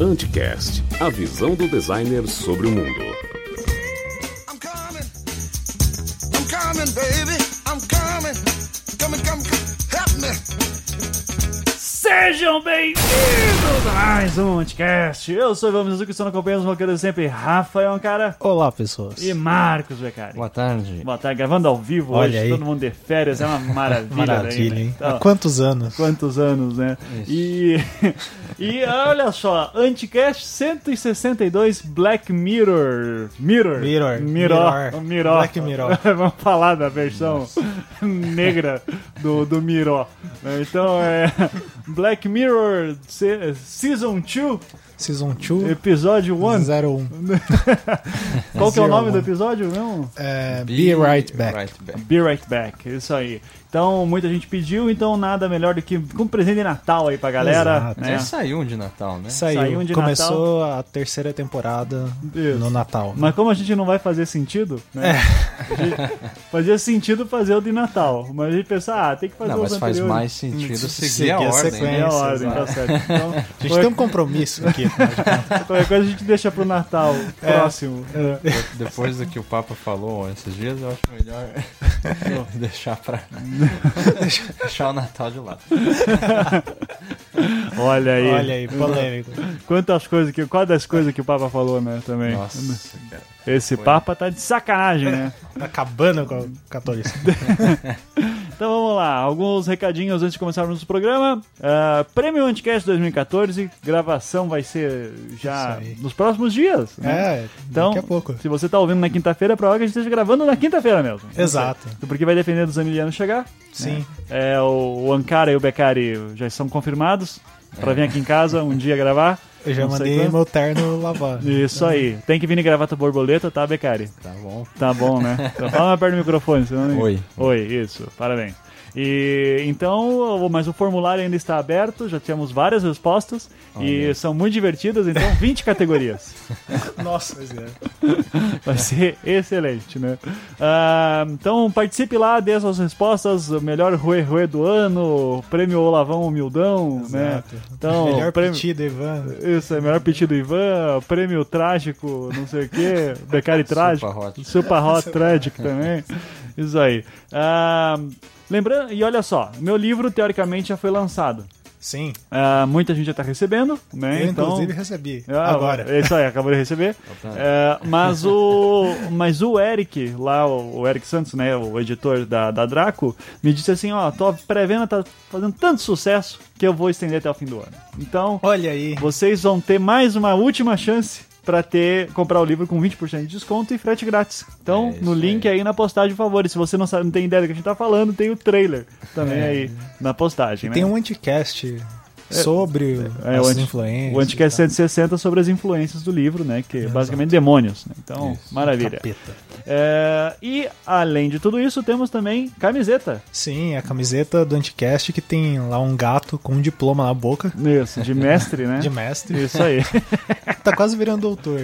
Anticast, a visão do designer sobre o mundo. I'm coming. I'm coming, baby. I'm coming. Coming, coming, come. Help me. Sejam bem-vindos mais um Anticast. Eu sou o Vamos Suzuki, estou na companhia dos roqueiros sempre, Rafael Cara Olá, pessoas. e Marcos Beccari. Boa tarde. Boa tarde, gravando ao vivo Olha hoje, aí. todo mundo de férias, é uma maravilha. Maravilha, né? hein? Então, Há quantos anos? Quantos anos, né? E, e olha só, Anticast 162 Black Mirror. Mirror. Mirror. Mirror. Mirror. Black Mirror. Vamos falar da versão negra do, do Mirror. Então é Black Mirror Se- Season 2, Season 2, episódio 1. 01. Qual que é o nome do episódio mesmo? É, be, right back. Be Right Back, isso aí. Então, muita gente pediu, então nada melhor do que um presente de Natal aí pra galera. Exato. Né? Já saiu um de Natal, né? Saiu. Saiu de Começou a terceira temporada Isso. no Natal. Mas como a gente não vai fazer sentido, né? É. fazia sentido fazer o de Natal. Mas a gente pensa, ah, tem que fazer Não, mas faz mais sentido seguir, Seguir a a ordem. sequência. É a ordem, tá certo. Então, A gente tem um compromisso aqui. De contas. qualquer coisa a gente deixa pro Natal É. próximo. De- Depois do que o Papa falou esses dias, eu acho melhor deixar pra. deixar o Natal de lado. Olha aí. Olha aí, polêmico. Quantas coisas que. Qual das coisas que o Papa falou, né? Também. Nossa, cara. Esse Papa tá de sacanagem, né? Acabando com o catolicismo. Então vamos lá, alguns recadinhos antes de começarmos o programa. Ah, Prêmio Anticast 2014, gravação vai ser já nos próximos dias. Né? É, Então, daqui a pouco. se você tá ouvindo na quinta-feira, é provável que a gente esteja gravando na quinta-feira mesmo. Exato. Porque vai depender dos emilianos chegar. Sim. É, o, o Ankara e o Beccari já estão confirmados para vir aqui em casa um dia gravar. Eu já Não mandei quando. meu terno lavar. Isso aí. Tem que vir em gravata borboleta, tá, Beccari? Tá bom. Tá bom, né? Então fala mais perto do microfone, senão. Oi. Oi, isso, parabéns. E então, mas o formulário ainda está aberto, já temos várias respostas e são muito divertidas, então 20 categorias. Nossa, pois é. Vai ser excelente, né? Ah, então participe lá, dê suas respostas, o melhor Rue Rue do ano, prêmio Olavão Humildão, né? Exato. Então, Melhor prêmio... pedido, Ivan. Isso, é melhor pedido Ivan, prêmio trágico, não sei o que, Becari trágico, Super Hot. Super Hot Tragic também. Isso aí. Ah, lembrando, e olha só, meu livro teoricamente já foi lançado. Sim. Ah, muita gente já tá recebendo, né? Eu, então, inclusive, recebi. ah, Agora. É isso aí, acabou de receber. É, mas o mas o Eric, lá, o, o Eric Santos, né, o editor da, da Draco, me disse assim, ó, tua pré-venda tá fazendo tanto sucesso que eu vou estender até o fim do ano. Então, Olha aí. vocês vão ter mais uma última chance para ter comprar o livro com 20% de desconto e frete grátis. Então, É no link aí. na postagem, por favor. E se você não sabe, não tem ideia do que a gente tá falando, tem o trailer também aí na postagem, né? Tem um anticast sobre É, as anti- influências. O Anticast e tal. 160 sobre as influências do livro, né? Que é basicamente demônios. Né? Então, maravilha. Capeta. É, e, além de tudo isso, temos também camiseta. Sim, a camiseta do Anticast que tem lá um gato com um diploma na boca Isso, de mestre, né? de mestre. Isso aí. tá quase virando doutor.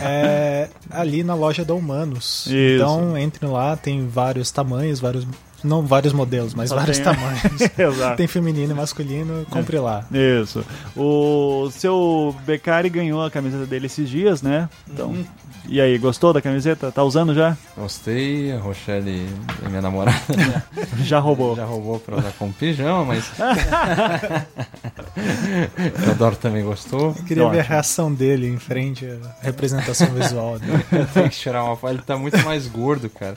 É, ali na loja da Humanos. Isso. Então entre lá, tem vários tamanhos, vários. Não vários modelos, mas Só vários tem- tamanhos. Exato. tem feminino e masculino, compre lá. Isso. O seu Beccari ganhou a camiseta dele esses dias, né? Então, Uhum. E aí, gostou da camiseta? Tá usando já? Gostei, a Rochelle, a minha namorada, Já roubou. já roubou pra usar como pijama, mas. o Adoro também gostou. Eu queria ver a reação dele em frente à representação visual dele. Tem que tirar uma foto. Ele tá muito mais gordo, cara.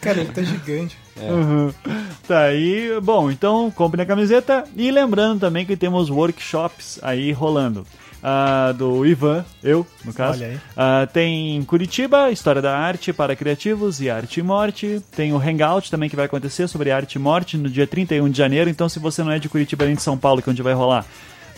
Cara, ele tá gigante. Uhum. Tá aí, bom, então compre a camiseta e lembrando também que temos workshops aí rolando. Ah, do Ivan, eu, no caso. Olha aí. Ah, tem em Curitiba, História da Arte para Criativos e Arte e Morte. Tem o Hangout também que vai acontecer sobre Arte e Morte no dia 31 de janeiro. Então, se você não é de Curitiba nem de São Paulo, que é onde vai rolar,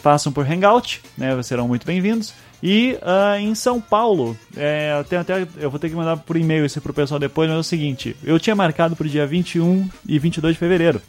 passam por Hangout, né? Serão muito bem-vindos. E ah, em São Paulo, é, tem até, eu vou ter que mandar por e-mail isso pro pessoal depois, mas é o seguinte: eu tinha marcado pro dia 21 e 22 de fevereiro.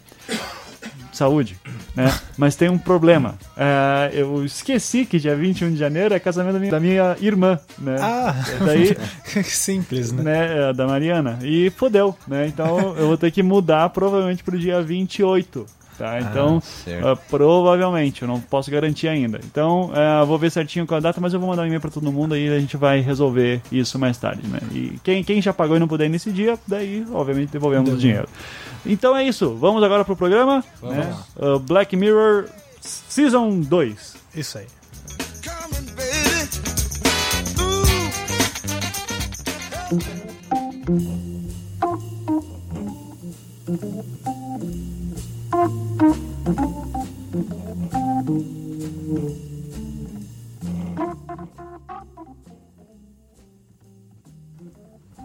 Saúde. né? Mas tem um problema. É, eu esqueci que dia 21 de janeiro é casamento da minha, da minha irmã, né? Ah, Daí, simples, né? né, é, da Mariana. E fodeu, né? Então eu vou ter que mudar provavelmente pro dia 28. Tá? Então, certo. ah, provavelmente, eu não posso garantir ainda. Então, ah, vou ver certinho com a data, mas eu vou mandar um e-mail pra todo mundo aí a gente vai resolver isso mais tarde, né? E quem, quem já pagou e não puder ir nesse dia, daí, obviamente, devolvemos o dinheiro. Então é isso, vamos agora pro programa. né? Ah, Black Mirror Season 2. Isso aí.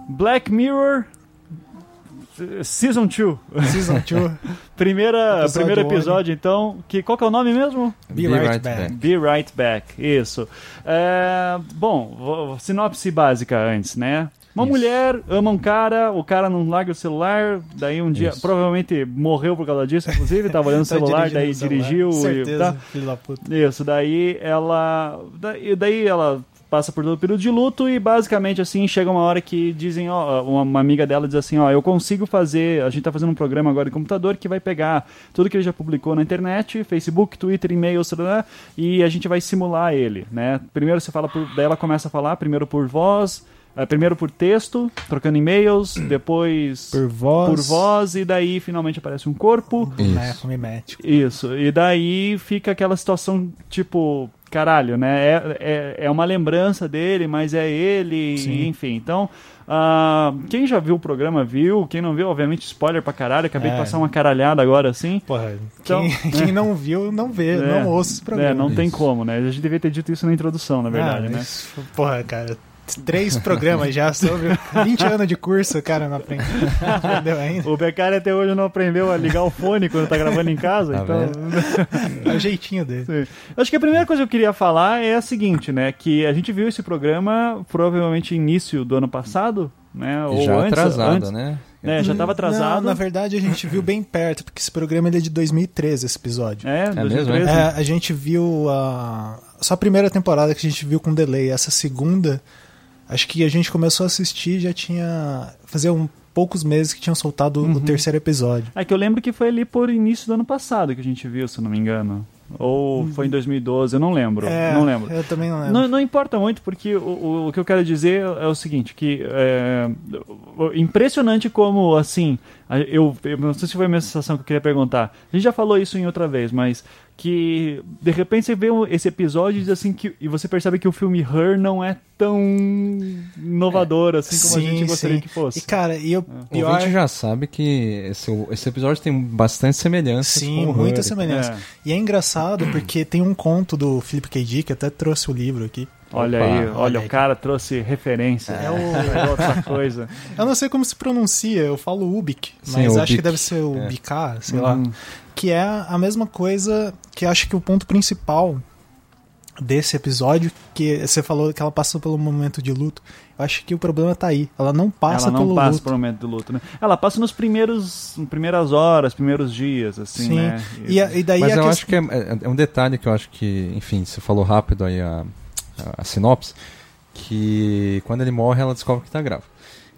Black Mirror Season 2. Season 2. Primeira, Episódio primeiro one. episódio, então. Que, qual que é o nome mesmo? Be, right, back. Be Right Back, isso. É, bom, sinopse básica antes, né? Uma Isso. mulher ama um cara, o cara não larga o celular, daí um dia, Isso. provavelmente morreu por causa disso, inclusive, tava olhando o Tá celular, daí o celular. dirigiu e Certeza, tá. filho da puta. Isso, daí ela. Daí, daí ela passa por todo o período de luto e basicamente assim chega uma hora que dizem, ó, uma, amiga dela diz assim, ó, eu consigo fazer, a gente tá fazendo um programa agora de computador que vai pegar tudo que ele já publicou na internet, Facebook, Twitter, e-mails, e a gente vai simular ele, né? Primeiro você fala por, daí ela começa a falar primeiro por voz, eh, primeiro por texto, trocando e-mails, depois Por voz. por voz e daí finalmente aparece um corpo. Boneco mimético. Isso, e daí fica aquela situação tipo, caralho, né? É, é, é uma lembrança dele, mas é ele, Sim. enfim. Então, ah, quem já viu o programa viu, quem não viu, obviamente, spoiler pra caralho. Acabei de É. passar uma caralhada agora assim. Porra, Então, quem, quem não viu, não vê, É, não ouça esse programa. É, não tem Isso. como, né? A gente devia ter dito isso na introdução, na verdade, Ah, né? mas, Porra, cara, três programas já sobre 20 anos de curso, cara, não aprende. Não aprendeu ainda. O Beccari até hoje não aprendeu a ligar o fone quando tá gravando em casa, Tá então. É o jeitinho dele. Sim. Acho que a primeira coisa que eu queria falar é a seguinte, né? Que a gente viu esse programa provavelmente início do ano passado, né? Ou já antes, atrasado, antes, né? né? Já tava atrasado. Não, na verdade, a gente viu bem perto, porque esse programa ele é de 2013, esse episódio. É, mesmo, 2013. É, a gente viu a. Só a primeira temporada que a gente viu com delay. Essa segunda, acho que a gente começou a assistir já tinha. Fazia um, poucos meses que tinham soltado Uhum. o terceiro episódio. É que eu lembro que foi ali por início do ano passado que a gente viu, se não me engano. Ou foi em 2012, eu não lembro. É, não lembro. Eu também não lembro. Não, não importa muito, porque o, o, o que eu quero dizer é o seguinte, que é, impressionante como, assim, eu, eu não sei se foi a minha sensação que eu queria perguntar. A gente já falou isso em outra vez, mas que de repente você vê esse episódio e diz assim que e você percebe que o filme Her não é tão inovador assim como a Sim, gente gostaria sim. que fosse. E cara, e eu O pior. ouvinte já sabe que esse, esse episódio tem bastante semelhança Sim, com o muita Her. semelhança. É. E é engraçado porque tem um conto do Philip K. Dick, até trouxe o livro aqui. Olha Opa, aí, olha olha, aí. o cara trouxe referência. É o- É outra coisa. Eu não sei como se pronuncia, eu falo Ubik, Sim, mas acho Ubik. que deve ser o É. Sei lá. Que é a mesma coisa que acho que o ponto principal desse episódio, que você falou que ela passou pelo momento de luto. Eu acho que o problema tá aí. Ela não passa ela não pelo passa luto. por um momento do luto, né? Ela passa nos primeiros, primeiras horas, primeiros dias, assim, Sim. né? E, e daí Mas eu questão- acho que é, é- é um detalhe que eu acho que, enfim, você falou rápido aí a, a, a sinopse, que quando ele morre ela descobre que tá grávida.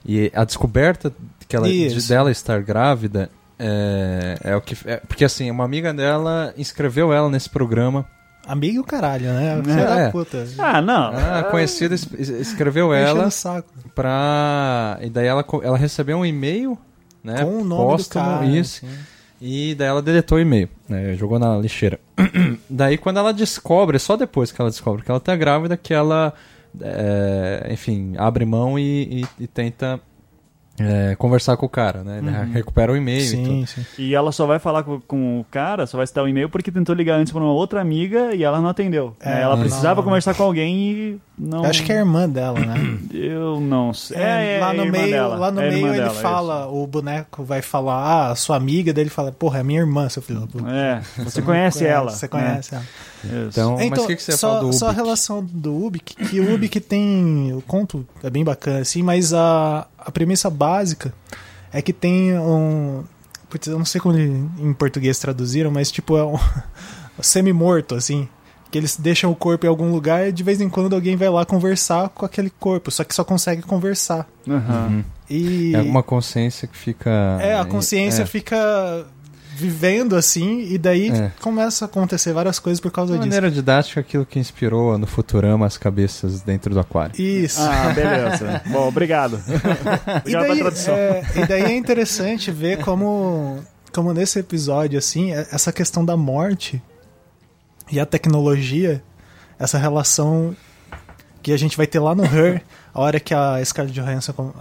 E a descoberta que ela, de- dela estar grávida é, é o que. é- porque assim, uma amiga dela inscreveu ela nesse programa. Amigo e o caralho, né? Da É. puta. Ah, não. A conhecida es- es- escreveu ela saco. pra. E daí ela, ela recebeu um e-mail, né? Com o nome do póstumo, cara, Isso. assim. E daí ela deletou o e-mail, né? Jogou na lixeira. daí quando ela descobre, só depois que ela descobre que ela tá grávida, que ela, é, enfim, abre mão e, e- e tenta é, conversar com o cara, né? Ele Recupera o e-mail e Sim, tudo. sim. E ela só vai falar com, com o cara, só vai citar o e-mail porque tentou ligar antes pra uma outra amiga e ela não atendeu. É, né? ela não- precisava conversar com alguém e não. Eu acho que é a irmã dela, né? Eu não sei. É, É, lá é no a irmã meio, dela, lá no é meio ele dela, fala, o boneco vai falar, ah, sua amiga, daí ele fala, porra, é minha irmã, seu filho isso. É, você conhece ela. Você conhece ela. Isso. Então, mas Então, o que, que você só, fala do só a relação do Ubik, que o Ubik tem. O conto é bem bacana, assim, mas a, a premissa básica é que tem um. Putz, eu não sei como ele- em português traduziram, mas tipo é um semi-morto, assim. Que eles deixam o corpo em algum lugar e de vez em quando alguém vai lá conversar com aquele corpo, só que só consegue conversar. Aham. E É alguma consciência que fica. é, a consciência é. fica vivendo assim, e daí É. começa a acontecer várias coisas por causa De disso. maneira didática, aquilo que inspirou no Futurama as cabeças dentro do aquário. Isso. Ah, beleza. Bom, obrigado. E obrigado pela daí, tradução. é, e daí é interessante ver como, como nesse episódio, assim, é- essa questão da morte e a tecnologia, essa relação que a gente vai ter lá no Her, a hora que a Scarlett Johansson... com-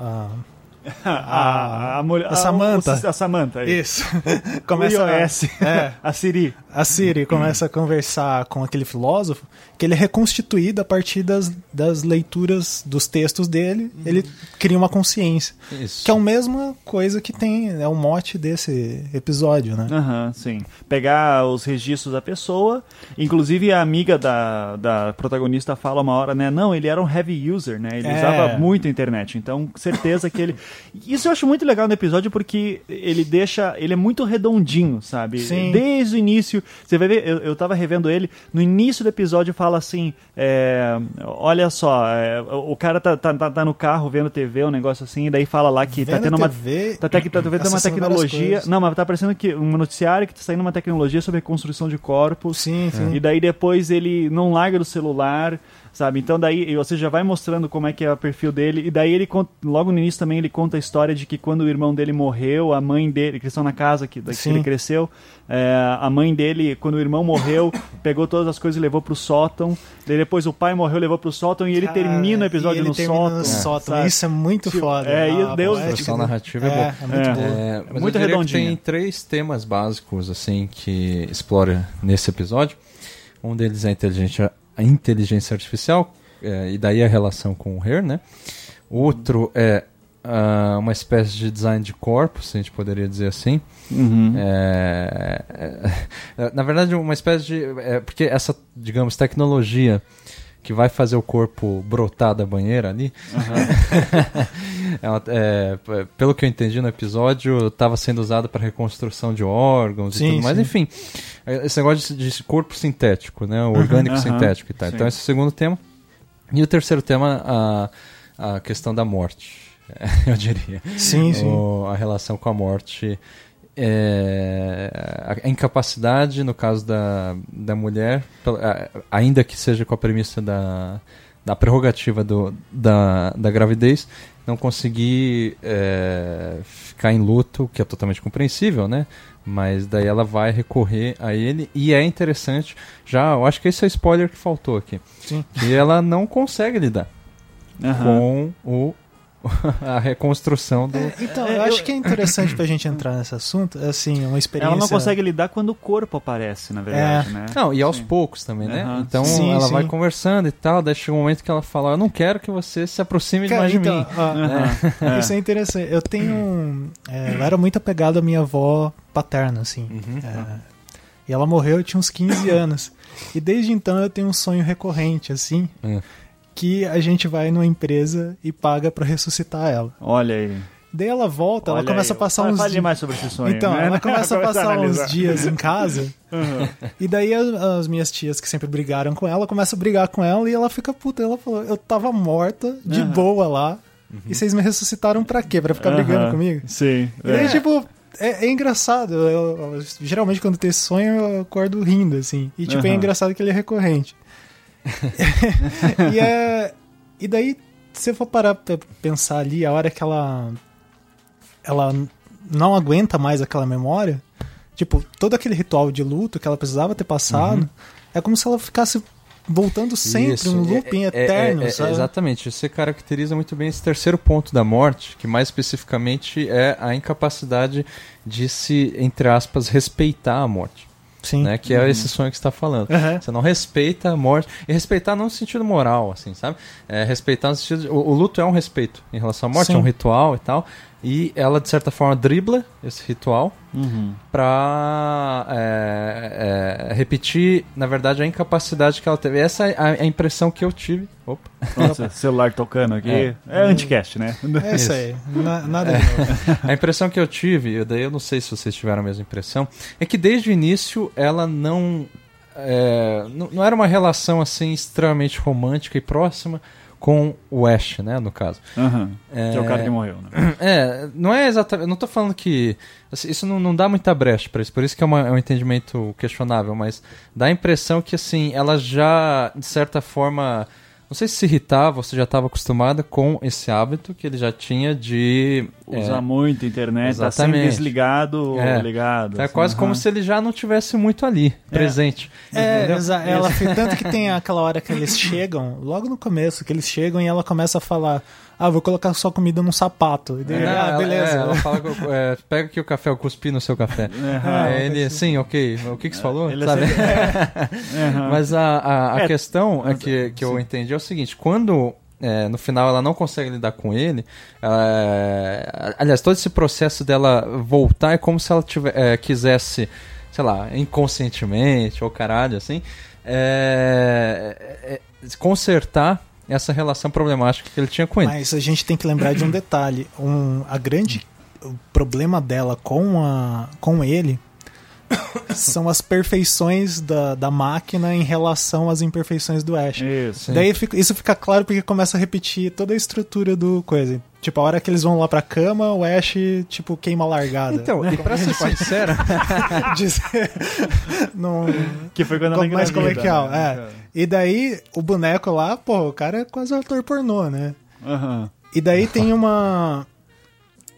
A, a, a, mulher, a Samantha. A, Samantha. aí. isso. O começa iOS. É, A Siri. A Siri começa a conversar com aquele filósofo, que ele é reconstituído a partir das, das leituras dos textos dele, ele cria uma consciência. Isso. Que é a mesma coisa que tem, é o mote desse episódio, né? Aham, sim. Pegar os registros da pessoa. Inclusive, a amiga da, da protagonista fala uma hora, né? Não, ele era um heavy user, né? Ele É. usava muito a internet. Então, certeza que ele. Isso eu acho muito legal no episódio porque ele deixa. Ele é muito redondinho, sabe? Sim. Desde o início. Você vai ver, eu, eu tava revendo ele. No início do episódio fala assim: é, Olha só, é, o cara tá, tá, tá, tá no carro vendo TV, um negócio assim, e daí fala lá que tá Vendo tendo uma. TV, Tá, tec- tá vendo uma acessando várias tecnologia. Não, mas tá parecendo que um noticiário que tá saindo uma tecnologia sobre reconstrução de corpos. Sim, sim. E daí depois ele não larga do celular, sabe? Então daí você já vai mostrando como é que é o perfil dele. E daí ele conta, logo no início também ele conta a história de que quando o irmão dele morreu, a mãe dele, que eles estão na casa que, que ele cresceu, é, a mãe dele, quando o irmão morreu, pegou todas as coisas e levou pro sótão. Daí depois o pai morreu, levou pro sótão e ele Cara, termina o episódio ele no termina sótão. no sótão. sabe? Isso é muito Tipo, foda. é, e A Deus- A versão do- narrativa é, É, boa. é muito É. boa. É, mas Muito redondinha. tem três temas básicos assim que explora nesse episódio. Um deles é a inteligência, a inteligência artificial é, e daí a relação com o Her, né? Outro é ah, uma espécie de design de corpos, se a gente poderia dizer assim. Uhum. É, é, na verdade, uma espécie de. É, porque essa, digamos, tecnologia que vai fazer o corpo brotar da banheira ali. ela, é, pelo que eu entendi no episódio, estava sendo usada para reconstrução de órgãos e Sim, tudo mais. sim. Enfim, é, esse negócio de, de corpo sintético, né? O orgânico Aham, sintético e tal. sim. Então, esse é o segundo tema. E o terceiro tema, a, a questão da morte, eu diria. Sim, sim. O- a relação com a morte. é, a incapacidade, no caso da, da mulher, ainda que seja com a premissa da, da prerrogativa do, da, da gravidez, não conseguir é, ficar em luto, que é totalmente compreensível, né? Mas daí ela vai recorrer a ele e é interessante, já, eu acho que esse é o spoiler que faltou aqui, Sim. que ela não consegue lidar Aham. com o, a reconstrução do, É, então, É, eu eu- acho que é interessante pra gente entrar nesse assunto, assim, uma experiência... Ela não consegue lidar quando o corpo aparece, na verdade, né? Não, e aos Sim. poucos também, né? Aham. Então Sim, ela sim. vai conversando e tal, daí chega um momento que ela fala, eu não quero que você se aproxime Cara, mais de então, mim. ó, Aham. Isso é interessante. Eu tenho. um- é, eu era muito apegado à minha avó paterna, assim. Uhum. É, e ela morreu, eu tinha uns 15 anos. E desde então eu tenho um sonho recorrente, assim, É. que a gente vai numa empresa e paga pra ressuscitar ela. Olha aí. Daí ela volta, ela Olha começa aí. a passar uns Fale dias. mais sobre esse sonho. Então, né? ela começa a passar analisar. uns dias em casa. E daí as, as minhas tias que sempre brigaram com ela começam a brigar com ela e ela fica puta. Ela falou: Eu tava morta, de Aham. boa lá. E vocês me ressuscitaram pra quê? Pra ficar brigando comigo? Sim. E daí, é. tipo, é, é engraçado. Eu- eu- geralmente, quando tem sonho, eu acordo rindo, assim. E, tipo, é Aham. engraçado que ele é recorrente. e, é, e daí, se eu for parar pra pensar ali, a hora que ela. Ela não aguenta mais aquela memória, tipo, todo aquele ritual de luto que ela precisava ter passado, é como se ela ficasse voltando sempre, Isso, um é- looping é- eterno, é- é- sabe? Exatamente, você caracteriza muito bem esse terceiro ponto da morte, que mais especificamente é a incapacidade de se, entre aspas, respeitar a morte. Sim. Né? Que é esse sonho que você está falando. Aham. Você não respeita a morte. E respeitar não no sentido moral, assim, sabe? É respeitar no sentido. de- o, o luto é um respeito em relação à morte, Sim. é um ritual e tal. E ela, de certa forma, dribla esse ritual Uhum. pra é, é, repetir, na verdade, a incapacidade que ela teve. Essa é a, a impressão que eu tive. Opa. Nossa, celular tocando aqui. É, É. anticast, né? É isso aí. Na- nada de novo. A impressão que eu tive, e daí eu não sei se vocês tiveram a mesma impressão, é que desde o início ela não. é, não, não era uma relação assim extremamente romântica e próxima com o Ash, né, no caso. Aham. É, Que é o cara que morreu, né? É, não é exatamente. Não tô falando que. assim, Isso não, não dá muita brecha pra isso, por isso que é, uma- é um entendimento questionável, mas dá a impressão que, assim, ela já, de certa forma. Não sei se se irritava ou se já estava acostumada com esse hábito que ele já tinha de. Usa é, muito a internet, tá sempre exatamente. desligado ou É. ligado. é assim. quase como Aham. se ele já não tivesse muito ali, presente. É, Entendeu? exa- ela, tanto que tem aquela hora que eles chegam, logo no começo, que eles chegam e ela começa a falar: Ah, vou colocar sua comida num sapato. E daí, Não, ah, ela- beleza. é, ela fala, que eu- é, pega aqui o café, eu cuspi no seu café. Aí ele, sim, ok. O que, que você falou? Ele é Sabe? sempre- Aham. Mas a, a, a É, questão é que, que eu entendi é o seguinte: quando é, no final ela não consegue lidar com ele, ela, é, aliás, todo esse processo dela voltar é como se ela tiver, é, quisesse, sei lá, inconscientemente ou caralho, assim, é, é, é, consertar essa relação problemática que ele tinha com ele. Mas a gente tem que lembrar de um detalhe. Um, a grande o problema dela com, a, com ele são as perfeições da, da máquina em relação às imperfeições do Ash. Isso. Daí fica- isso fica claro porque começa a repetir toda a estrutura do coisa. Tipo, a hora que eles vão lá pra cama, o Ash, tipo, queima a largada. Então, e pra ser sincero, Dizer, não, Que foi quando ela mais coloquial. né? É. E daí, o boneco lá, pô, o cara é quase um ator pornô, né? Aham. E daí tem uma.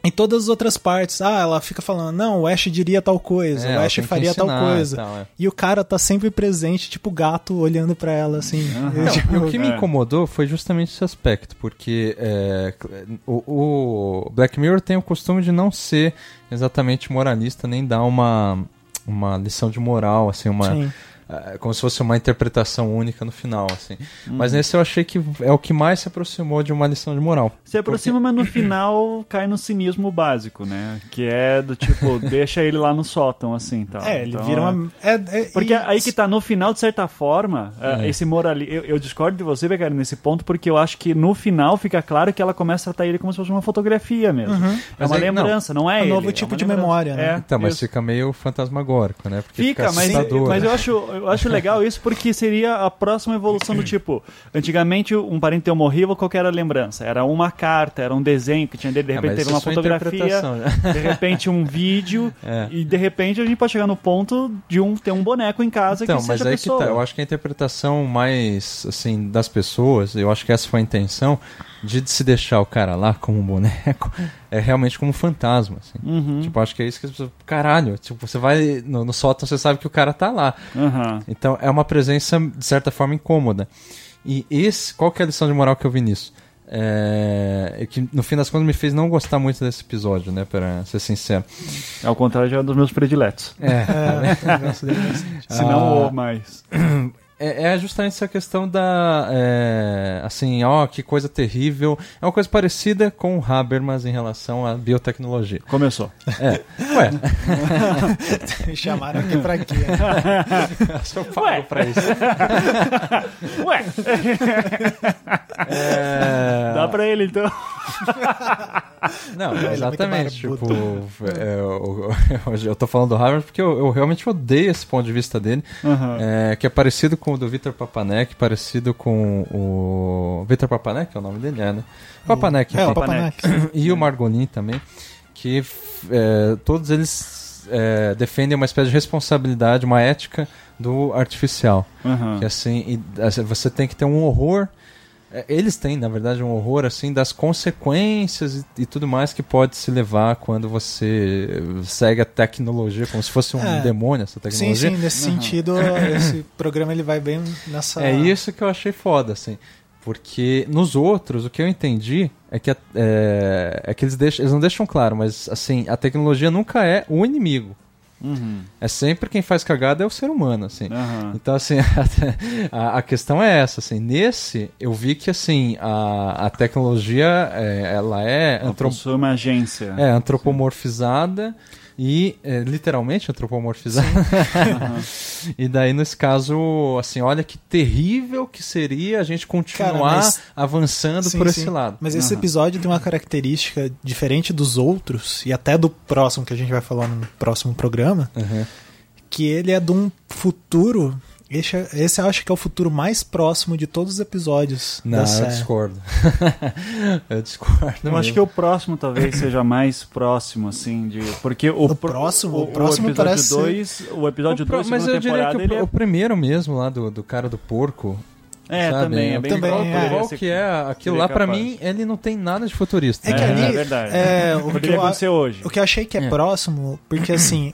Em todas as outras partes, ah, ela fica falando, não, o Ash diria tal coisa, É, o Ash faria tal ensinar e coisa. tal, é. E o cara tá sempre presente, tipo gato olhando pra ela, assim. Não, Tipo, e o que me É. incomodou foi justamente esse aspecto, porque é, o, o Black Mirror tem o costume de não ser exatamente moralista, nem dar uma, uma lição de moral, assim, uma, Sim. É, como se fosse uma interpretação única no final, assim. Mas nesse eu achei que é o que mais se aproximou de uma lição de moral. Se aproxima, mas no final cai no cinismo básico, né? Que é do tipo, deixa ele lá no sótão, assim, tal. É, ele Então, vira é- uma. É, é- Porque e- aí que tá, no final, de certa forma, é, É. esse moralismo. Eu, eu discordo de você, Becari, nesse ponto, porque eu acho que no final fica claro que ela começa a tratar ele como se fosse uma fotografia mesmo. É Mas uma aí- não. lembrança, não, é É um ele. novo é tipo de lembrança. memória, né? É, Então, mas isso. fica meio fantasmagórico, né? Porque Fica, mas, assustador. mas né? eu acho, eu acho legal isso porque seria a próxima evolução do tipo. Antigamente, um parente teu morria, qual que era a lembrança? Era uma carta, era um desenho que tinha dele, de Ah, repente mas teve uma é fotografia, né? de repente um vídeo, É. e de repente a gente pode chegar no ponto de um ter um boneco em casa Então, que mas seja aí a pessoa. que tá. Eu acho que a interpretação mais, assim, das pessoas, eu acho que essa foi a intenção de se deixar o cara lá como um boneco, é realmente como um fantasma, assim. Uhum. Tipo, acho que é isso que as pessoas... Caralho, tipo, você vai no, no sótão, você sabe que o cara tá lá. Aham. Então, é uma presença, de certa forma, incômoda. E esse... Qual que é a lição de moral que eu vi nisso? É, é que, no fim das contas, me fez não gostar muito desse episódio, né? Pra ser sincero. Ao contrário, já é um dos meus prediletos. É, É, bastante. Se não o mais. É, é justamente essa questão da. é, assim, ó, que coisa terrível. É uma coisa parecida com o Habermas em relação à biotecnologia. Começou. É. Ué, Me chamaram aqui pra quê? eu pago pra isso. Ué, É, dá pra ele então. Não, é exatamente. Tipo, é, eu, eu, eu tô falando do Habermas porque eu, eu realmente odeio esse ponto de vista dele. Aham. é, que é parecido com o do Vitor Papanek, parecido com o. Vitor Papanek é o nome dele, é, né? Papanek, É, o enfim. Papanak. e o Margolin também, que é, todos eles é, defendem uma espécie de responsabilidade, uma ética do artificial. Aham. Que assim, você tem que ter um horror. É, Eles têm, na verdade, um horror assim das consequências e, e tudo mais que pode se levar quando você segue a tecnologia como se fosse um É. demônio essa Sim, tecnologia. sim, nesse sentido, esse programa ele vai bem nessa. É isso que eu achei foda, assim. Porque nos outros, o que eu entendi é que, é, é que eles, deixam, eles não deixam claro, mas assim, a tecnologia nunca é o inimigo. Uhum. É sempre quem faz cagada é o ser humano, assim. Aham. Então, assim, a, a questão é essa, assim, nesse eu vi que, assim, a, a tecnologia, é, ela é, Ela antro- possui uma agência. é antropomorfizada e, é, literalmente, antropomorfizada. e daí, nesse caso, assim, olha que terrível que seria a gente continuar Cara, mas- avançando Sim, por sim. esse lado. Mas esse episódio tem uma característica diferente dos outros, e até do próximo que a gente vai falar no próximo programa, Uhum. que ele é de um futuro. Esse, esse eu acho que é o futuro mais próximo de todos os episódios Não, eu discordo. eu discordo. Eu acho que o próximo talvez seja mais próximo, assim, de. Porque o, O próximo- o, o próximo episódio parece 2, o episódio O pro- 2, mas eu diria que o, ele é. o primeiro mesmo lá do, do cara do porco. É, sabe? também, é bem Também, igual, é. Igual que é, aquilo seria lá pra capaz. mim, ele não tem nada de futurista. É que É, ali. é verdade. é, o, que acontecer hoje. o que eu achei que é, É. próximo, porque assim.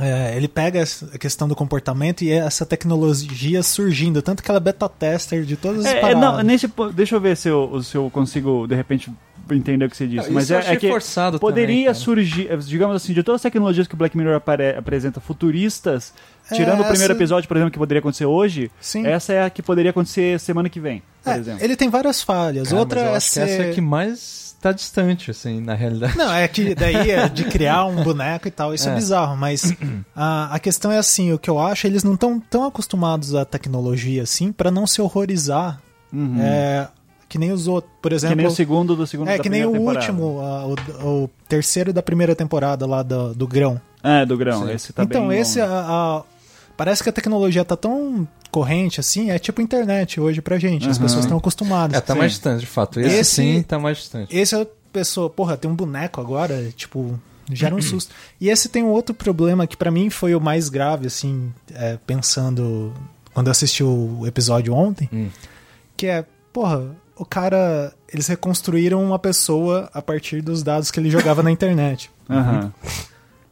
É, ele pega essa questão do comportamento e essa tecnologia surgindo, tanto que ela é beta tester de todas as É, é, paradas. não, nesse, deixa eu ver se eu, se eu consigo, de repente, entender o que você disse. Isso Mas é, achei é que forçado poderia também, surgir, digamos assim, de todas as tecnologias que o Black Mirror apare- apresenta futuristas, É, tirando o primeiro essa- episódio, por exemplo, que poderia acontecer hoje, Sim. essa é a que poderia acontecer semana que vem, por É, exemplo. ele tem várias falhas. Cara, Outra mas eu é acho ser... que essa é a que mais tá distante, assim, na realidade. Não, é que daí é de criar um boneco e tal, isso é, É. bizarro, mas a, a questão é assim, o que eu acho, eles não estão tão acostumados à tecnologia assim pra não se horrorizar. Uhum. É, que nem os outros, por exemplo. que nem o segundo do segundo é, da que nem o temporada. último, a- o, o terceiro da primeira temporada lá do, do grão. É, do grão, Sim. esse tá então, bem esse, bom. a- a- parece que a tecnologia tá tão corrente assim, é tipo internet hoje pra gente, as Uhum. pessoas estão acostumadas. É, tá Sim. mais distante, de fato. Esse, Esse- sim tá mais distante. Esse é a pessoa, porra, tem um boneco agora, tipo, gera um susto. E esse tem um outro problema que pra mim foi o mais grave, assim, é, pensando quando eu assisti o episódio ontem, Hum. que é, porra, o cara, eles reconstruíram uma pessoa a partir dos dados que ele jogava na internet. Aham.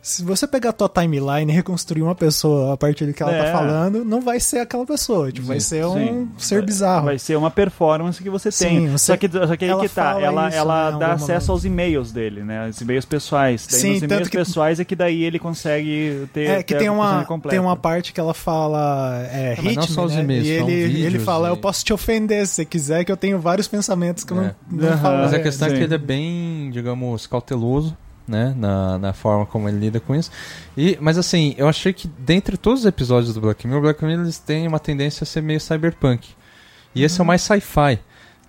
Se você pegar a tua timeline e reconstruir uma pessoa a partir do que ela É. tá falando, não vai ser aquela pessoa, tipo, vai ser um Sim. ser bizarro. Vai ser uma performance que você Sim, tem. você- Só que, só que aí ela que tá, fala ela, isso, ela né, dá acesso momento. aos e-mails dele, né? Os e-mails pessoais. Daí Sim, nos tanto e-mails que- pessoais é que daí ele consegue ter, É que ter tem a uma, tem uma parte que ela fala é, mas não né? e-mails, e ele, vídeos ele fala, e- eu posso te ofender se você quiser, que eu tenho vários pensamentos que eu É. não, não Aham. falo. Mas a é, questão é sim. que ele é bem, digamos, cauteloso, né? Na, na forma como ele lida com isso. E, mas assim, eu achei que dentre todos os episódios do Black Mirror, o Black Mirror eles têm uma tendência a ser meio cyberpunk. E esse é o mais sci-fi.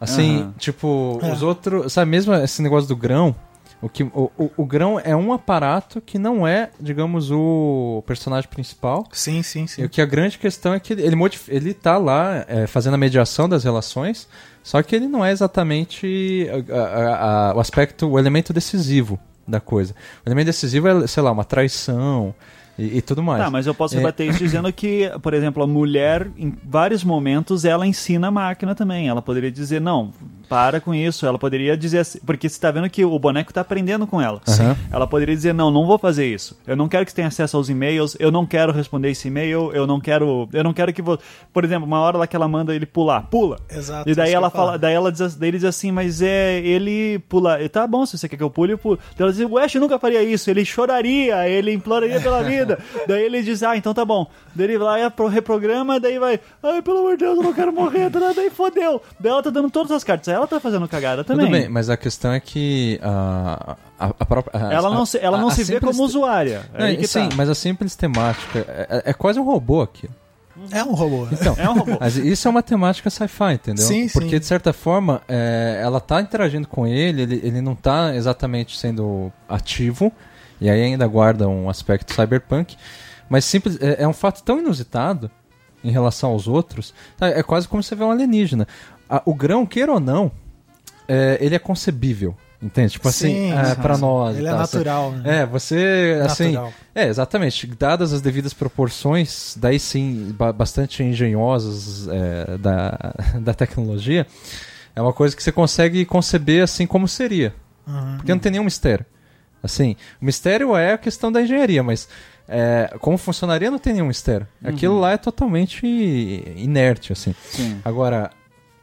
Assim, Aham. tipo, É. os outros. Sabe, mesmo esse negócio do grão. O, que, o, o, o grão é um aparato que não é, digamos, o personagem principal. Sim, sim, E sim. o que a grande questão é que ele, ele, modif- ele tá lá é, fazendo a mediação das relações, só que ele não é exatamente a- a- a- o aspecto, o elemento decisivo da coisa. O elemento decisivo é, sei lá, uma traição e, e tudo mais. Tá, mas eu posso É. rebater isso dizendo que, por exemplo, a mulher, em vários momentos, ela ensina a máquina também. Ela poderia dizer, não, para com isso. Ela poderia dizer assim, porque você tá vendo que o boneco tá aprendendo com ela. Aham. Ela poderia dizer, não, não vou fazer isso. Eu não quero que você tenha acesso aos e-mails, eu não quero responder esse e-mail, eu não quero. Eu não quero que você. Por exemplo, uma hora lá que ela manda ele pular, pula. Exato. E daí ela fala, daí ela diz, daí ele diz assim, mas é ele pula, tá bom, se você quer que eu pule, eu pulo. Daí ela diz, o Ash nunca faria isso, ele choraria, ele imploraria pela vida. daí ele diz, ah, então tá bom. Daí ele vai, pro- reprograma, daí vai, ai, pelo amor de Deus, eu não quero morrer, tá, daí fodeu. Daí ela tá dando todas as cartas, ela tá fazendo cagada também. Tudo bem, mas a questão é que a, a, a própria. a- Ela não a- se, ela não a- se a vê simples- como usuária. É que sim, tá. mas a simples temática é, é quase um robô aqui. É um robô. Então, É um robô. Mas isso é uma temática sci-fi, entendeu? Sim, sim. Porque, de certa forma, é, ela tá interagindo com ele, ele, ele não tá exatamente sendo ativo, e aí ainda guarda um aspecto cyberpunk, mas simples, é, é um fato tão inusitado em relação aos outros, tá? é quase como você vê um alienígena. A- o grão, queira ou não, é, ele é concebível, entende? Tipo assim, Sim, é, sim. pra nós. Ele é tal, natural, né? É, você, assim, Natural. é, exatamente. Dadas as devidas proporções, daí sim, ba- bastante engenhosas é, da, da tecnologia, é uma coisa que você consegue conceber assim como seria. Uhum. Porque não tem nenhum mistério. Assim, o mistério é a questão da engenharia, mas é, como funcionaria não tem nenhum mistério. Aquilo lá é totalmente inerte, assim. Sim. Agora,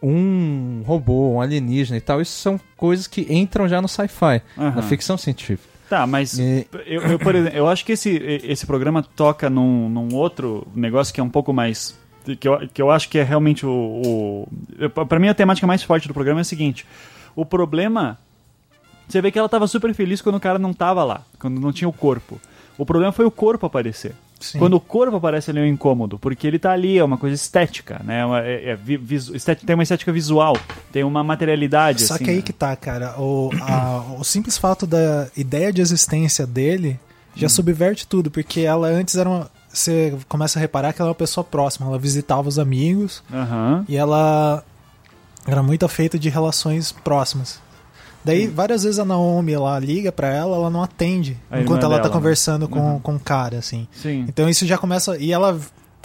um robô, um alienígena e tal, isso são coisas que entram já no sci-fi, Aham. na ficção científica. Tá, mas E- eu, eu, por exemplo, eu acho que esse, esse programa toca num, num outro negócio que é um pouco mais. Que eu, que eu acho que é realmente o. o pra mim, a temática mais forte do programa é a seguinte: o problema. Você vê que ela tava super feliz quando o cara não tava lá, quando não tinha o corpo. O problema foi o corpo aparecer. Sim. Quando o corpo aparece ali é um incômodo, porque ele tá ali, é uma coisa estética, né? É É, é vi- visu- estética- tem uma estética visual, tem uma materialidade. Só assim, que aí né? que tá, cara. O, a- o simples fato da ideia de existência dele já subverte tudo, porque ela antes era uma. Você começa a reparar que ela é uma pessoa próxima, ela visitava os amigos Aham. e ela era muito feita de relações próximas. Daí, várias vezes a Naomi lá liga pra ela, ela não atende A enquanto ela tá dela, né? conversando com, Uhum. com o cara, assim. Sim. Então isso já começa. E ela.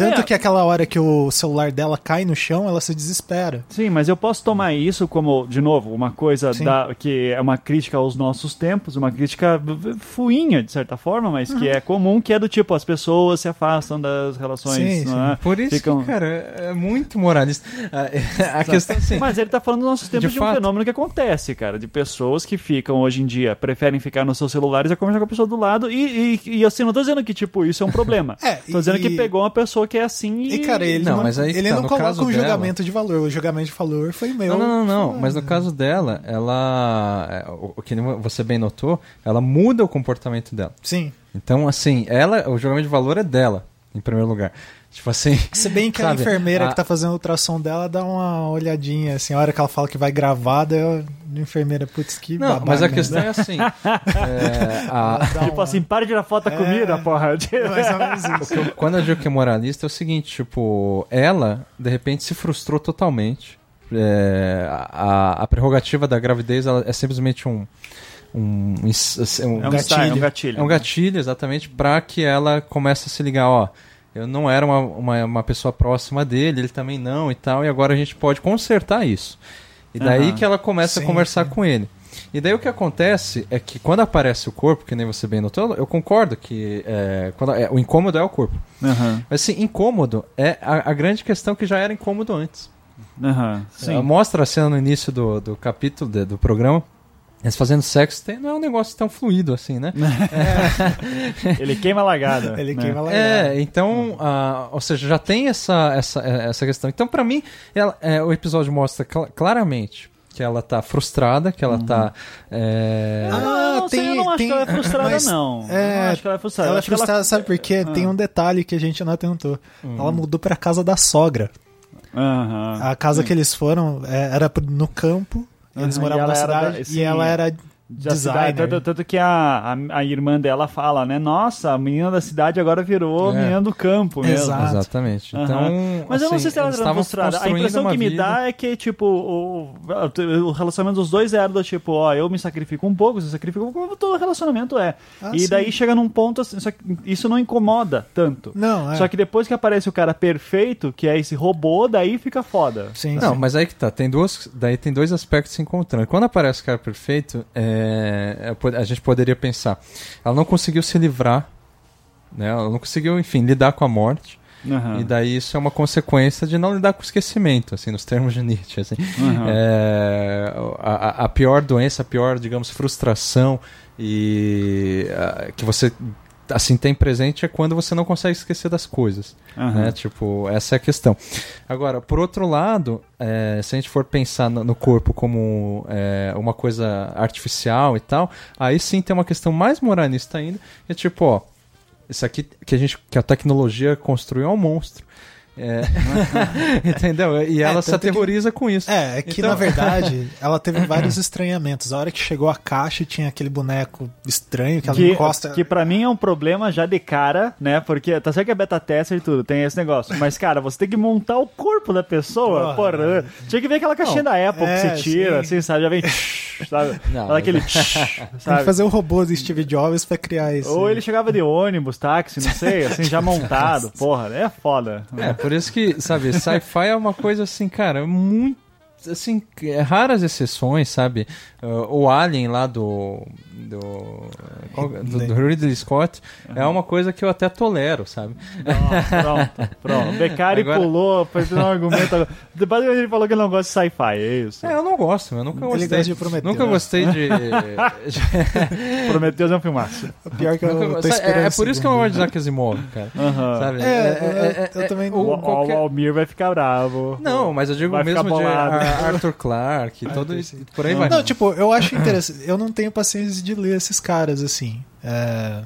Tanto É. que aquela hora que o celular dela cai no chão, ela se desespera. Sim, mas eu posso tomar isso como, de novo, uma coisa Sim. da, que é uma crítica aos nossos tempos, uma crítica fuinha, de certa forma, mas que é comum, que é do tipo, as pessoas se afastam das relações. Sim, não é? Por isso Ficam- que, cara, é muito moralista. A, a questão assim. Mas ele tá falando dos nossos tempos de, De um fato. fenômeno que acontece, cara, de pessoas que ficam hoje em dia, preferem ficar nos seus celulares e conversar com a pessoa do lado, e, e, e assim, não tô dizendo que, tipo, isso é um problema. É, tô dizendo e- que pegou uma pessoa que é assim e... E, cara, ele Não, não, mas aí ele tá, não coloca um dela- julgamento de valor. O julgamento de valor foi meu. Não, não, não, não. Mas no caso dela, ela. é, o que você bem notou, ela muda o comportamento dela. Sim. Então, assim, ela, o julgamento de valor é dela, em primeiro lugar. Tipo assim. Se bem que a sabe, enfermeira a- que tá fazendo o ultrassom dela dá uma olhadinha, assim, a hora que ela fala que vai gravar, daí a enfermeira, putz, que Não, babaca, mas a né? questão é assim. é, a- Tipo uma- assim, para de tirar foto da comida, porra. Mais ou menos isso. eu- quando eu digo que é moralista é o seguinte, tipo, ela, de repente, se frustrou totalmente. É, a, a prerrogativa da gravidez ela é simplesmente um. Um, um, É um gatilho. É um gatilho. É um gatilho, exatamente, para que ela comece a se ligar, ó. Eu não era uma, uma, uma pessoa próxima dele, ele também não e tal, e agora a gente pode consertar isso. E daí Aham. que ela começa Sim, a conversar sim. com ele. E daí o que acontece é que quando aparece o corpo, que nem você bem notou, eu concordo que é, quando, é, o incômodo é o corpo. Aham, Mas assim, incômodo é a, a grande questão que já era incômodo antes. sim. Ela mostra a cena no início do, do capítulo, de- do programa, eles fazendo sexo, tem- não é um negócio tão fluido assim, né? Ele queima a lagada. Ele né? queima lá. É, então, ah, ou seja, já tem essa, essa, eh, essa questão. Então, pra mim, ela- é, o episódio mostra cla- claramente que ela tá frustrada, que ela tá. é, Ah, não, sei, tem- eu não acho tem- que ela é frustrada, mas, não. é, eu não acho que ela é frustrada. Ela Eu é frustrada, sabe por quê? Tem um detalhe que a gente não atentou. Ela mudou pra casa da sogra. Aham. A casa que eles foram é, era pro- no campo, eles Aham, moravam e na cidade da- e ela era Da designer. cidade, tanto, tanto que a, a, a irmã dela fala, né? Nossa, a menina da cidade agora virou É. menina do campo mesmo. Exato. Exatamente. Aham. Então, Mas eu não assim, sei se ela estavam frustrada. A impressão que me vida- dá é que, tipo, o, o relacionamento dos dois era do tipo, ó, eu me sacrifico um pouco, você sacrifica um pouco, como todo relacionamento é. Ah, e sim. daí chega num ponto assim, só que isso não incomoda tanto. Não, é. Só que depois que aparece o cara perfeito, que é esse robô, daí fica foda. Sim, Não, sim. mas aí que tá, tem duas, daí tem dois aspectos se encontrando. Quando aparece o cara perfeito, é, é, po- a gente poderia pensar, ela não conseguiu se livrar, né? Ela não conseguiu, enfim, lidar com a morte. Aham. E daí isso é uma consequência de não lidar com o esquecimento, assim, nos termos de Nietzsche. Assim. Aham. É, a, a- a pior doença, a pior, digamos, frustração e ah, que você assim tem presente é quando você não consegue esquecer das coisas. Aham. Né? Tipo, essa é a questão. Agora, por outro lado, é, se a gente for pensar no, no corpo como é, uma coisa artificial e tal, aí sim tem uma questão mais moralista ainda, é tipo, ó, isso aqui que a gente que a tecnologia construiu é um monstro. É, entendeu? E ela se tanto que- aterroriza com isso. É, é que Então- na verdade ela teve vários estranhamentos. A hora que chegou a caixa e tinha aquele boneco estranho que ela que, encosta. que pra mim é um problema já de cara, né? Porque tá certo que é beta tester e tudo, tem esse negócio. Mas, cara, você tem que montar o corpo da pessoa. Porra. Porra, tinha que ver aquela caixinha da Apple é, que você tira, sim. assim, sabe? Já vem, sabe? Não, aquele, Tem que fazer o robô do Steve Jobs pra criar isso. Ou ele chegava de ônibus, táxi, não sei, assim, já montado. Porra, é foda. É, por isso que, sabe, sci-fi é uma coisa assim, cara, muito. Assim, é raras exceções, sabe? Uh, o Alien lá do. do qual- do, do Ridley Scott é uma coisa que eu até tolero, sabe? Pronto, pronto. O Beccari Agora- pulou, foi um argumento. Depois ele falou que ele não gosta de sci-fi, é isso. É, eu não gosto, eu nunca Ele gostei. gosta de Prometeu. Nunca gostei de. Prometeus é um filmaço. Pior que eu nunca- tô é, esperando. é por isso que eu não gosto de. Isaac Asimov, cara. Aham. Sabe? É, eu- eu também O, o- qualquer- o Almir vai ficar bravo. Não, mas eu digo Vai ficar mesmo de Arthur Clarke, todo isso, por aí vai. Não, tipo, eu acho interessante. Eu não tenho paciência de ler esses caras, assim. É,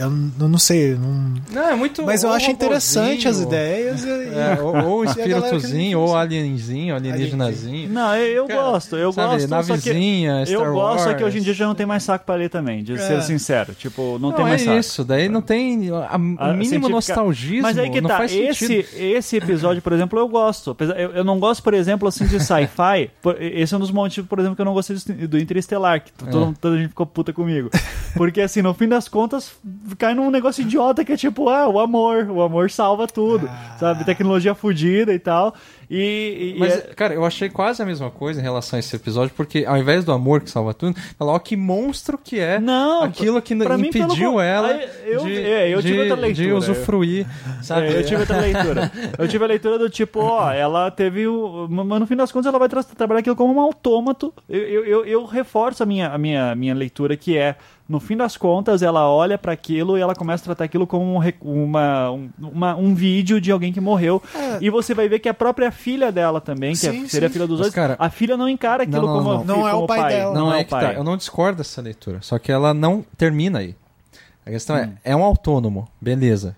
Eu não sei. Não... Não, é muito. Mas eu acho interessante as ideias. E, É, ou, ou que espíritozinho, ou alienzinho, alienígenazinho. Não, eu, eu Cara, gosto, eu sabe, gosto. só que navezinha, Star eu gosto, só que Wars. hoje em dia já não tem mais saco pra ler também, de É. ser sincero. Tipo, não, Não, tem mais é saco. isso, daí não tem a, a- o mínimo nostalgismo, Mas aí que tá, esse, esse episódio, por exemplo, eu gosto. Apesar- Eu, eu não gosto, por exemplo, assim, de sci-fi. Esse é um dos motivos, por exemplo, que eu não gostei do- do Interestelar, que É. todo, toda a gente ficou puta comigo. Porque, assim, no fim das contas, cai num negócio idiota que é tipo, ah, o amor. O amor salva tudo. Sabe? Tecnologia fudida e tal. E. e- Mas, é- cara, eu achei quase a mesma coisa em relação a esse episódio, porque ao invés do amor que salva tudo, fala, ó, que monstro que é Não, aquilo que pra mim, pelo impediu con- ela eu- de, é, eu tive de- outra leitura, de usufruir, sabe? É, eu tive outra leitura. Eu tive a leitura do tipo, ó, ela teve o. Mas no fim das contas ela vai tra- trabalhar aquilo como um autômato. Eu, eu, eu, eu reforço a minha, a minha, minha leitura, que é. No fim das contas, ela olha pra aquilo e ela começa a tratar aquilo como um, uma, um, uma- um vídeo de alguém que morreu. E você vai ver que a própria filha dela também, que é- É. Sim, seria a sim. filha dos dois, cara- a filha não encara aquilo Não, não, como, não. Não é como o pai dela. Não, é é o que pai. tá. Eu não discordo dessa leitura. Só que ela não termina aí. A questão Hum. é, é um autônomo, beleza.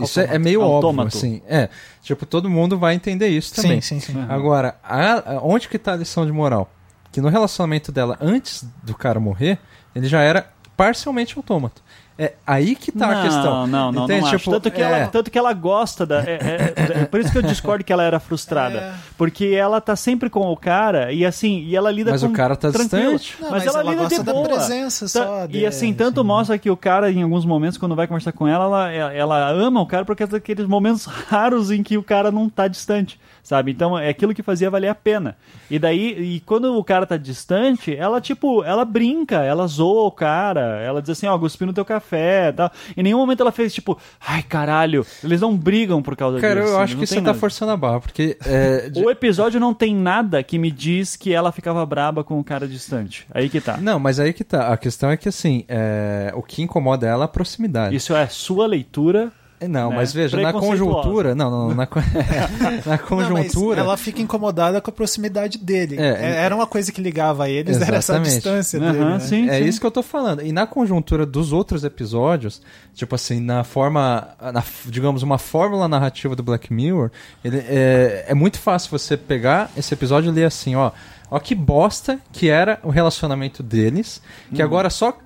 Isso é, é meio Autômato. óbvio, assim. É, tipo, todo mundo vai entender isso também. Sim, sim, sim. Agora, a- a- onde que tá a lição de moral? Que no relacionamento dela, antes do cara morrer, ele já era parcialmente autômato. É aí que tá a questão. Não, não, Entende? não acho. Tipo, tanto, que é. ela, tanto que ela gosta da. É, é- é por isso que eu discordo que ela era frustrada. É. Porque ela tá sempre com o cara e assim, e ela lida Mas com. o cara tá tranquilo. distante. Não, mas, mas ela, ela lida gosta de da boa. presença só Tá- E assim, tanto mostra que o cara, em alguns momentos, quando vai conversar com ela, ela, ela ama o cara porque é daqueles momentos raros em que o cara não tá distante. Sabe? Então é aquilo que fazia valer a pena. E daí, e quando o cara tá distante, ela, tipo, ela brinca, ela zoa o cara, ela diz assim, ó, cuspi no teu café tal. Em nenhum momento ela fez, tipo, ai caralho, eles não brigam por causa Cara, disso. eu acho não que você tá nada. forçando a barra, porque. é, O episódio não tem nada que me diz que ela ficava braba com o cara distante. Aí que tá. Não, mas aí que tá. A questão é que, assim, é, o que incomoda ela é a proximidade. Isso é sua leitura. Não, né? mas veja, na conjuntura. Não, não, na, na Não, conjuntura. ela fica incomodada com a proximidade dele. É, É, era uma coisa que ligava eles, era essa Exatamente. distância dele. né? sim, é sim. isso que eu tô falando. E na conjuntura dos outros episódios, tipo assim, na forma, na, digamos, uma fórmula narrativa do Black Mirror, ele, é, é muito fácil você pegar esse episódio e ler assim, ó, ó que bosta que era o relacionamento deles, Uhum. que agora só,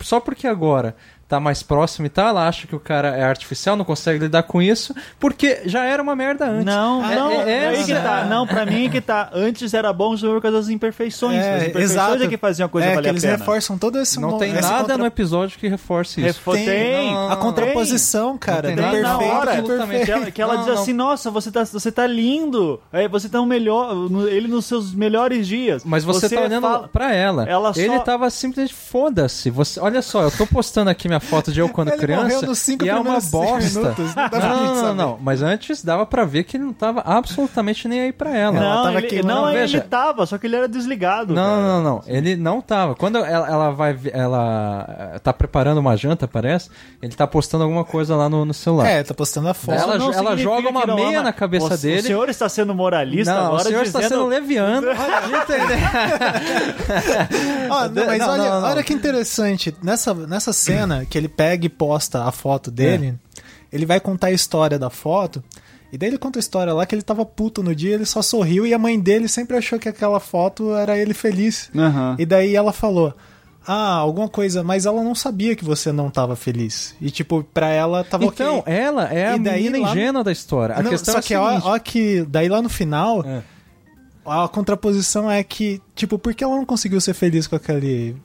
só porque agora tá mais próximo e tal, ela acha que o cara é artificial, não consegue lidar com isso, porque já era uma merda antes. Não, É- não, é- é aí que tá. Não, pra mim é que tá. Antes era bom por causa das imperfeições. As É, imperfeições exato. é que faziam a coisa é, valer que a eles pena. reforçam todo esse Não tem esse nada contra- no episódio que reforce isso. Refo- Tem, Tem, a não, contraposição, cara, tem nada. perfeito na hora perfeito. que ela, que ela Não, diz não. assim, nossa, você tá, você tá lindo, é, você tá um melhor, ele nos seus melhores dias. Mas você, tá olhando fala- pra ela. Ela Ele só- tava simplesmente foda-se. Você, olha só, eu tô postando aqui minha foto de eu quando Ele criança nos cinco e é uma bosta. minutos, não não, não, não. Mas antes dava pra ver que ele não tava absolutamente nem aí pra ela. Ela Não, tava ele, queimando. não, ele Veja. tava, só que ele era desligado. Não, cara. não, não. Ele não tava. Quando ela, ela vai. Ela eh, tá preparando uma janta, parece. Ele tá postando alguma coisa lá no, no celular. É, tá postando a foto. Ela- não ela joga uma meia ama- na cabeça o, dele. O senhor está sendo moralista não, agora o senhor dizendo... está sendo leviano. Entendeu? Ó, não, mas Não, olha, não, não. olha que interessante. Nessa, nessa cena que ele pega e posta a foto dele, ele vai contar a história da foto. E daí ele conta a história lá que ele tava puto no dia, ele só sorriu e a mãe dele sempre achou que aquela foto era ele feliz. Aham. E daí ela falou: Ah, alguma coisa, mas ela não sabia que você não tava feliz. E tipo, pra ela tava Então, ok. ela é a E daí menina lá- ingênua da história. A Não, questão só é que ó, ó que daí lá no final É. a contraposição é que tipo por que ela não conseguiu ser feliz com aquele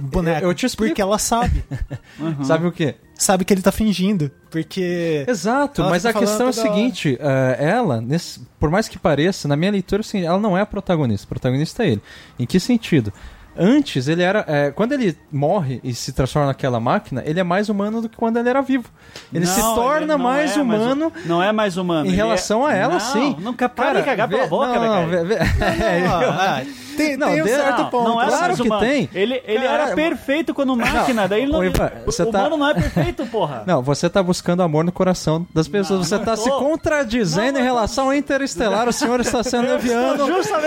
boneco? Eu te explico. Porque ela sabe, Sabe o quê? sabe que ele tá fingindo, porque Exato, mas a fica questão é toda seguinte: eh, ela, nesse- por mais que pareça, na minha leitura, assim, ela não é a protagonista. O protagonista é ele. Em que sentido? Antes, ele era. é, quando ele morre e se transforma naquela máquina, ele é mais humano do que quando ele era vivo. Ele se Não, torna ele mais é humano. não é mais humano. em ele relação é- a ela, não, sim. Nunca para de cagar vê- pela boca, não, não, velho. vê- vê- É, Ah, tem, Não, tem um certo Não, ponto. não é claro mais que humano. tem. Ele, ele Cara, era perfeito quando máquina, daí ele não. Ivan, você o tá- humano não é perfeito, porra. Não, você tá buscando amor no coração das pessoas. Não, você não tá tô. se contradizendo Não, em relação ao interestelar. O senhor está sendo leviano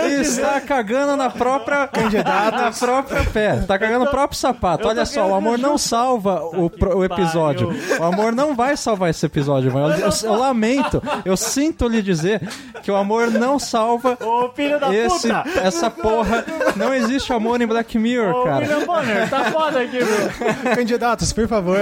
e está cagando na própria candidato, na própria pé. Tá cagando no próprio sapato. Olha só, o amor não salva o, que pro- o episódio. O amor não vai salvar esse episódio, Ivan. Eu, eu- eu lamento. Eu sinto lhe dizer que o amor não salva Ô, filho da esse, essa porra. Não existe amor em Black Mirror, Ô, cara. William Bonner, tá foda aqui, meu. Candidatos, por favor,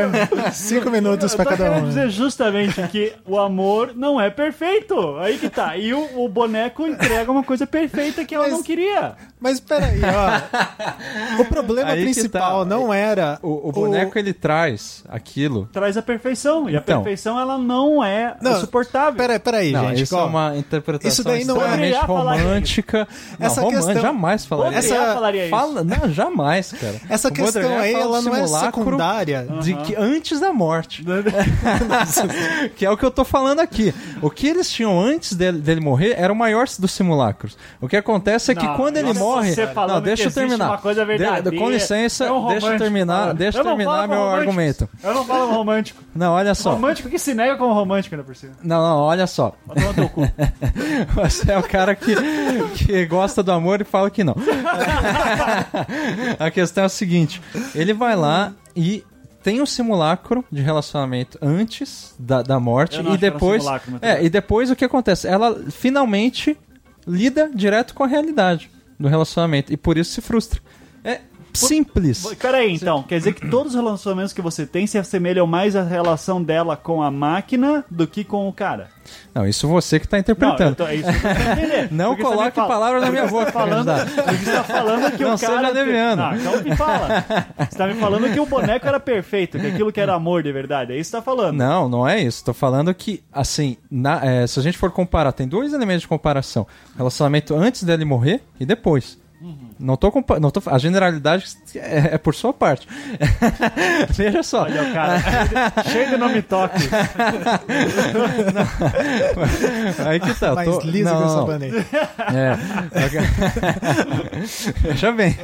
cinco minutos Eu pra cada um. dizer justamente que o amor não é perfeito. Aí que tá. E o, o boneco entrega uma coisa perfeita que ela Mas- não queria. Mas peraí, ó. O problema Aí principal tá. não era. O, o boneco ele traz aquilo. Traz a perfeição. E a Então. perfeição, ela não é Não, suportável. Peraí, peraí, Não, gente. isso é uma interpretação isso daí não é- romântica. Não, Essa romântica, questão- jamais falaria. Essa- falaria isso. Fala, não, jamais, cara. Essa O questão aí, ela não é secundária. De que antes da morte. que é o que eu tô falando aqui. O que eles tinham antes dele, dele morrer era o maior dos simulacros. O que acontece é que Não, quando ele morre. Não, deixa eu terminar. uma coisa De- com licença, é um deixa eu terminar, cara. deixa eu terminar meu argumento. Eu não falo romântico. Não, olha só. Romântico que se nega como romântico ainda por cima. Não, não, olha só. Você é o cara que, que gosta do amor e fala que não. a questão é a seguinte: ele vai lá e tem um simulacro de relacionamento antes da, da morte e um depois. mas é, e depois o que acontece? Ela finalmente lida direto com a realidade do relacionamento e por isso se frustra. Simples. Peraí, então. Quer dizer que todos os relacionamentos que você tem se assemelham mais à relação dela com a máquina do que com o cara. Não, isso você que tá Não, interpretando. eu tô, é isso que eu tô entender. Não me coloque palavras na minha tá boca, falando. Você está falando que Não o cara... seja. Não, então me fala. Você tá me falando que o boneco era perfeito, que aquilo que era amor de verdade. É isso que você tá falando. Não, não é isso. Tô falando que, assim, na- é, se a gente for comparar, tem dois elementos de comparação: relacionamento antes dele morrer e depois. Não tô compa- não tô A generalidade é, é por sua parte. Veja só. Olha o cara, cheio de nome toque. Aí que tá. eu Mais tô- liso não, que o não. sabonete. É. Veja bem.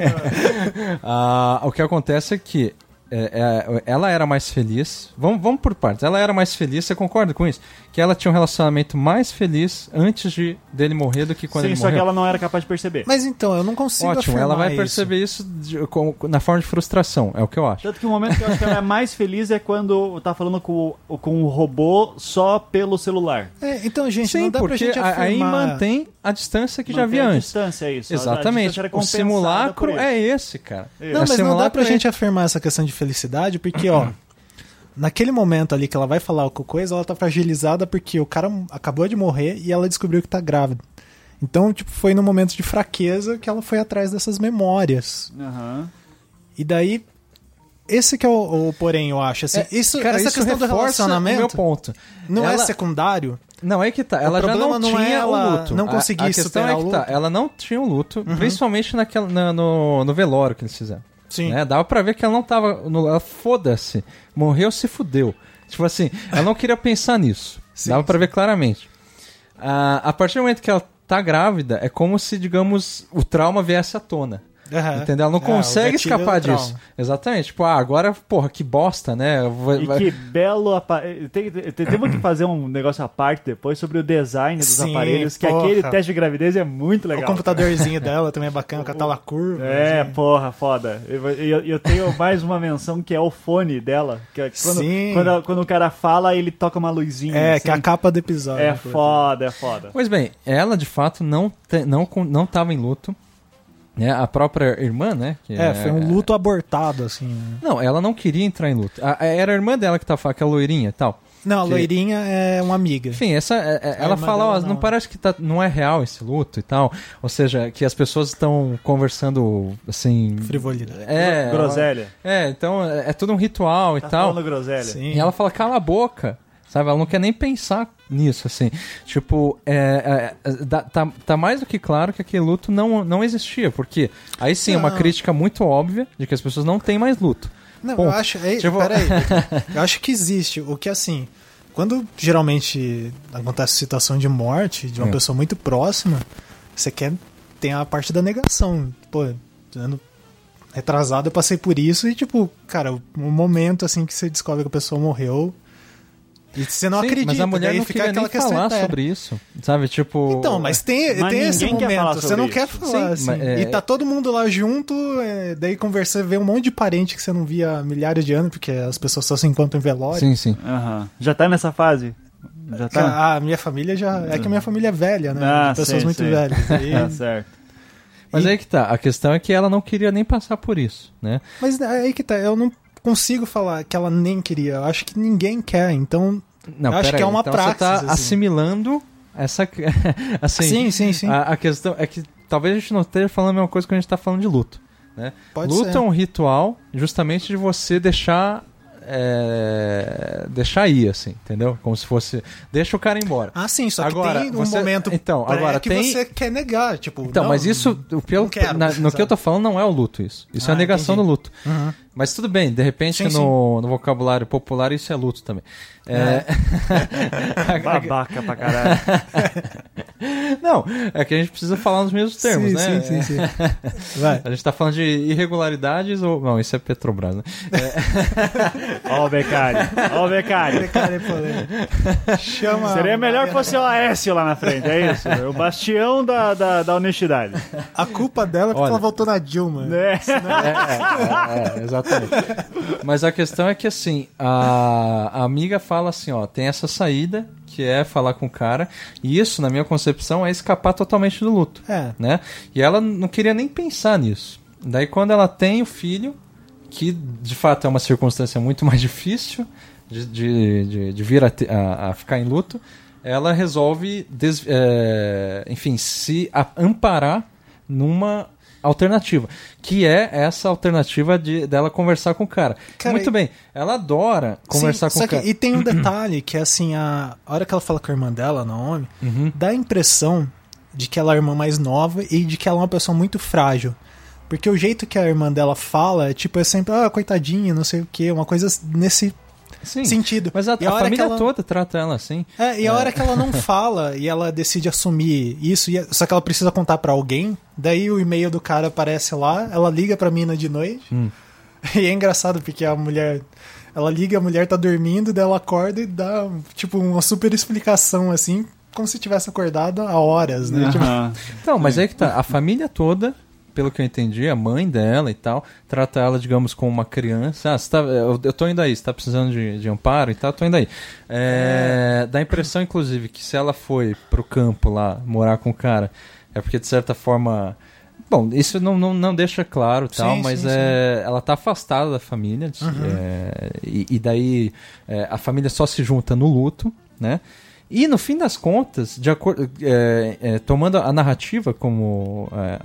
Ah, o que acontece é que é, é, ela era mais feliz. Vamos, vamos por partes. Ela era mais feliz, você concorda com isso? Que ela tinha um relacionamento mais feliz antes de dele morrer do que quando Sim, ele só morreu. que ela não era capaz de perceber. Mas então, eu não consigo Ótimo, ela vai perceber isso, de- com- na forma de frustração, é o que eu acho. Tanto que o momento que eu acho que ela é mais feliz é quando tá falando com, o- com o robô só pelo celular. isso. É, então, gente, Sim, não dá pra porque gente a- afirmar... aí mantém a distância que já Mantém havia a antes. distância, é isso. A- a Exatamente. distância era O simulacro isso. é esse, cara. Isso. Não, É mas não dá simulacro pra é gente afirmar essa questão de felicidade, porque, ó, naquele momento ali que ela vai falar com coisa, ela tá fragilizada porque o cara acabou de morrer e ela descobriu que tá grávida. Então, tipo, foi no momento de fraqueza que ela foi atrás dessas memórias. Aham. E daí, esse que é o, o porém, eu acho. Assim, É, isso, cara, essa isso questão do relacionamento o meu ponto. não é Ela- secundário. Não, é que tá. Ela já problema não não é tinha ela o luto. não A- conseguir a, questão é o que luto. Uhum. tá. Ela não tinha o luto, principalmente naquela, na- no, no velório que eles fizeram. Sim. Né? Dava pra ver que ela não tava. No, ela foda-se. Morreu, se fudeu. Tipo assim, ela não queria pensar nisso. Sim, Dava pra ver claramente. Ah, a partir do momento que ela tá grávida, é como se, digamos, o trauma viesse à tona. Aham. Entendeu? Ela não É, o consegue escapar trauma. disso. Exatamente. Tipo, ah, agora, porra, que bosta, né? Vai- E vai- que belo aparelho. Tem, tem- temos que fazer um negócio à parte depois sobre o design dos Sim, aparelhos, que porra. aquele teste de gravidez é muito O legal. computadorzinho dela também é bacana, com a tela curva. É, assim. porra, foda. Eu, eu, eu tenho mais uma menção que é o fone dela. Que é quando, Sim. quando, quando o cara fala, ele toca uma luzinha. É, assim. que é a capa do episódio. É né, foda, é foda. Pois bem, ela de fato não, te, não, não tava em luto. Né? A própria irmã, né? que É, foi um luto abortado, assim. né? Não, ela não queria entrar em luto. A- era a irmã dela que tava aquela loirinha e tal. Não, a Que- loirinha é uma amiga. Enfim, essa, é- é- ela fala, ó, não. não. parece que tá, não é real esse luto e tal. Ou seja, que as pessoas estão conversando assim. Frivolidade. É. Groselha. É, então é, é tudo um ritual e Tá tal. falando groselha. Sim. E ela fala, cala a boca. Sabe? Ela não quer nem pensar nisso, assim. Tipo, é, é, dá- tá, tá mais do que claro que aquele luto não, não existia. Porque aí sim é uma crítica muito óbvia de que as pessoas não têm mais luto. Não, Ponto. eu acho. É, Tipo- Peraí. eu acho que existe. O que assim. Quando geralmente acontece situação de morte de uma Hum. pessoa muito próxima, você quer. Tem a parte da negação. Pô, ano retrasado eu passei por isso e, tipo, cara, um momento assim que você descobre que a pessoa morreu. E você não Sim, acredita. mas a mulher não fica aquela questão falar eterna. sobre isso. Sabe? Tipo. Então, mas tem, Mas tem esse ninguém quer falar momento, você não isso. quer falar, Sim, assim. mas, é- E tá todo mundo lá junto, é, daí conversa, vê um monte de parente que você não via há milhares de anos, porque as pessoas só se encontram em velório. Sim, sim. Aham. Já tá nessa fase? Já tá? Ah, A minha família já. É que a minha família é velha, né? Ah, de pessoas sei, muito sei. velhas. Aí- Tá certo. Mas E- aí que tá. A questão é que ela não queria nem passar por isso, né? mas é aí que tá, eu não consigo falar que ela nem queria. Eu acho que ninguém quer, então. Não, acho que é uma então Você tá assim. assimilando essa. assim, sim, sim, sim. A, a questão é que talvez a gente não esteja falando a mesma coisa que a gente tá falando de luto. Né? Pode luto ser. é um ritual justamente de você deixar. é, deixar ir, assim, entendeu? Como se fosse. Deixa o cara embora. Ah, sim, só que Agora, tem um você- momento então, agora que tem- você quer negar, tipo. Então, não, mas isso, o que quero, na- no que sabe? eu tô falando não é o luto, isso. Isso é Ah, a negação entendi. do luto. Uhum. Mas tudo bem, de repente Sim, no, no vocabulário popular isso é luto também. É, Babaca pra caralho. não, é que a gente precisa falar nos mesmos termos, sim, né? Sim, sim, sim. Vai. A gente tá falando de irregularidades ou. Não, isso é Petrobras, né? Ó o Becari. Ó o Becari. É. Chama. Seria melhor que fosse o Aécio lá na frente, é isso? O bastião da, da, da honestidade. A culpa dela é porque Olha. ela voltou na Dilma. É. É, é, exatamente. Mas a questão é que assim, a, a amiga fala assim, ó, tem essa saída, que é falar com o cara, e isso, na minha concepção, é escapar totalmente do luto. É. né? E ela não queria nem pensar nisso. Daí quando ela tem o filho, que de fato é uma circunstância muito mais difícil de, de, de, de vir a, te- a- a ficar em luto, ela resolve, des- é, enfim, se a- amparar numa alternativa, que é essa alternativa de dela conversar com o cara. Cara, Muito e- bem, ela adora conversar Sim, com o que- cara. E tem um detalhe que é assim, a, a hora que ela fala com a irmã dela, Naomi, Uhum. dá a impressão de que ela é a irmã mais nova e de que ela é uma pessoa muito frágil. Porque o jeito que a irmã dela fala é tipo, é sempre, ah, coitadinha, não sei o que, uma coisa nesse Sim. sentido. Mas a, E a hora que família ela- toda trata ela assim. É, e a hora que ela não fala e ela decide assumir isso, e- só que ela precisa contar pra alguém, daí o e-mail do cara aparece lá, ela liga pra mina de noite. Hum. E é engraçado porque a mulher. Ela liga, a mulher tá dormindo, daí ela acorda e dá, tipo, uma super explicação, assim, como se tivesse acordado há horas, né? Tipo. Então, mas aí que tá. A família toda, pelo que eu entendi, a mãe dela e tal, trata ela, digamos, como uma criança. Ah, você tá, eu, eu tô indo aí, você tá precisando de, de amparo e tal, tô indo aí. É, Dá a impressão, inclusive, que se ela foi pro campo lá morar com o cara, é porque de certa forma. Bom, isso não, não, não deixa claro tal, Sim, mas sim, é, ela tá afastada da família. é, e, e daí é, a família só se junta no luto, né? E no fim das contas, de acordo, é, é, tomando a narrativa como, é,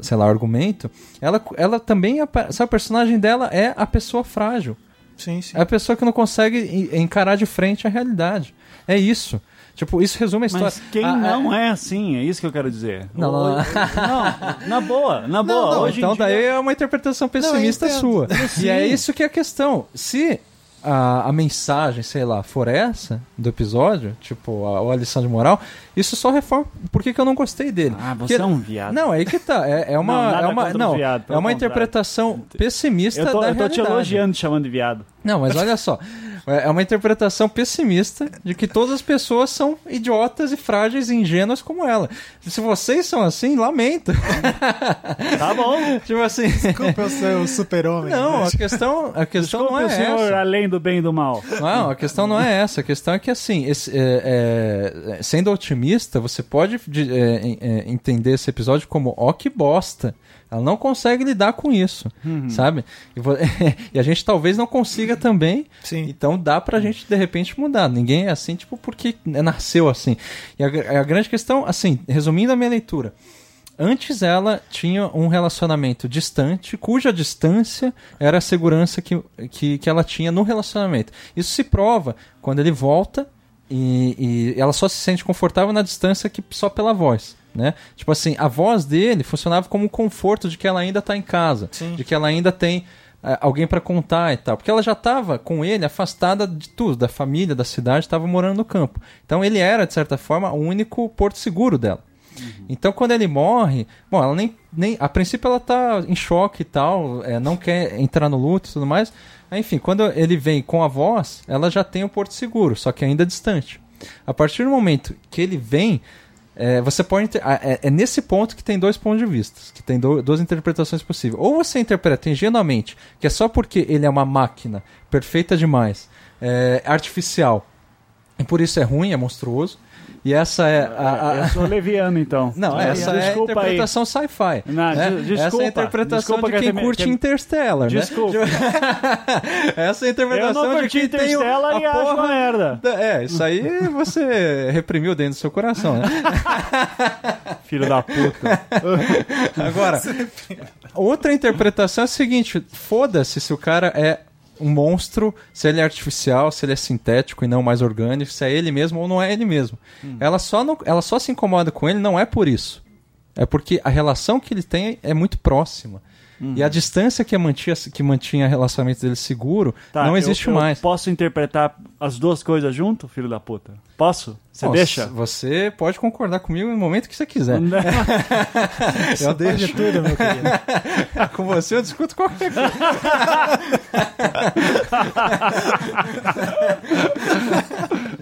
sei lá, argumento, ela, ela também, apa- sabe, a personagem dela é a pessoa frágil. sim, sim. É a pessoa que não consegue en- encarar de frente a realidade. É isso. Tipo, isso resume a história. Mas quem Ah, não é assim, é isso que eu quero dizer. Não, não, não. Na boa, na boa. não, então dia- daí é uma interpretação pessimista sua. E é isso que é a questão. Se a, a mensagem, sei lá, for essa do episódio, tipo, a, a lição de moral, isso só reforma. Por que, que eu não gostei dele? Ah, você Porque- é um viado. Não, é aí que tá. É, é Não, uma. nada é uma, não, os viados, é uma interpretação pessimista eu tô, da eu tô te realidade. elogiando te chamando de viado. Não, mas olha só. É uma interpretação pessimista de que todas as pessoas são idiotas e frágeis e ingênuas como ela. Se vocês são assim, lamento. Tá bom. tipo assim. Desculpa eu ser o super-homem. Não, né? a questão, a questão não o é senhor essa. além do bem e do mal. Não, a questão não é essa. A questão é que, assim, esse, é, é, sendo otimista, você pode de- é, é, entender esse episódio como ó que bosta. Ela não consegue lidar com isso, sabe? E, e a gente talvez não consiga também. Sim. Então dá pra gente, de repente, mudar. Ninguém é assim, tipo, porque nasceu assim. E a, a grande questão, assim, resumindo a minha leitura. Antes ela tinha um relacionamento distante, cuja distância era a segurança que, que, que ela tinha no relacionamento. Isso se prova quando ele volta e, e ela só se sente confortável na distância que só pela voz. Né? Tipo assim, a voz dele funcionava como um conforto de que ela ainda está em casa, Sim. de que ela ainda tem é, alguém para contar e tal. Porque ela já estava com ele afastada de tudo, da família, da cidade, estava morando no campo. Então ele era, de certa forma, o único porto seguro dela. Então quando ele morre, bom, ela nem, nem. A princípio ela tá em choque e tal, é, não quer entrar no luto e tudo mais. Enfim, quando ele vem com a voz, ela já tem o porto seguro, só que ainda distante. A partir do momento que ele vem, é, você pode. É, é nesse ponto que tem dois pontos de vista, que tem do- duas interpretações possíveis. Ou você interpreta ingenuamente que é só porque ele é uma máquina perfeita demais, é, artificial, e por isso é ruim, é monstruoso. E essa é a. a- Eu sou leviano, então. Não, essa é a interpretação sci-fi. Né? essa é a interpretação desculpa de que quem curte que- Interstellar, Desculpa. né? essa é a interpretação de quem tem Interstellar e acho uma merda. da- É, isso aí você reprimiu dentro do seu coração, né? Filho da puta. Agora, outra interpretação é a seguinte: foda-se se o cara é um monstro, se ele é artificial, se ele é sintético e não mais orgânico, se é ele mesmo ou não é ele mesmo. Ela, só não, ela só se incomoda com ele não é por isso. É porque a relação que ele tem é muito próxima. E a distância que mantinha, que mantinha o relacionamento dele seguro Tá, não eu- existe eu mais. Posso interpretar as duas coisas junto, filho da puta? Posso? Você Nossa, deixa? Você pode concordar comigo no momento que você quiser. Não. eu deixo. tudo, meu querido. com você eu discuto qualquer coisa.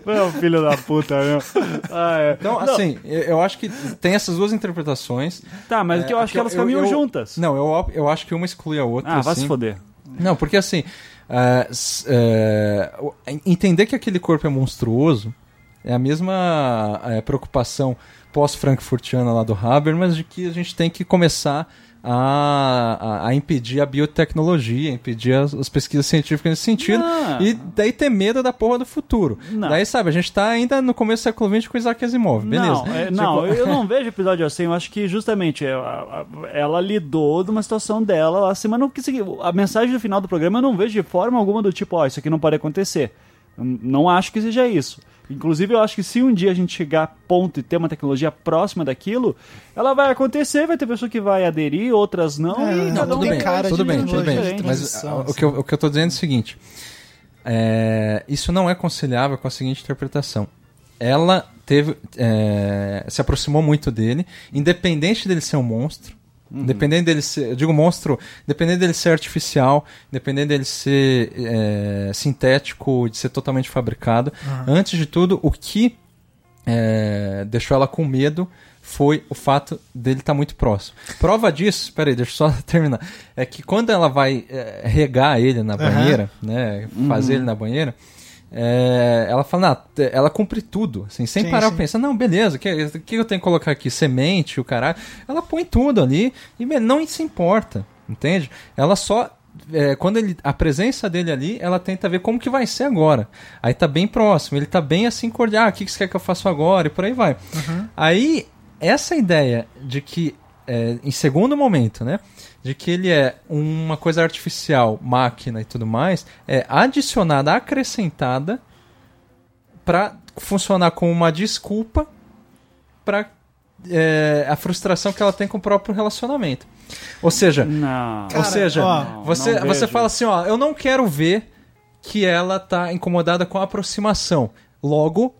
Não, filho da puta, meu. Ah, é. Então, Não, assim, eu eu acho que tem essas duas interpretações. Tá, mas é que eu acho que elas caminham juntas. Não, eu, eu acho que uma exclui a outra. Ah, vai assim. se foder. Não, porque assim, é, o- entender que aquele corpo é monstruoso é a mesma é, preocupação pós-frankfurtiana lá do Habermas de que a gente tem que começar a, a, a impedir a biotecnologia, impedir as, as pesquisas científicas nesse sentido Não. e daí ter medo da porra do futuro. Não. Daí, sabe, a gente tá ainda no começo do século XX com Isaac Asimov, beleza. Não, é, não Tipo, eu não vejo episódio assim. Eu acho que justamente é, ela lidou de uma situação dela lá assim, mas não. A mensagem do final do programa eu não vejo de forma alguma do tipo, ó, isso aqui não pode acontecer. Eu não acho que seja isso. Inclusive, eu acho que se um dia a gente chegar a ponto e ter uma tecnologia próxima daquilo, ela vai acontecer, vai ter pessoa que vai aderir, outras não, É, e não, um tudo tem bem, cara tudo de bem, tudo bem. tecnologia de Mas ah, o, que eu, o que eu tô dizendo é o seguinte: é, isso não é conciliável com a seguinte interpretação. Ela teve, é, se aproximou muito dele, independente dele ser um monstro. Independente dele ser, eu digo monstro, independente dele ser artificial, independente dele ser é, sintético, de ser totalmente fabricado. Antes de tudo, o que é, deixou ela com medo foi o fato dele estar muito próximo. Prova disso, peraí, deixa eu só terminar. É que quando ela vai é, regar ele na banheira, né, fazer ele na banheira, é, ela fala, "Não, te- ela cumpre tudo, assim, sem Sim, parar sim. pensar, não, beleza, o que, que eu tenho que colocar aqui? Semente, o caralho. Ela põe tudo ali e não se importa, entende? Ela só é, quando ele, a presença dele ali, ela tenta ver como que vai ser agora. Aí tá bem próximo, ele tá bem assim cordial, ah, o que, que você quer que eu faça agora? E por aí vai. Aí, essa ideia de que, é, em segundo momento, né? De que ele é uma coisa artificial, máquina e tudo mais, é adicionada, acrescentada para funcionar como uma desculpa para a frustração que ela tem com o próprio relacionamento. Ou seja, Não. ou Cara, seja, ó, você, não você vejo. fala assim, ó, eu não quero ver que ela tá incomodada com a aproximação. Logo,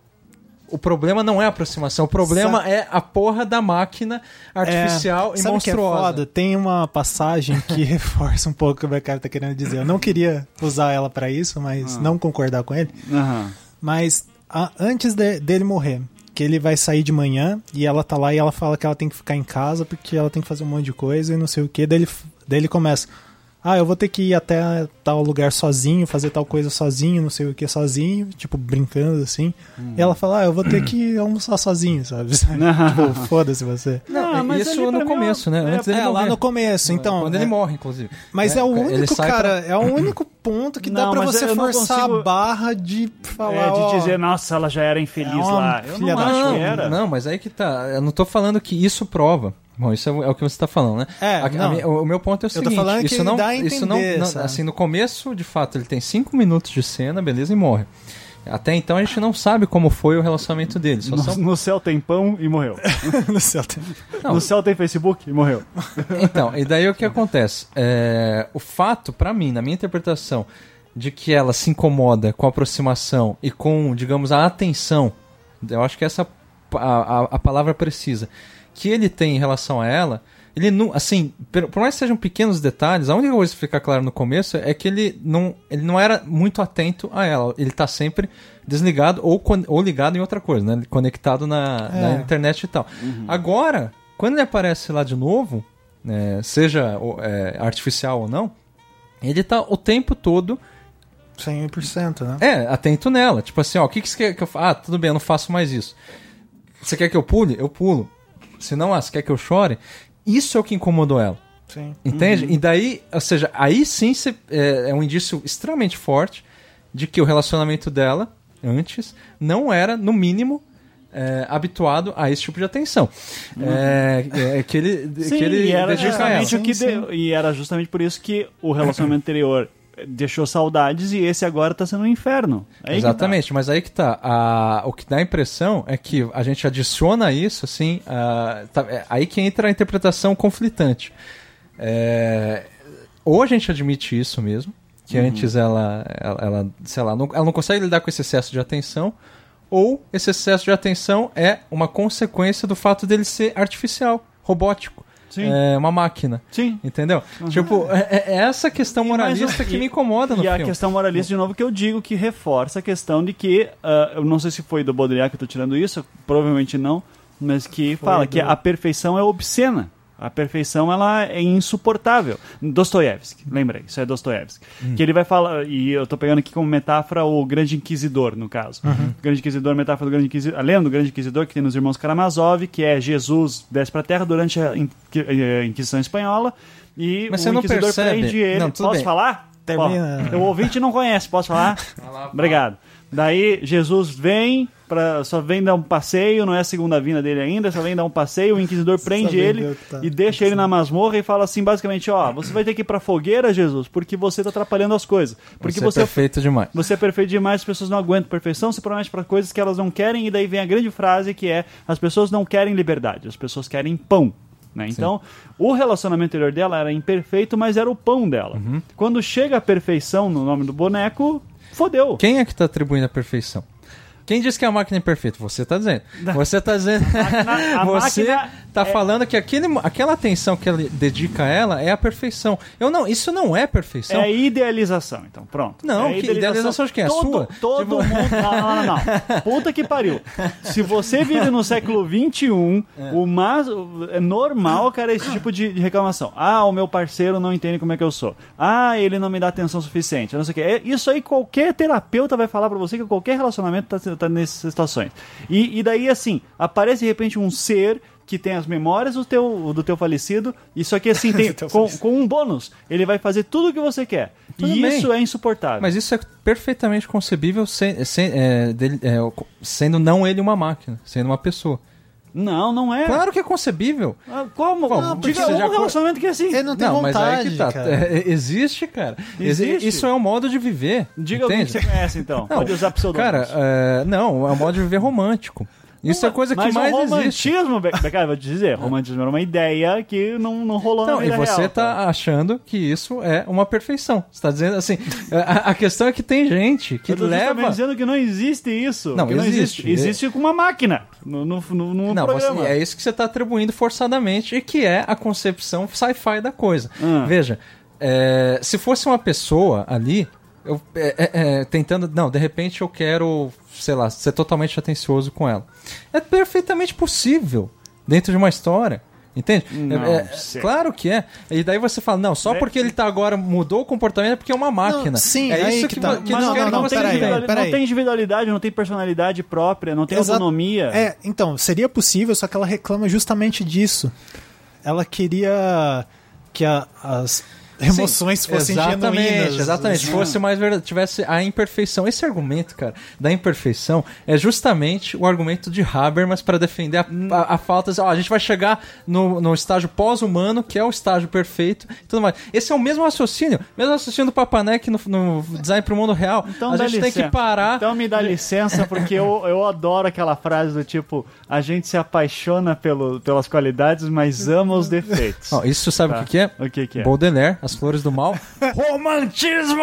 o problema não é a aproximação, o problema é a porra da máquina artificial É, e sabe o que é monstruosa. foda? Tem uma passagem que reforça um pouco o que o cara tá querendo dizer. Eu não queria usar ela pra isso, mas não concordar com ele. Aham. Mas a- antes de- dele morrer, que ele vai sair de manhã e ela tá lá e ela fala que ela tem que ficar em casa porque ela tem que fazer um monte de coisa e não sei o que. Daí ele, daí ele começa. Ah, eu vou ter que ir até tal lugar sozinho, fazer tal coisa sozinho, não sei o que sozinho, tipo, brincando assim. Hum. E ela fala, ah, eu vou ter que almoçar sozinho, sabe? tipo, foda-se você. Não, Não, mas isso ali no pra mim começo, é- né? é- Antes dele É, lá no começo, então. Quando é- ele morre, inclusive. Mas é, o ele único, cara, pra- é o único ponto que dá Não, pra mas você forçar consigo- a barra de falar, É, de ó, dizer, nossa, ela já era infeliz É lá. Eu filha não acho não, que era. não, mas aí que tá. Eu não tô falando que isso prova. Bom, isso é o é que você está falando, né? É, A- a não. minha- o meu ponto é o seguinte, falando que isso não, dá a isso não, entender, não- sabe? assim, no começo, de fato, ele tem cinco minutos de cena, beleza, e morre. Até então a gente não sabe como foi o relacionamento dele. Só No, são... no céu tem pão e morreu. no céu tem- Não. No céu tem Facebook e morreu. Então, e daí o que acontece? É, o fato, pra mim, na minha interpretação, de que ela se incomoda com a aproximação e com, digamos, a atenção, eu acho que essa a, a, a palavra precisa, que ele tem em relação a ela, ele não, assim, por mais que sejam pequenos detalhes, a única coisa que fica claro no começo é que ele não, ele não era muito atento a ela, ele tá sempre desligado ou, ou ligado em outra coisa, né? Conectado na, na É. internet e tal. Agora, quando ele aparece lá de novo, né, seja é, artificial ou não, ele tá o tempo todo 100%, né? é, atento nela. Tipo assim, ó, o que, que você quer que eu faça? Ah, tudo bem, eu não faço mais isso. Você quer que eu pule? Eu pulo. Se não, ah, você quer que eu chore? Isso é o que incomodou ela. Sim. Entende? E daí, ou seja, aí sim você- é, é um indício extremamente forte de que o relacionamento dela, antes, não era, no mínimo, é, habituado a esse tipo de atenção. É, é, que ele, Sim, que ele e era ela. justamente o que Sim, deu- e era justamente por isso que o relacionamento anterior deixou saudades e esse agora tá sendo um inferno. Que tá. Exatamente, mas aí que tá. A, o que dá a impressão é que a gente adiciona isso, assim, a- tá- é aí que entra a interpretação conflitante. É, ou a gente admite isso mesmo, que Uhum. antes ela, ela, ela, sei lá, não, ela não consegue lidar com esse excesso de atenção, ou esse excesso de atenção é uma consequência do fato dele ser artificial, robótico, Sim. é uma máquina. Sim. Entendeu? Tipo, é, é essa questão moralista que me incomoda no E a filme. questão moralista, de novo, que eu digo que reforça a questão de que, ah, eu não sei se foi do Baudrillard que eu tô tirando isso, provavelmente não, mas que fala que a perfeição é obscena. A perfeição ela é insuportável. Dostoiévski, lembrei, isso é Dostoiévski. Que ele vai falar, e eu tô pegando aqui como metáfora o Grande Inquisidor, no caso. O Grande Inquisidor, metáfora do Grande Inquisidor, a lenda do Grande Inquisidor que tem nos Irmãos Karamazov, que é Jesus desce pra terra durante a eh, Inquisição Espanhola e Mas o você não Inquisidor percebe. prende ele. Não, Posso bem. falar? Termina. Ó, o ouvinte não conhece, posso falar? Obrigado. Daí Jesus vem, pra, só vem dar um passeio, não é a segunda vinda dele ainda, só vem dar um passeio, o inquisidor prende ele tá e deixa ele na masmorra e fala assim, basicamente, ó, você vai ter que ir pra fogueira, Jesus, porque você tá atrapalhando as coisas. Porque Você é você, perfeito demais. você é perfeito demais, as pessoas não aguentam perfeição, você promete para coisas que elas não querem, e daí vem a grande frase que é: as pessoas não querem liberdade, as pessoas querem pão. Né? Então, o relacionamento anterior dela era imperfeito, mas era o pão dela. Uhum. Quando chega a perfeição no nome do boneco, fodeu. Quem é que tá atribuindo a perfeição? Quem disse que a máquina é perfeita? Você tá dizendo. Você tá dizendo. a Você máquina tá é- falando que aquele, aquela atenção que ele dedica a ela é a perfeição. Eu não, isso não é perfeição. É idealização, então, pronto. Não, é que idealização de quem? A todo, sua? Todo Tipo- mundo. Não, não, não. Puta que pariu. Se você vive no século XXI, É. o mais. É normal, cara, esse tipo de, de reclamação. Ah, o meu parceiro não entende como é que eu sou. Ah, ele não me dá atenção suficiente. Não sei o quê. É, Isso aí qualquer terapeuta vai falar pra você que qualquer relacionamento tá, tá nessas situações. E, e daí, assim, aparece de repente um ser que tem as memórias do teu, do teu falecido, isso aqui assim tem com, com um bônus. Ele vai fazer tudo o que você quer. Tudo e bem. isso é insuportável. Mas isso é perfeitamente concebível sem- sem- é, dele- é, sendo não ele uma máquina, sendo uma pessoa. Não, não é. Claro que é concebível. Ah, Como? Bom, Não, porque Diga você um já- relacionamento que é assim. Ele não tem não, mas aí vontade, que tá. cara. É, existe, cara. Exi- Existe. Isso é um modo de viver. Diga alguém que entende? você conhece, então. Não, Pode usar pseudônimos. Cara, é, não, é um modo de viver romântico. Isso é coisa que Mas mais o existe. romantismo, cara, vou te dizer, romantismo era uma ideia que não, não rolou Não, na e vida você real, tá cara. achando que isso é uma perfeição. Você tá dizendo assim. A, a questão é que tem gente que Eu tô leva. dizendo que não existe isso. Não, que não existe. existe. Existe com uma máquina no, no, no, no Não, você- programa. é isso que você está atribuindo forçadamente e que é a concepção sci-fi da coisa. Hum. Veja, é, se fosse uma pessoa ali, eu, é, é, é, tentando. Não, de repente eu quero, sei lá, ser totalmente atencioso com ela. É perfeitamente possível dentro de uma história. Entende? Não É- é- claro que é. E daí você fala, não, só É. porque ele tá agora mudou o comportamento é porque é uma máquina. Não, sim, é aí isso que que, tá. que Mas não, não, que não, você peraí, peraí. não tem individualidade, não tem personalidade própria, não tem Exa- autonomia. É, então, seria possível, só que ela reclama justamente disso. Ela queria que a- as. Emoções fossem exatamente, genuínas. Exatamente, fosse mais verdade, tivesse a imperfeição. Esse argumento, cara, da imperfeição é justamente o argumento de Habermas para defender a, a, a falta. Ó, a gente vai chegar no, no estágio pós-humano, que é o estágio perfeito e tudo mais. Esse é o mesmo raciocínio, mesmo raciocínio do Papanek no, no design para o mundo real. Então a gente tem licença. que parar. Então me dá licença, porque eu, eu adoro aquela frase do tipo: a gente se apaixona pelo, pelas qualidades, mas ama os defeitos. Ó, isso sabe Tá. o que, que é? O que, que é? Baudelaire, As Flores do Mal. Romantismo!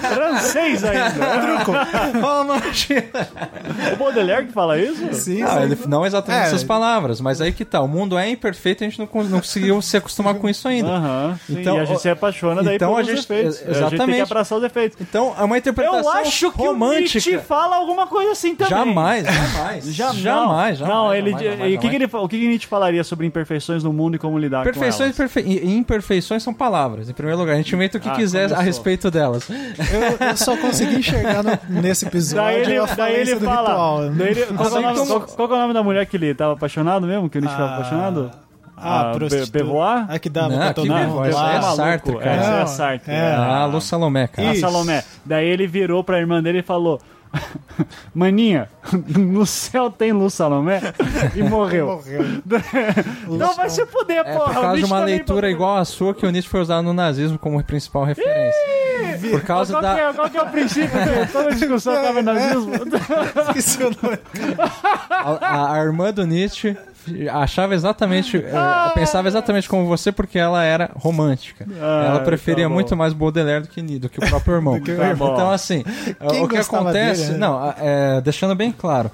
Francês ainda. Romantismo! o Baudelaire que fala isso? Sim, Não, sim. ele, não exatamente É. essas palavras, mas aí que tá. O mundo é imperfeito e a gente não, não conseguiu se acostumar com isso ainda. Aham. sim, Então, e a gente ó, se apaixona daí então pelos a gente- defeitos. A gente tem exatamente. que abraçar os defeitos. Então é uma interpretação Eu acho que romântica. o Nietzsche fala alguma coisa assim também. Jamais, jamais. Já- jamais, jamais. Não, ele, jamais, jamais, e o que, que jamais. ele, o que, que Nietzsche falaria sobre imperfeições no mundo e como lidar Perfeições com elas? perfe... e imperfeições são palavras. Em primeiro lugar, a gente inventa o que Ah, quiser a começou. respeito delas. Eu, eu só consegui enxergar no- nesse episódio Daí ele, a daí ele fala. ritual. daí ele- qual, que é o nome, Assim qual, como- qual é o nome da mulher que ele tava apaixonado mesmo? Que o Nietzsche tava Ah, apaixonado? Ah, Be- prostituta. Bevois? Ah, que dava Não, pra que lá. é maluco. Sartre, cara. Essa é a Não, Sartre. é. Ah, Lu Salomé, cara. A Isso. Salomé. Daí ele virou pra irmã dele e falou: Maninha, no céu tem Lu Salomé? E morreu. Morreu. Não vai se fuder, É porra. por causa de uma também igual a sua que o Nietzsche foi usado no nazismo como principal referência. Por causa Qual, da. que é, qual que é o princípio toda discussão acaba em nazismo? Esqueci o nome. A, a- a irmã do Nietzsche achava exatamente, eh, pensava exatamente como você porque ela era romântica. Ah, ela preferia tá muito mais Baudelaire do que, do que o próprio irmão. que o irmão. Então assim, Quem o que acontece, dele, né? não, é, deixando bem claro,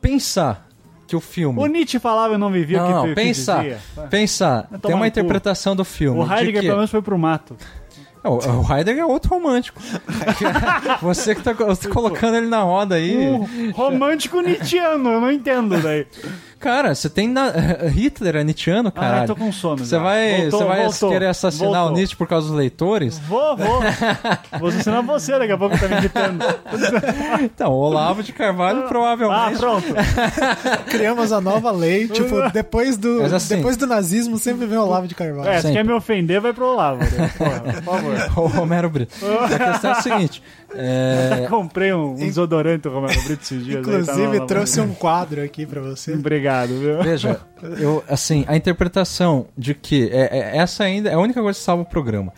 pensar que o filme O Nietzsche falava e não vivia não, o que, não, que pensar, dizia. pensar, Vai tem uma cu. interpretação do filme. O de Heidegger que- pelo menos foi pro mato. Não, o Heidegger é outro romântico. Você que tá co- colocando ele na roda aí. Um romântico nietzschiano, eu não entendo daí. Cara, você tem na... Hitler é nietzscheano, Ah, cara. eu tô com sono Você vai, Voltou, você vai voltou, querer assassinar voltou. o Nietzsche por causa dos leitores? Vou, vou. Vou assassinar você daqui a pouco tá me irritando. Então, o Olavo de Carvalho Ah, provavelmente. pronto. Criamos a nova lei, tipo, depois do, assim- depois do nazismo sempre vem o Olavo de Carvalho. É, se Sempre. quer me ofender, vai pro Olavo. né? Porra, por favor. o Romero Brito. A questão é a seguinte: é, Comprei um, um desodorante do Romero Brito esses dias. aí, tá Inclusive, trouxe um quadro aqui pra você. Obrigado, viu? veja, eu, assim, a interpretação de que é, é- essa ainda é a única coisa que salva o programa.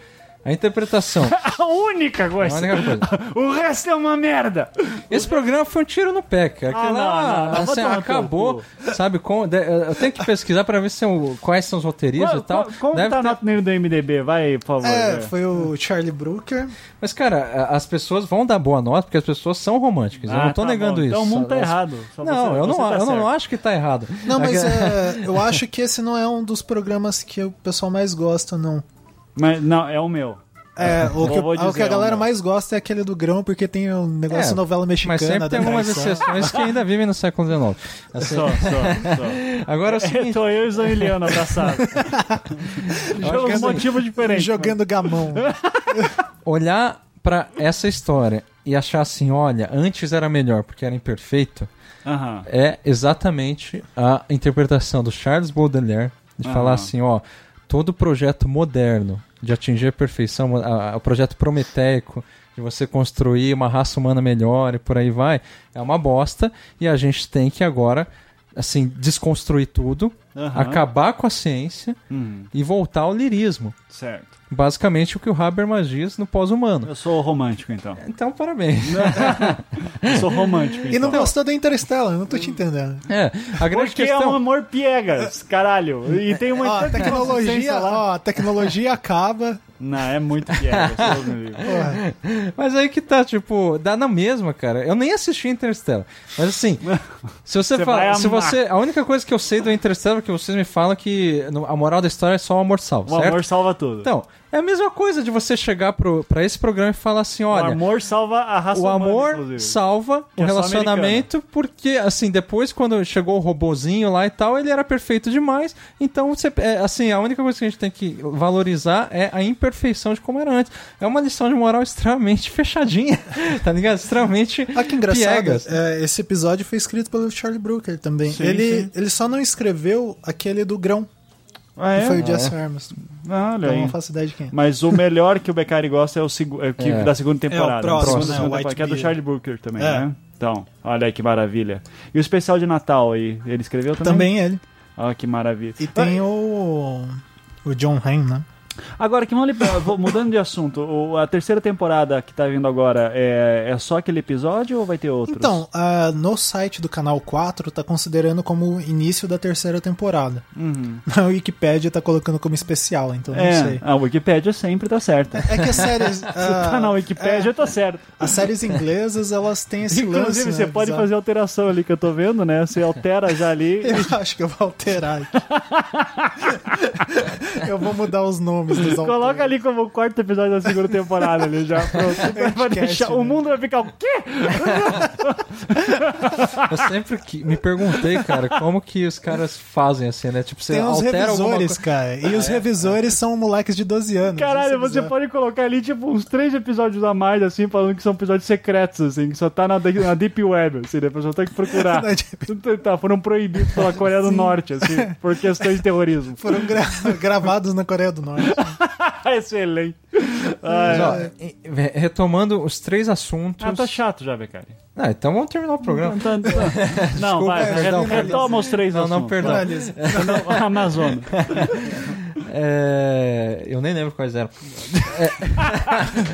A interpretação. A única É a coisa. única coisa. O resto é uma merda. Esse programa foi um tiro no pé, cara. Ah, não, lá, não, assim, acabou, sabe? Com, de- eu tenho que pesquisar pra ver se são- quais são os roteiristas e tal. Como, como Deve tá a ter- nota do MDB? Vai, por favor. É, foi o Charlie Brooker. Mas, cara, as pessoas vão dar boa nota porque as pessoas são românticas. eu Ah, não tô tá negando bom. isso. Então o mundo tá Elas- errado. Só Não, você- eu, não, você tá eu não acho que tá errado. Não, mas Aquela- é, eu acho que esse não é um dos programas que o pessoal mais gosta, não. Mas não, é o meu. É, o, que, o que a galera um- mais gosta é aquele do grão, porque tem o negócio É, de novela mexicana. Mas sempre tem algumas exceções que ainda vivem no século XIX. Assim, Só, só, só. agora é o seguinte, Tô eu e Zaniliano abraçados. Pelos assim, motivos diferentes. Jogando gamão. olhar pra essa história e achar assim, olha, antes era melhor porque era imperfeito, é exatamente a interpretação do Charles Baudelaire de falar assim, ó, todo projeto moderno de atingir a perfeição, o projeto prometeico de você construir uma raça humana melhor e por aí vai, é uma bosta. E a gente tem que agora assim desconstruir tudo, Aham. acabar com a ciência Hum, e voltar ao lirismo. certo. Basicamente o que o Habermas diz no pós-humano. Eu sou romântico, então. Então, parabéns. Eu sou romântico, E não então. gostou da Interstellar, não tô te entendendo. É, a grande Porque é questão... um amor piegas, caralho. E tem uma Ó, tecnologia, ó, a tecnologia acaba. Não, é muito. Porra. Mas aí que tá, tipo, dá na mesma, cara. Eu nem assisti Interstellar. Mas assim, se você, Você fala. Se você. A única coisa que eu sei do Interstellar é que vocês me falam que no- a moral da história é só o amor salvo, O certo? amor salva tudo. Então, é a mesma coisa de você chegar pro, pra esse programa e falar assim: o olha. amor salva a raça O humana, amor inclusive. salva o é relacionamento, porque, assim, depois quando chegou o robozinho lá e tal, ele era perfeito demais. Então, você, é, assim, a única coisa que a gente tem que valorizar é a imperfeição de como era antes. É uma lição de moral extremamente fechadinha, tá ligado? Extremamente Ah, que engraçado. piegas. é, esse episódio foi escrito pelo Charlie Brooker também. Sim, ele, sim. ele só não escreveu aquele do grão. Ah, é? foi o Jesse Armstrong. Ah, olha Eu aí. não faço ideia de quem é. Mas o melhor que o Beccari gosta é o segu- é que- É. da segunda temporada. próximo, Segunda, né, segunda o que é do. Charlie Brooker também, É. né? Então, olha aí que maravilha. E o especial de Natal aí, ele escreveu também? Também ele. Olha que maravilha. E tem o. O John Hamm, né? Agora, que mal vou- mudando de assunto, o- a terceira temporada que tá vindo agora é, é só aquele episódio ou vai ter outros? Então, ah, no site do canal 4 tá considerando como início da terceira temporada. Uhum. Na Wikipédia tá colocando como especial, então não É, sei. a Wikipédia sempre tá certa. É que as séries. Ah, tá na Wikipédia, é, tá certo. as séries inglesas, elas têm esse Inclusive, lance. você né, pode bizarro. fazer alteração ali que eu tô vendo, né? Você altera já ali. Eu acho que eu vou alterar aqui. eu vou mudar os nomes dos Coloca ali como o quarto episódio da segunda temporada ali já. Pronto. Vai deixar- né? O mundo vai ficar o quê? Eu sempre que- me perguntei, cara, como que os caras fazem assim, né? Tipo, você Tem uns revisores, cara. E os revisores são moleques de 12 anos. Caralho, é você bizarro. pode colocar ali, tipo, uns três episódios a mais, assim, falando que são episódios secretos, assim, que só tá na, na Deep Web, assim, né? A pessoa tem que procurar. Tá, foram proibidos pela Coreia do Norte, assim, por questões de terrorismo. Foram gra- gravados na Coreia do Norte. Excelente. Mas, ó, retomando os três assuntos. ah, tá chato já, Becari. Ah, então vamos terminar o programa. Não, tá- tá- não, vai, Desculpa, perdão, re- retoma os três Não, não, assuntos. perdão. Finaliza. Não, Amazônia. É, Eu nem lembro quais eram.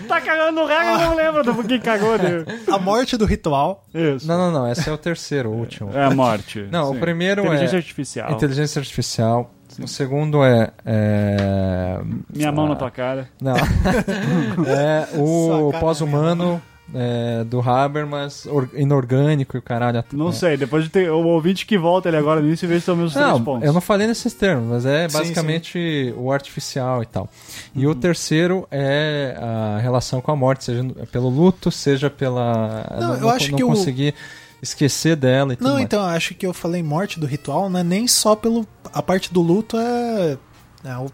Tá cagando no regra, eu não lembro do que cagou dele. A morte do ritual. Isso. Não, não, não. Esse é o terceiro, o último. É a morte. Não, o primeiro Inteligência é- artificial. Inteligência artificial. O segundo é. é... Minha mão Ah, na tua cara. Não. é o pós-humano é, do Habermas, or- inorgânico e o caralho. Não é. sei, depois de ter o ouvinte que volta ele agora nisso e vê se são meus três Não, pontos. eu não falei nesses termos, mas é Sim, basicamente o artificial e tal. E Uhum. o terceiro é a relação com a morte, seja pelo luto, seja pela. Não, eu acho que o- conseguir esquecer dela e tudo Não, mais. então, acho que eu falei morte do ritual, não é nem só pelo. A parte do luto é. é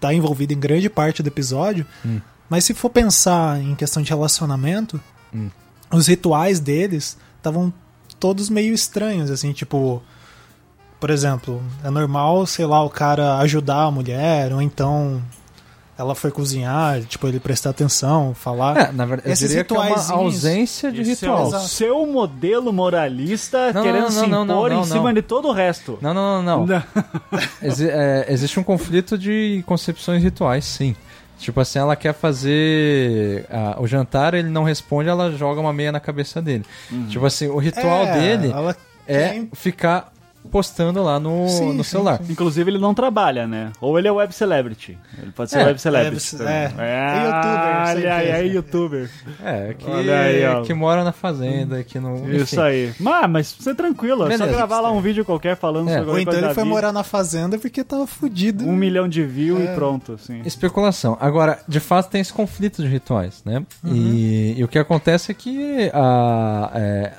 tá envolvida em grande parte do episódio. Hum. Mas se for pensar em questão de relacionamento, Hum. os rituais deles estavam todos meio estranhos, assim, tipo. Por exemplo, é normal, sei lá, o cara ajudar a mulher, ou então ela foi cozinhar, tipo, ele prestar atenção, falar. É, na verdade, eu Esses diria que é uma ausência de Esse ritual. é seu modelo moralista Não, querendo não, se não, impor não, em não, cima não. de todo o resto. Não, não, não, não. Exi- é, existe um conflito de concepções rituais, sim. Tipo assim, ela quer fazer ah, o jantar, ele não responde, ela joga uma meia na cabeça dele. Tipo assim, o ritual É, dele ela é ficar postando lá no, Sim, no sim, celular. sim. Inclusive, ele não trabalha, né? Ou ele é web celebrity. Ele pode ser É, web celebrity. é, também. é. É youtuber, Olha aí, é. é youtuber. É, que, Olha aí, ó. que mora na fazenda, que não. Isso enfim. aí. Mas, mas você é tranquilo, é só Beleza. gravar lá um vídeo qualquer falando É. sobre Ou então ele foi vida. morar na fazenda porque tava fudido. Um milhão de views É. e pronto, assim. Especulação. Agora, de fato, tem esse conflito de rituais, né? Uhum. E, e o que acontece é que a, é,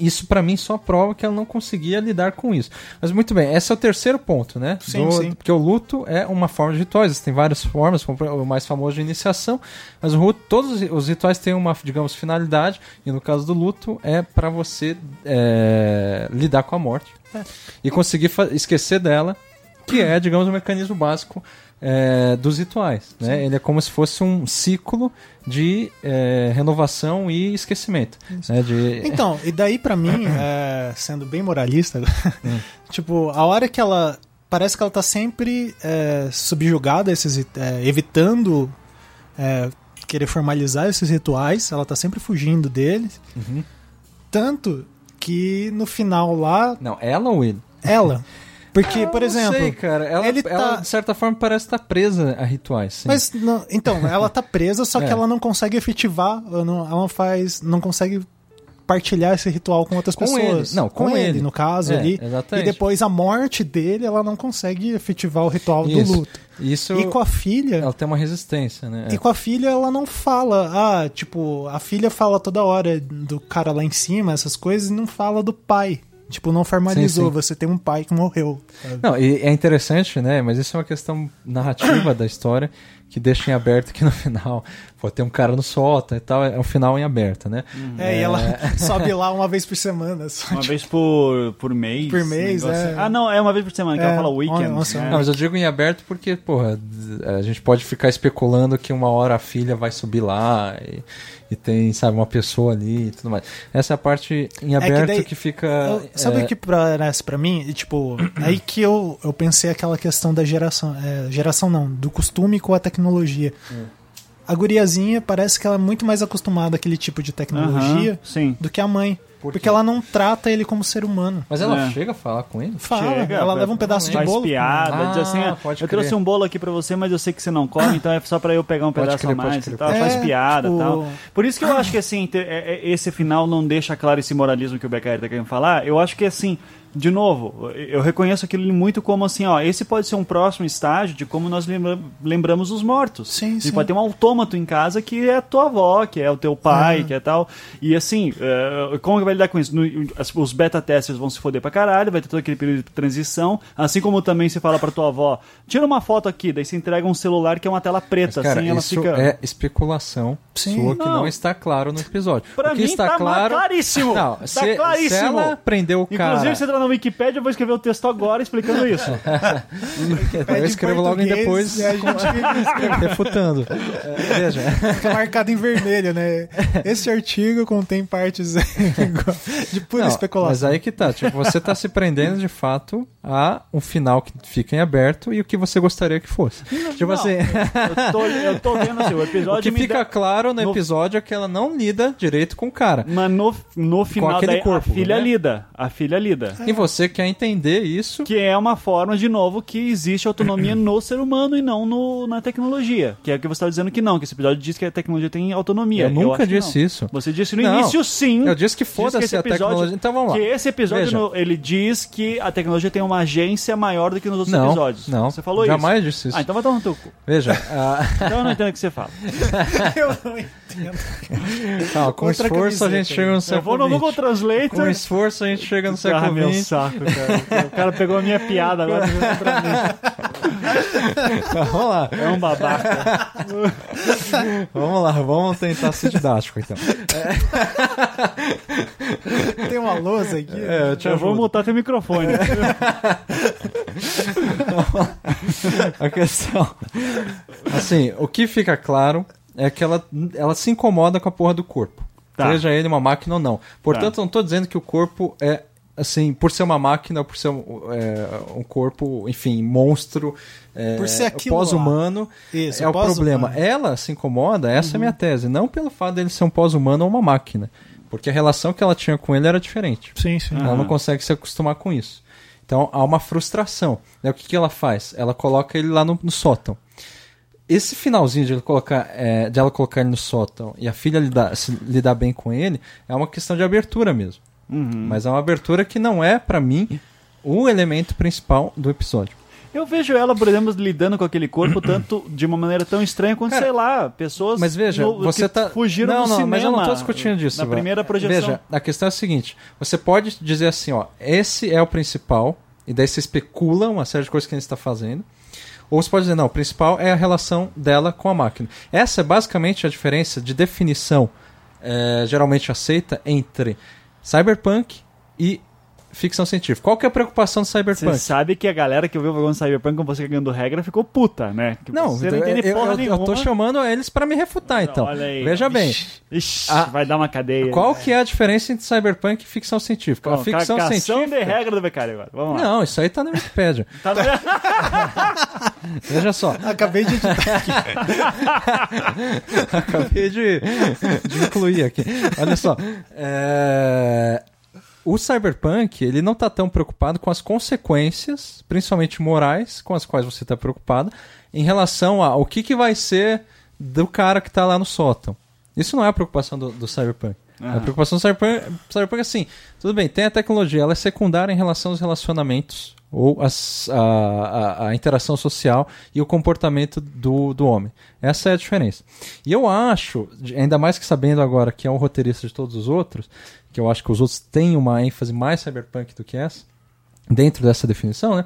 isso pra mim só prova que ela não conseguia lidar com isso. Mas muito bem, esse é o terceiro ponto, né? Sim, sim. Porque o luto é uma forma de rituais, existem várias formas, como o mais famoso de iniciação, mas o luto, todos os rituais têm uma, digamos, finalidade, e no caso do luto é pra você é, lidar com a morte e conseguir esquecer dela, que é, digamos, o mecanismo básico é, dos rituais. Né? Ele é como se fosse um ciclo de é, renovação e esquecimento. Né? De... Então, e daí pra mim, é, sendo bem moralista, Hum. tipo, a hora que ela. Parece que ela tá sempre é, subjugada esses. é, evitando é, querer formalizar esses rituais, ela tá sempre fugindo deles. Uhum. Tanto que no final lá, Não, ela ou ele? ela. Porque, por exemplo. sei, cara. Ela, ele ela, tá- de certa forma, parece estar presa a rituais. Sim. Mas não, então, ela tá presa, só que É. ela não consegue efetivar, ela não, ela não faz, não consegue partilhar esse ritual com outras Com pessoas. ele. Não, com ele. no caso É, ali. exatamente. E depois a morte dele, ela não consegue efetivar o ritual Isso. do luto. Isso E com a filha, ela tem uma resistência, né? e com a filha ela não fala, ah, tipo, a filha fala toda hora do cara lá em cima, essas coisas, e não fala do pai. Tipo, não formalizou, Sim, sim. você tem um pai que morreu. sabe? Não, e é interessante, né? Mas isso é uma questão narrativa da história, que deixa em aberto que no final pode ter um cara no sótão e tal. É um final em aberto, né? É, e ela sobe lá uma vez por semana. só, Uma tipo, vez por, por mês. Por mês, é. assim. Ah, não, é uma vez por semana, que É, ela fala weekend. nossa, é. Não, mas eu digo em aberto porque, porra, a gente pode ficar especulando que uma hora a filha vai subir lá e, e tem, sabe, uma pessoa ali e tudo mais. Essa é a parte em aberto daí- que fica. eu- sabe é, o que parece pra mim? E, Tipo, aí que eu, eu pensei aquela questão da geração. é, geração não, do costume com a tecnologia. A guriazinha parece que ela é muito mais acostumada àquele tipo de tecnologia sim. do que a mãe. Por porque ela não trata ele como ser humano. Mas ela É. chega a falar com ele? Fala, Chega, ela leva um pedaço de faz bolo. piada, Ah, diz assim, ah, pode eu crer. trouxe um bolo aqui pra você, mas eu sei que você não come, então é só pra eu pegar um Pode pedaço crer, a mais e tal. pode Faz piada e o- tal. Por isso que eu acho que assim, é- é- esse final não deixa claro esse moralismo que o Beccari tá querendo falar. Eu acho que assim, de novo, eu reconheço aquilo muito como assim, ó, esse pode ser um próximo estágio de como nós lembra- lembramos os mortos. Sim, E sim. pode ter um autômato em casa que é a tua avó, que é o teu pai, que é tal. E assim, eh, como que vai lidar com isso? No- os beta testers vão se foder pra caralho, vai ter todo aquele período de transição, assim como também se fala pra tua avó, tira uma foto aqui, daí você entrega um celular que é uma tela preta, Mas, cara, assim, ela isso fica... é especulação Sim. sua que não. Não. está claro no episódio. Pra o que mim está tá claro... claríssimo! Não, Tá se, claríssimo! se ela prendeu o cara... Inclusive, você entra na Wikipedia, eu vou escrever o texto agora explicando isso. eu escrevo logo depois e a gente refutando. É, veja, fica marcado em vermelho, né? Esse artigo contém partes de pura Não, especulação. Mas aí que tá, tipo, você tá se prendendo de fato a um final que fica em aberto e o que você gostaria que fosse. tipo Não, assim, eu, tô, eu tô vendo assim, o episódio o que me fica dá- claro no no- episódio é que ela não lida direito com o cara. Mas no, no final aquele daí, corpo, a filha né? lida. A filha lida. E você quer entender isso. Que é uma forma, de novo, que existe autonomia no ser humano e não no, na tecnologia. Que é o que você estava dizendo que não, que esse episódio diz que a tecnologia tem autonomia. Eu nunca acho que disse isso. Você disse no Não, início, sim. eu disse que foda-se a episódio- tecnologia. Então vamos lá. Que esse episódio, no- ele diz que a tecnologia tem uma agência maior do que nos outros Não, episódios. não. Você falou Jamais isso. disse isso. Ah, então vai tomar no teu cu. Veja, ah, Então eu não entendo o que você fala. Eu não entendo. Calma, com Outra esforço a camiseta gente chega no Eu século vou no Google XX. Translate. Com esforço a gente chega no Ah, século meu XX. saco, cara. O cara pegou a minha piada agora. tá jogando pra mim. Vamos lá, É um babaca. vamos lá, vamos tentar ser didático então. Tem uma lousa aqui. É, eu te Eu vou mutar teu microfone. A questão. Assim, o que fica claro é que ela, ela se incomoda com a porra do corpo. Tá. Seja ele uma máquina ou não. Portanto, eu não tô dizendo que o corpo é. Assim, por ser uma máquina, por ser um, é, um corpo, enfim, monstro, é, Por ser aquilo lá. pós-humano, é o pós-humano. problema. Ela se incomoda, essa é a minha tese, não pelo fato dele ser um pós-humano ou uma máquina. Porque a relação que ela tinha com ele era diferente. Sim, sim. Ela não consegue se acostumar com isso. Então há uma frustração. Né? O que, que ela faz? Ela coloca ele lá no, no sótão. Esse finalzinho de, ele colocar, é, de ela colocar ele no sótão e a filha lidar, se lidar bem com ele é uma questão de abertura mesmo. Mas é uma abertura que não é, pra mim, o elemento principal do episódio. Eu vejo ela, por exemplo, lidando com aquele corpo tanto de uma maneira tão estranha quanto, Cara, sei lá, pessoas Mas veja, no- você tá. fugiram não, do não, cinema. mas eu não tô discutindo disso. Na primeira projeção. Veja, a questão é a seguinte: você pode dizer assim, ó, esse é o principal, e daí você especula uma série de coisas que ele está fazendo. Ou você pode dizer, não, o principal é a relação dela com a máquina. Essa é basicamente a diferença de definição é, geralmente aceita entre cyberpunk e ficção científica. Qual que é a preocupação do Você cyberpunk? sabe que a galera que ouviu o programa Cyberpunk com você ganhando regra ficou puta, né? Que Não, você não eu, entende eu, porra eu, nenhuma. tô chamando eles para me refutar, então. Olha aí, Veja bem. Ixi, A- vai dar uma cadeia. Qual que é a diferença entre cyberpunk e ficção científica? Bom, a ficção cacação científica. de regra do Becari agora. Vamos lá. Não, isso aí tá na Wikipedia. Tá Veja só, Acabei de editar. acabei de, de incluir aqui. Olha só. é, O cyberpunk, ele não tá tão preocupado com as consequências, principalmente morais, com as quais você tá preocupado, em relação ao que, que vai ser do cara que tá lá no sótão. Isso não é a preocupação do, do cyberpunk. A preocupação do cyberpunk, cyberpunk é assim, tudo bem, tem a tecnologia, ela é secundária em relação aos relacionamentos ou as- a, a- a interação social e o comportamento do, do homem. Essa é a diferença. E eu acho, ainda mais que sabendo agora que é um roteirista de todos os outros, que eu acho que os outros têm uma ênfase mais cyberpunk do que essa, dentro dessa definição, né?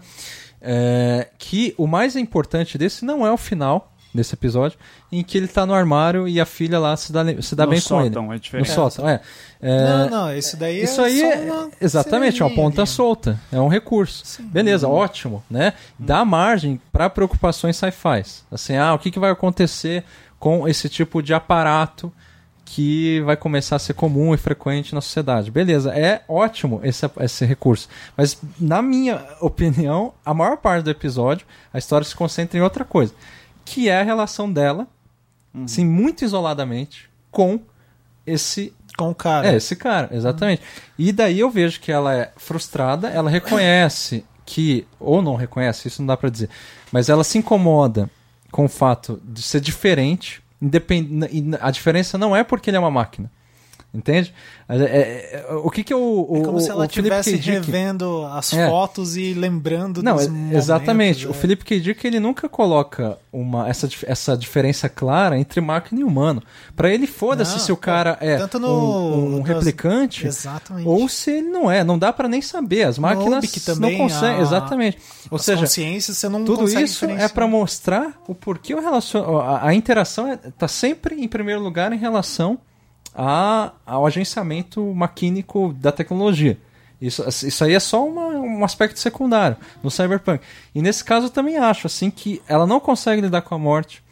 é, que o mais importante desse não é o final, desse episódio, em que ele tá no armário e a filha lá se dá, se dá No bem com ele. sótão, é No diferente. sótão, é. É, Não, não, isso daí isso é aí só é uma exatamente é uma ponta ali. solta, é um recurso. Beleza, ótimo, né? Dá margem para preocupações sci-fi. Assim, ah, o que, que vai acontecer com esse tipo de aparato que vai começar a ser comum e frequente na sociedade? Beleza, é ótimo esse, esse recurso. Mas, na minha opinião, a maior parte do episódio, a história se concentra em outra coisa, que é a relação dela, assim, muito isoladamente, com esse Com o cara. é, esse cara, exatamente. E daí eu vejo que ela é frustrada, ela reconhece que, ou não reconhece, isso não dá pra dizer, mas ela se incomoda com o fato de ser diferente, independ... a diferença não é porque ele é uma máquina. Entende? É- é- é- o que que o, o, É como se o ela Philip K. estivesse revendo as É. fotos e lembrando não, dos é- momentos, exatamente. é. O Felipe K. Dick ele nunca coloca uma, essa, essa diferença clara entre máquina e humano. Pra ele, foda-se se o cara é um, no- um nos- replicante Exatamente. ou se ele não é. Não dá pra nem saber. As máquinas Obic não também, conseguem. a- Exatamente. Ou As seja, você não tudo isso é pra mostrar o porquê o relacion... a, a interação é, tá sempre em primeiro lugar em relação a, ao agenciamento maquínico da tecnologia. Isso, isso aí é só uma- um aspecto secundário no Cyberpunk. E nesse caso eu também acho assim que ela não consegue lidar com a morte,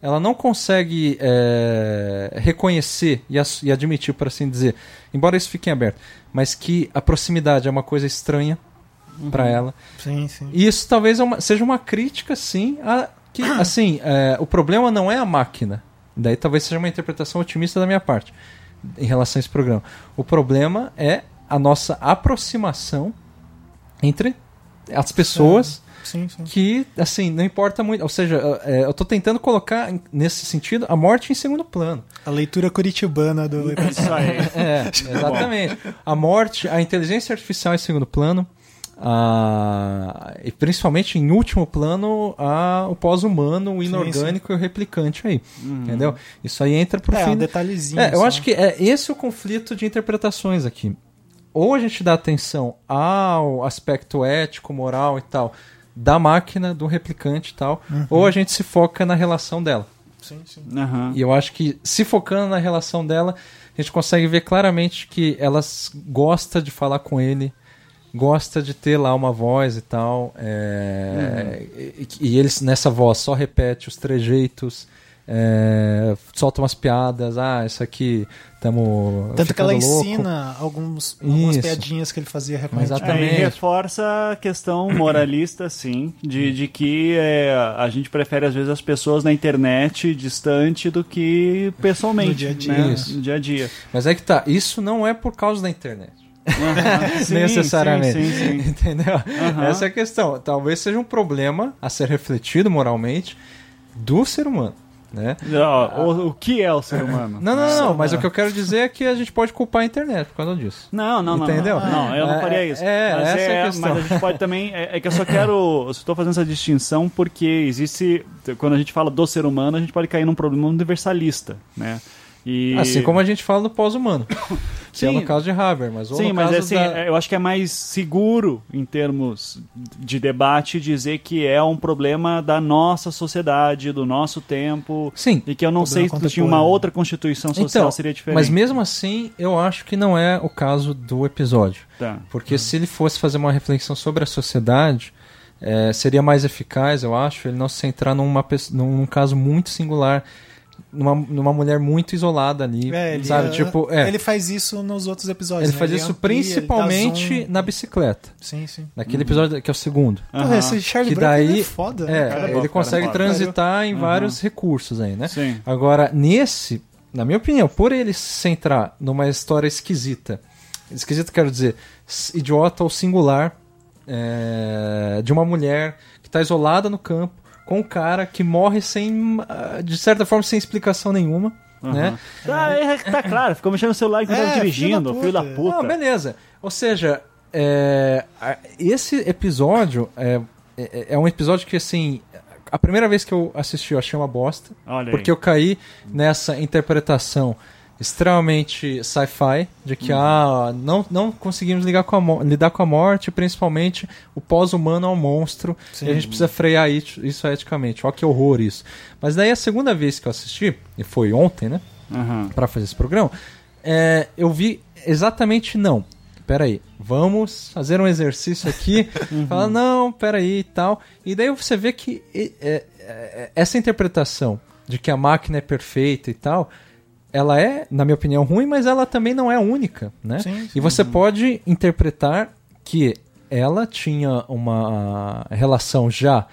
ela não consegue é, reconhecer e, e admitir, por assim dizer, embora isso fique em aberto, mas que a proximidade é uma coisa estranha pra ela. Sim, sim. E isso talvez é uma- seja uma crítica, sim, a que, assim, é, o problema não é a máquina. Daí talvez seja uma interpretação otimista da minha parte em relação a esse programa. O problema é a nossa aproximação entre as pessoas Sim, sim. que, assim, não importa muito. Ou seja, é, eu tô tentando colocar, nesse sentido, a morte em segundo plano. A leitura curitibana do episódio. Aí. É, exatamente. A morte, a inteligência artificial em segundo plano, a- e principalmente em último plano, a, o pós-humano, o inorgânico e o replicante aí. Entendeu? Isso aí entra pro É, fim. um detalhezinho. É, eu acho que é esse o conflito de interpretações aqui. Ou a gente dá atenção ao aspecto ético, moral e tal da máquina, do replicante e tal, ou a gente se foca na relação dela. Sim, sim. Aham. E eu acho que se focando na relação dela, a gente consegue ver claramente que ela gosta de falar com ele, gosta de ter lá uma voz e tal. é, e, e eles nessa voz só repete os trejeitos, é, solta umas piadas. Ah, isso aqui estamos. Tanto que ela louco. ensina alguns, algumas Isso. piadinhas que ele fazia. É, e Exatamente. reforça a questão moralista, sim, de, de que é, a gente prefere, às vezes, as pessoas na internet distante do que pessoalmente. No dia a dia. Né? No dia a dia. Mas é que tá, isso não é por causa da internet. Aham. Sim, necessariamente. Sim, sim, sim. Entendeu? Aham. Essa é a questão. Talvez seja um problema a ser refletido moralmente do ser humano. Né? Ó, o, o que é o ser humano? Não, não, não, mas o que eu quero dizer é que a gente pode culpar a internet por causa disso. Não, não, não. Entendeu? Não, não, eu não É, faria isso. é, mas, essa é a questão. mas a gente pode também. É, é que eu só quero. Eu estou fazendo essa distinção porque existe. Quando a gente fala do ser humano, a gente pode cair num problema universalista, né? E... Assim como a gente fala do pós-humano. que é Sim. no caso de Haber, mas ou Sim, mas assim, da... eu acho que é mais seguro em termos de debate dizer que é um problema da nossa sociedade, do nosso tempo. Sim. E que eu não sei se tinha uma outra constituição social Então, seria diferente. mas mesmo assim, eu acho que não é o caso do episódio. Tá. Porque se ele fosse fazer uma reflexão sobre a sociedade, é, seria mais eficaz, eu acho, ele não se centrar numa, num caso muito singular, numa, numa mulher muito isolada ali, É, ele, sabe? é, Tipo, é, ele faz isso nos outros episódios. ele né? faz isso amplia, ele principalmente zoom. na bicicleta. Sim, sim. Naquele episódio que é o segundo. Porra, Aham. esse Charlie Que Brown daí- é foda. É, né, cara é ele bom, consegue cara é transitar em Uhum. vários recursos aí, né? Sim. Agora, nesse, na minha opinião, por ele se centrar numa história esquisita, esquisita quero dizer, idiota ou singular, é, de uma mulher que está isolada no campo, com um cara que morre sem, ah, de certa forma, sem explicação nenhuma, né? Tá, é, tá claro, ficou mexendo no celular enquanto É, tava dirigindo, filho filho da da puta. puta. Não, beleza. Ou seja, é, esse episódio é, é, é um episódio que, assim, a primeira vez que eu assisti eu achei uma bosta. Olha aí. Porque eu caí nessa interpretação extremamente sci-fi, de que ah, não, não conseguimos ligar com a lidar com a morte, principalmente o pós-humano é um monstro, e a gente precisa frear isso, isso eticamente. Olha que horror isso. Mas daí a segunda vez que eu assisti, e foi ontem, né? Aham. para fazer esse programa, é, eu vi exatamente não. Peraí, vamos fazer um exercício aqui. Falar, não, peraí e tal. E daí você vê que e, é, é, essa interpretação de que a máquina é perfeita e tal, ela é, na minha opinião, ruim, mas ela também não é única, né? Sim, E você pode interpretar que ela tinha uma relação já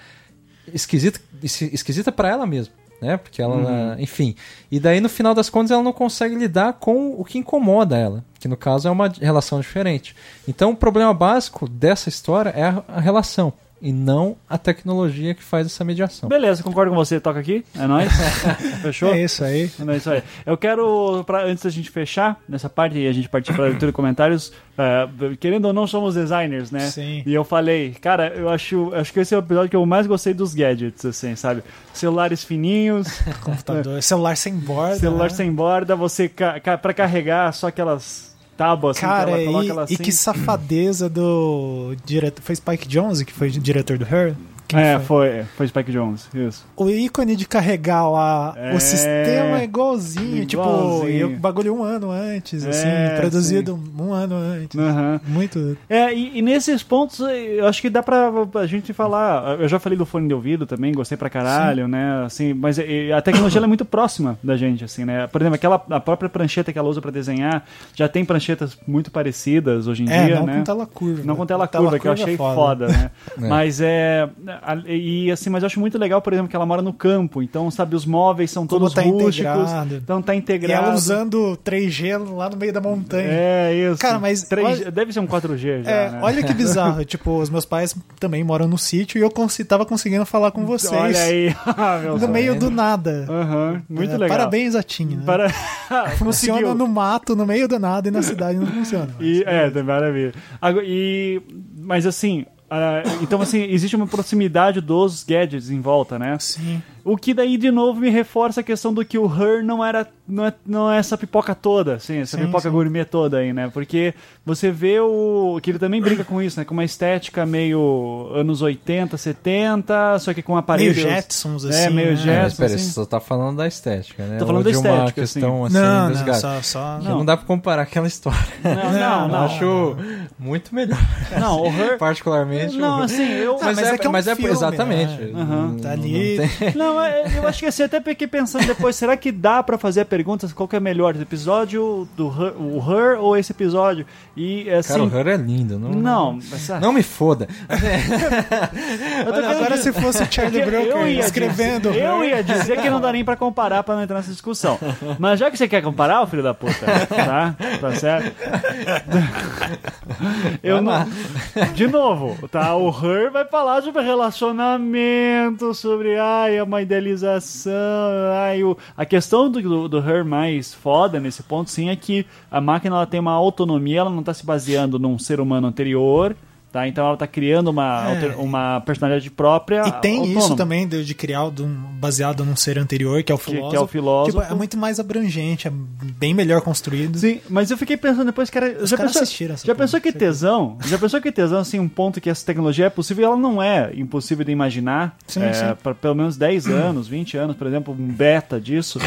esquisita, esqui- esquisita para ela mesma, né? Porque ela, enfim. E daí no final das contas ela não consegue lidar com o que incomoda ela, que no caso é uma relação diferente. Então o problema básico dessa história é a relação e não a tecnologia que faz essa mediação. Beleza, concordo com você. Toca aqui. É nóis. Fechou? É isso aí. É isso aí. Eu quero, pra, antes da gente fechar nessa parte e a gente partir para a leitura de comentários, é, querendo ou não, somos designers, né? Sim. E eu falei, cara, eu acho, acho que esse é o episódio que eu mais gostei dos gadgets, assim, sabe? Celulares fininhos, Computador, celular sem borda. celular né? sem borda, você ca ca para carregar só aquelas tábuas, assim, Cara, que ela e, coloca ela assim. e que safadeza do diretor. Foi Spike Jonze que foi diretor do Her? É, foi? foi, foi Spike Jones, isso. O ícone de carregar lá É. o sistema é igualzinho, tipo, Igualzinho. e o bagulho um ano antes, É, assim, produzido um ano antes. Aham. Muito. É, e, e nesses pontos eu acho que dá pra, a gente falar. Eu já falei do fone de ouvido também, gostei pra caralho, né? Assim, mas e, a tecnologia ela é muito próxima da gente, assim, né? Por exemplo, aquela, a própria prancheta que ela usa pra desenhar, já tem pranchetas muito parecidas hoje em É, dia, não né? com tela curva. Não com tela curva, que eu achei foda, né? Mas é. A- E assim, mas eu acho muito legal, por exemplo, que ela mora no campo. Então, sabe, os móveis são Como todos tá rústicos. integrado. Então tá E integrado. ela usando 3G lá no meio da montanha. É, isso. Cara, mas 3G olha- Deve ser um 4G já. É, né? olha que bizarro. tipo, os meus pais também moram no sítio e eu cons tava conseguindo falar com vocês. Olha aí. Ah, No meio do nada. Aham, muito É, legal. Parabéns, Atinha. né? Para... Funciona no mato, no meio do nada e na cidade não funciona. E, é, maravilha. E, mas assim, então assim, existe uma proximidade dos gadgets em volta, né? Sim. O que daí, de novo, me reforça a questão do que o Her não era. Não é, não é essa pipoca toda, assim, essa Sim, pipoca sim. gourmet toda aí, né? Porque você vê o. que ele também brinca com isso, né? Com uma estética meio anos 80, 70, só que com Meio aparelhos. Jetsons, É, assim. meio né? Jetsons. É, É, mas pera, assim. você só tá falando da estética, né? Tô falando Ou da de uma estética, questão assim. assim, Não, dos não, só, só... Que Não. dá pra comparar aquela história. Não, não, não. Eu acho muito melhor. Não, o Her. Particularmente. Não, o- assim, eu. Ah, mas é que é um mas é filme, exatamente. né? Não- Tá não ali. tem- Não, é- eu acho que assim, até fiquei pensando depois, será que dá pra fazer a pergunta qual que é melhor, episódio do Her, o Her ou esse episódio? E assim, Cara, o Her é lindo. Não, não, Não me foda. Olha, agora dizer- se fosse o Charlie Brooker escrevendo. dizer, eu ia dizer que não dá nem pra comparar pra não entrar nessa discussão. Mas já que você quer comparar, ô filho da puta, tá? Tá certo? Eu não... De novo, tá? O Her vai falar sobre relacionamento, sobre ai, uma idealização, ai, o... a questão do, do, do Her mais foda nesse ponto, sim, é que a máquina ela tem uma autonomia, ela não tá se baseando num ser humano anterior. Tá? Então ela está criando uma, é. uma personalidade própria. E tem autônoma. isso também de, de criar de um, baseado num ser anterior, que é o filósofo. Que, que é o filósofo. Tipo, é muito mais abrangente, é bem melhor construído. Sim, mas eu fiquei pensando depois que era. Os já pensou, já pensou que tesão? Já pensou que tesão, assim, um ponto que essa tecnologia é possível e ela não é impossível de imaginar. Sim, é, sim. Pra, pelo menos 10 anos, 20 anos, por exemplo, um beta disso.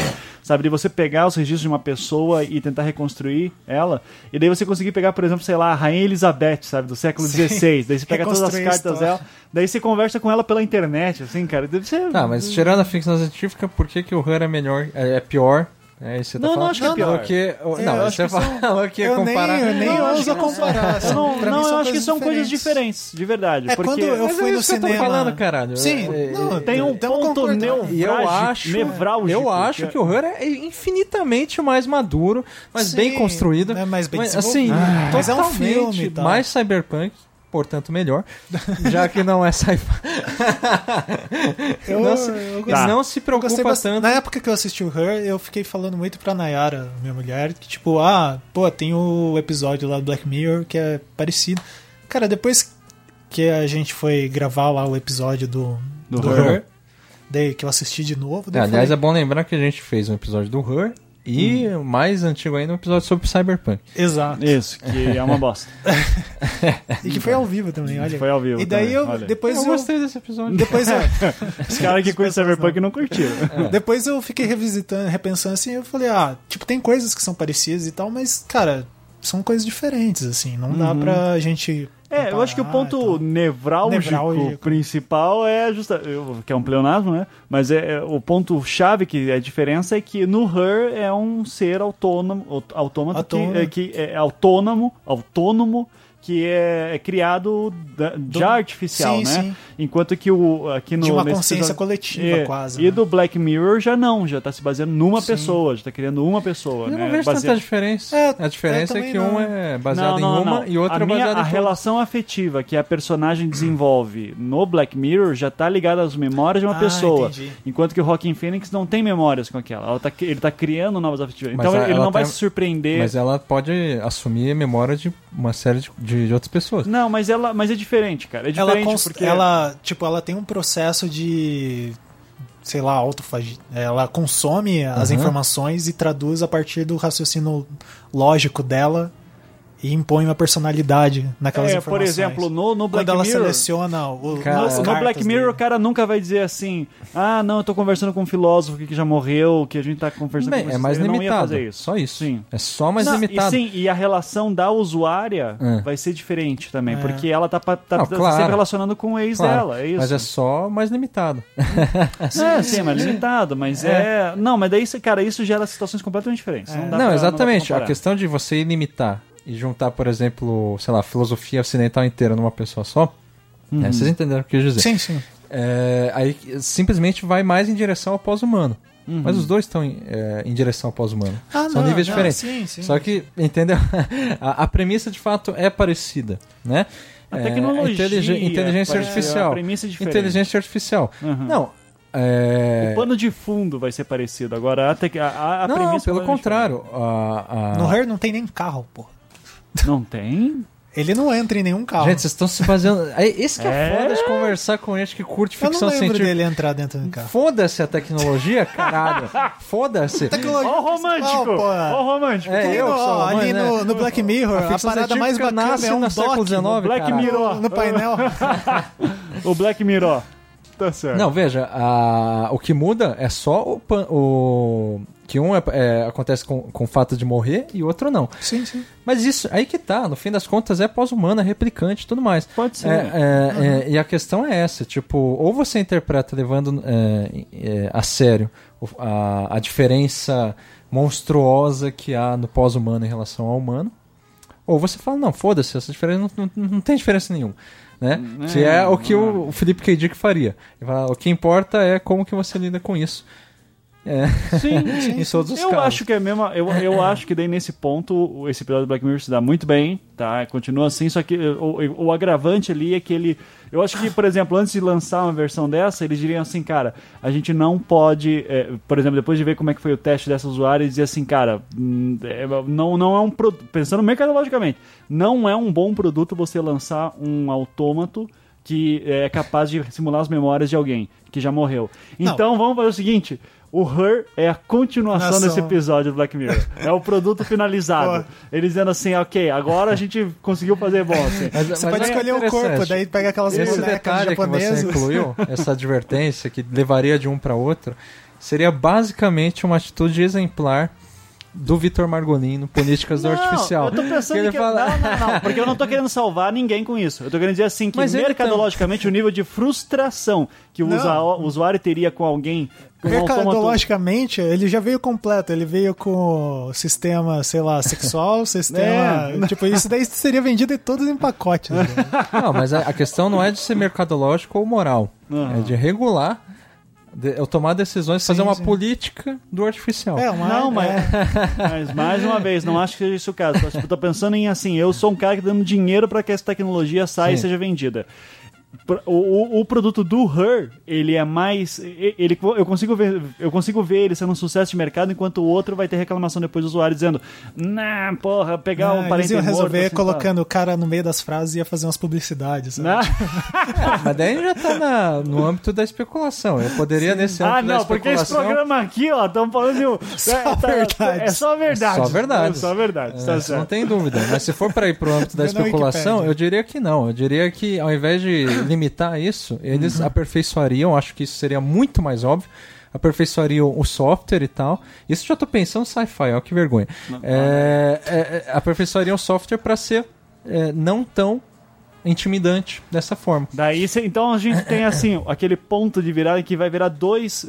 Sabe, de você pegar os registros de uma pessoa e tentar reconstruir ela. E daí você conseguir pegar, por exemplo, sei lá, a Rainha Elizabeth, sabe, do século XVI Daí você pega todas as cartas dela, daí você conversa com ela pela internet, assim, cara. Deve ser... Tá, mas tirando a ficção científica, por que, que o Han é melhor, é, é pior é, isso não, tá não, acho que é pior. Porque, é, eu não, você falou que é comparar. Nem, eu nem não, a comparação. Não, eu acho que são diferentes. coisas diferentes, de verdade. É, porque... quando eu é fui é no cinema... eu tô falando, caralho. Sim, é, não, tem um ponto nevrálgico, eu. Eu acho que o Her é infinitamente mais maduro, mais Sim, bem construído. É mais bem mas, assim, ah, mas é um filme. Mais cyberpunk portanto melhor, já que não é sci-fi. Eu, não se, eu Tá. não se gostei preocupa bastante. tanto. Na época que eu assisti o Her, eu fiquei falando muito pra Nayara, minha mulher, que tipo, ah, pô, tem o episódio lá do Black Mirror que é parecido. Cara, depois que a gente foi gravar lá o episódio do, Do do, Her. Her, daí que eu assisti de novo, É, aliás, é falei, bom lembrar que a gente fez um episódio do Her E mais antigo ainda, um episódio sobre Cyberpunk. Exato. Isso, que é uma bosta. E que foi ao vivo também, olha. Foi ao vivo E daí também, eu olha. depois eu eu, gostei desse episódio. depois eu, Os caras que curtem Cyberpunk não curtiram. depois eu fiquei revisitando, repensando assim, eu falei, ah, tipo, tem coisas que são parecidas e tal, mas cara, são coisas diferentes assim, não dá pra gente É, eu acho que o e ponto tal. nevrálgico, Nevrálgico. principal é justa, que é um pleonasmo, né? Mas é, é- o ponto chave que é a diferença é que no Her é um ser autônomo, aut- autômato que, Autônomo. é, que é autônomo, autônomo que é, é criado da- já artificial, sim, né? sim. Enquanto que o aqui no De uma consciência episódio- coletiva, É, quase, E né? do Black Mirror já não, já tá se baseando numa Sim. pessoa, já tá criando uma pessoa, Eu né? não vejo Baseado- tanta diferença. É, a diferença eu é, que não. um é baseado Não, em não, uma não. e outro a é minha, baseado a em todas. relação afetiva que a personagem desenvolve no Black Mirror já tá ligada às memórias de uma Ah, pessoa. entendi. Enquanto que o Rockin' Phoenix não tem memórias com aquela. Ela tá, ele tá criando novas afetivas. Mas Então a- ele não vai tem- se surpreender. Mas ela pode assumir a memória de uma série de, de, de outras pessoas. Não, mas ela, mas é diferente, cara. É ela, diferente cons- porque ela, tipo, ela tem um processo de sei lá, autofagia. Ela consome as Aham. informações e traduz a partir do raciocínio lógico dela e impõe uma personalidade naquelas é, por informações. exemplo, no, no Black quando ela Mirror, seleciona o, Cara, no, no Black Mirror, dele. o cara nunca vai dizer assim: Ah, não, eu tô conversando com um filósofo que já morreu, que a gente tá conversando Bem, com é vocês." mais não limitado. fazer isso. Só isso. Sim. É só mais Não, limitado. E, sim, e a relação da usuária É. vai ser diferente também, É. porque ela tá, tá, Não, tá claro. sempre relacionando com o ex Claro, dela, é isso. Mas é só mais limitado. É, sim, mas limitado, mas é... Não, mas daí, cara, isso gera situações completamente diferentes. Não, dá Não, pra- exatamente. dá pra a questão de você ilimitar e juntar, por exemplo, sei lá, filosofia ocidental inteira numa pessoa só. Uhum. né, vocês entenderam o que eu quis dizer. Sim, sim. É, aí simplesmente vai mais em direção ao pós-humano. Uhum. Mas os dois estão em, é, em direção ao pós-humano. Ah, São não, níveis não, diferentes. sim, sim. Só que, entendeu? a, a premissa de fato é parecida, né? A É, tecnologia, inteligen- inteligência parece- artificial. é diferente. Inteligência artificial. Uhum. Não. É... O pano de fundo vai ser parecido. Agora, a, tec- a, a, a não, premissa... pelo é contrário. A, a- No Her não tem nem carro, pô. Não tem? Ele não entra em nenhum carro. Gente, vocês estão se baseando. É, Esse que é, É? foda de conversar com gente que curte eu não ficção lembro científica. dele entrar dentro do carro. Foda-se a tecnologia, caralho. Foda-se. Tecnologia Ó o romântico! principal, pô. Ó o romântico! É, eu no- ó, ali romântico, né? no, no Black Mirror, A a, parada mais bacana nasce é um no século XIX, no, Black caralho. Mirror. no painel. O Black Mirror. Tá certo. Não, veja, a- o que muda é só o. pan- o que um é- é, acontece com, com o fato de morrer e o outro não. sim, sim. Mas isso, aí que tá, no fim das contas é pós-humano, é replicante e tudo mais. Pode ser. É, é, é, e a questão é essa, tipo, ou você interpreta levando é, é, a sério a, a diferença monstruosa que há no pós-humano em relação ao humano, ou você fala, não, foda-se, essa diferença não, não, não tem diferença nenhuma. Né? que é o que o, Felipe K. Dick faria. Ele fala, o que importa é como que você lida com isso. É, Sim, em todos os eu casos. acho que é mesmo. Eu, eu acho que daí nesse ponto esse episódio do Black Mirror se dá muito bem, tá? Continua assim, só que o, o agravante ali é que ele. Eu acho que, por exemplo, antes de lançar uma versão dessa, eles diriam assim, cara, a gente não pode. é, por exemplo, depois de ver como é que foi o teste dessa usuária, dizer assim, cara, hum, é, não, não é um produto. Pensando mercadologicamente, não é um bom produto você lançar um autômato que é capaz de simular as memórias de alguém que já morreu. Não. Então vamos fazer o seguinte: o Her é a continuação Nação. desse episódio do Black Mirror. É o produto finalizado. Eles dizendo assim, ok, agora a gente conseguiu fazer bom. Assim. Mas- Você mas pode é escolher o corpo, daí pega aquelas Esse detalhe que você japonesas. incluiu, essa advertência que levaria de um para outro, seria basicamente uma atitude exemplar do Vitor Margolino, Políticas do Não, Artificial. Eu tô pensando Que ele que. fala- Não, não, não. Porque eu não tô querendo salvar ninguém com isso. Eu tô querendo dizer assim que Mas mercadologicamente o nível de frustração que o Não. usuário teria com alguém. Um Mercadologicamente, ele já veio completo. Ele veio com sistema, sei lá, sexual, sistema. É. Tipo, isso daí seria vendido em todos em pacotes. né? Não, mas a, a questão não é de ser mercadológico ou moral. É de regular, de, eu tomar decisões, fazer uma sim. política do artificial. É, uma, Não, mas, é, mas mais uma vez, não acho que seja isso o caso. Eu tô pensando em assim, eu sou um cara que tá dando dinheiro para que essa tecnologia saia e Sim. seja vendida. O, o, o produto do Her, ele é mais. Ele, eu, consigo ver, eu consigo ver ele sendo um sucesso de mercado, enquanto o outro vai ter reclamação depois do usuário dizendo: Nah, porra, pegar Ah, um eles parente iam morto, resolver assim, colocando o cara no meio das frases e ia fazer umas publicidades. sabe? tá. Mas daí já tá na- no âmbito da especulação. Eu poderia, nesse âmbito Ah, não, da porque esse programa aqui, ó, estão falando de. um- Só verdades. É só verdade. Só verdades. É só verdade. É, tá não tem dúvida. Mas se for para ir pro âmbito da na especulação, eu diria que não. Eu diria que ao invés de limitar isso, eles aperfeiçoariam, acho que isso seria muito mais óbvio, aperfeiçoariam o software e tal. Isso já tô pensando sci-fi, ó, que vergonha. É, é, é, aperfeiçoariam o software para ser é, não tão intimidante dessa forma. Daí, então a gente tem assim, aquele ponto de virada que vai virar dois,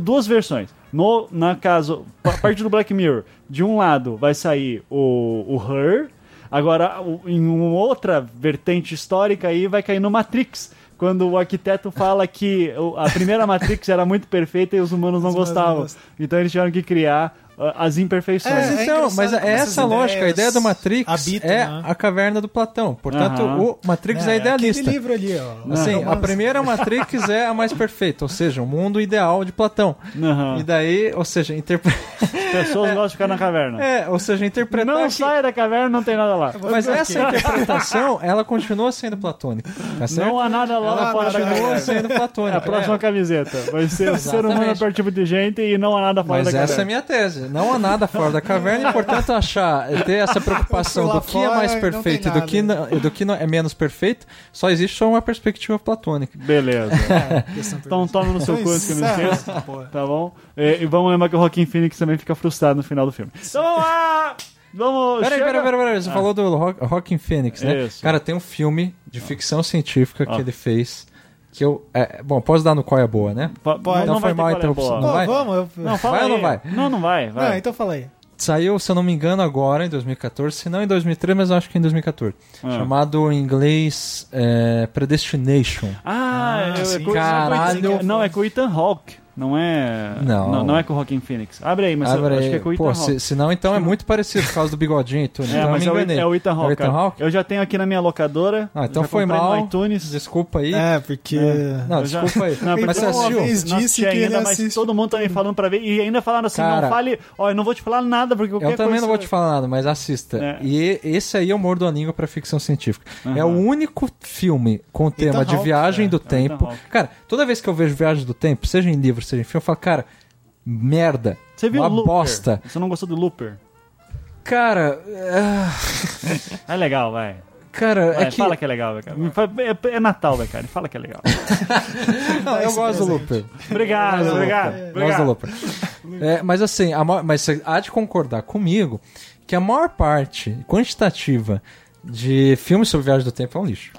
duas versões. No na caso, a partir do Black Mirror, de um lado vai sair o, o Her, agora em uma outra vertente histórica aí vai cair no Matrix. Quando o arquiteto fala que a primeira Matrix era muito perfeita e os humanos não Os gostavam. Então eles tiveram que criar as imperfeições. É, Mas então, mas é essa a lógica, a ideia do Matrix habitam, é né? a caverna do Platão. Portanto, o Matrix é, É, idealista. Aquele livro ali, ó. Assim, a Romance. primeira Matrix é a mais perfeita, ou seja, o mundo ideal de Platão. E daí, ou seja, interpre... Pessoas gostam de ficar na caverna. é, ou seja, interpretar não que- saia da caverna, não tem nada lá. Mas essa interpretação, ela continua sendo platônica, tá certo? Não há nada lá ela fora da continua caverna. sendo É a platônica. próxima É, camiseta. Vai ser o ser humano perto de gente e não há nada fora Mas da essa é a caverna. minha tese. Não há nada fora da caverna e, portanto, achar, ter essa preocupação do que é mais perfeito e do que, não, e do que não é menos perfeito, só existe só uma perspectiva platônica. Beleza. Questão Então toma no seu cu antes que eu me essa porra. Tá bom? E, e vamos lembrar que o Joaquin Phoenix também fica frustrado no final do filme. Então vamos lá! Vamos... Peraí, chega- peraí, peraí, peraí. Você falou do Ro- Rockin' Phoenix, né? Isso. Cara, tem um filme de ficção científica que Ah. ele fez que eu... é, bom, posso dar no qual é boa, né? Pode. Não, Não vai foi mal a qual é interrupção, boa. não vai? vamos, eu... Não, fala Vai ou aí. não vai? Não, não vai. vai. Não, então fala aí. Saiu, se eu não me engano, agora, em 2014. Se não em 2013, mas eu acho que em 2014. Ah. Chamado em inglês é, Predestination. Ah, eu, é com- Caralho. Não, é com o Ethan Hawke. Não é. Não. Não, não é com o Joaquin Phoenix. Abre aí, mas eu Abre acho aí. que é com o Ethan Pô, se, se não, então é muito parecido por causa do bigodinho e tudo. É, então mas eu é me o, é o Ethan Hawke. É o Ethan. Hawke? Eu já tenho aqui na minha locadora. Ah, então já foi mal. No iTunes. Desculpa aí. É, porque... Não, Eu já- desculpa aí. Não, mas porque você assistiu? vez Não disse que ainda, mas assiste todo mundo tá me falando pra ver. E ainda falaram assim: Cara, não fale. Ó, eu não vou te falar nada, porque qualquer Eu também coisa não vou te falar nada, mas assista. É. E esse aí eu mordo a língua pra ficção científica. É o único filme com tema de viagem é. do É o tempo. Cara, toda vez que eu vejo viagem do tempo, seja em livro, em filme, eu falo, cara, merda. Você viu uma Looper? bosta. Você não gostou do Looper? Cara, ah, É legal, vai. cara, Vai, é que. Fala que é legal, cara. É, é Natal, vai, cara. Fala que é legal. Não, eu gosto do. Looper. Obrigado, obrigado. Looper. Gosto do Looper. É, mas assim, a maior- mas você há de concordar comigo que a maior parte quantitativa de filmes sobre viagem do tempo é um lixo.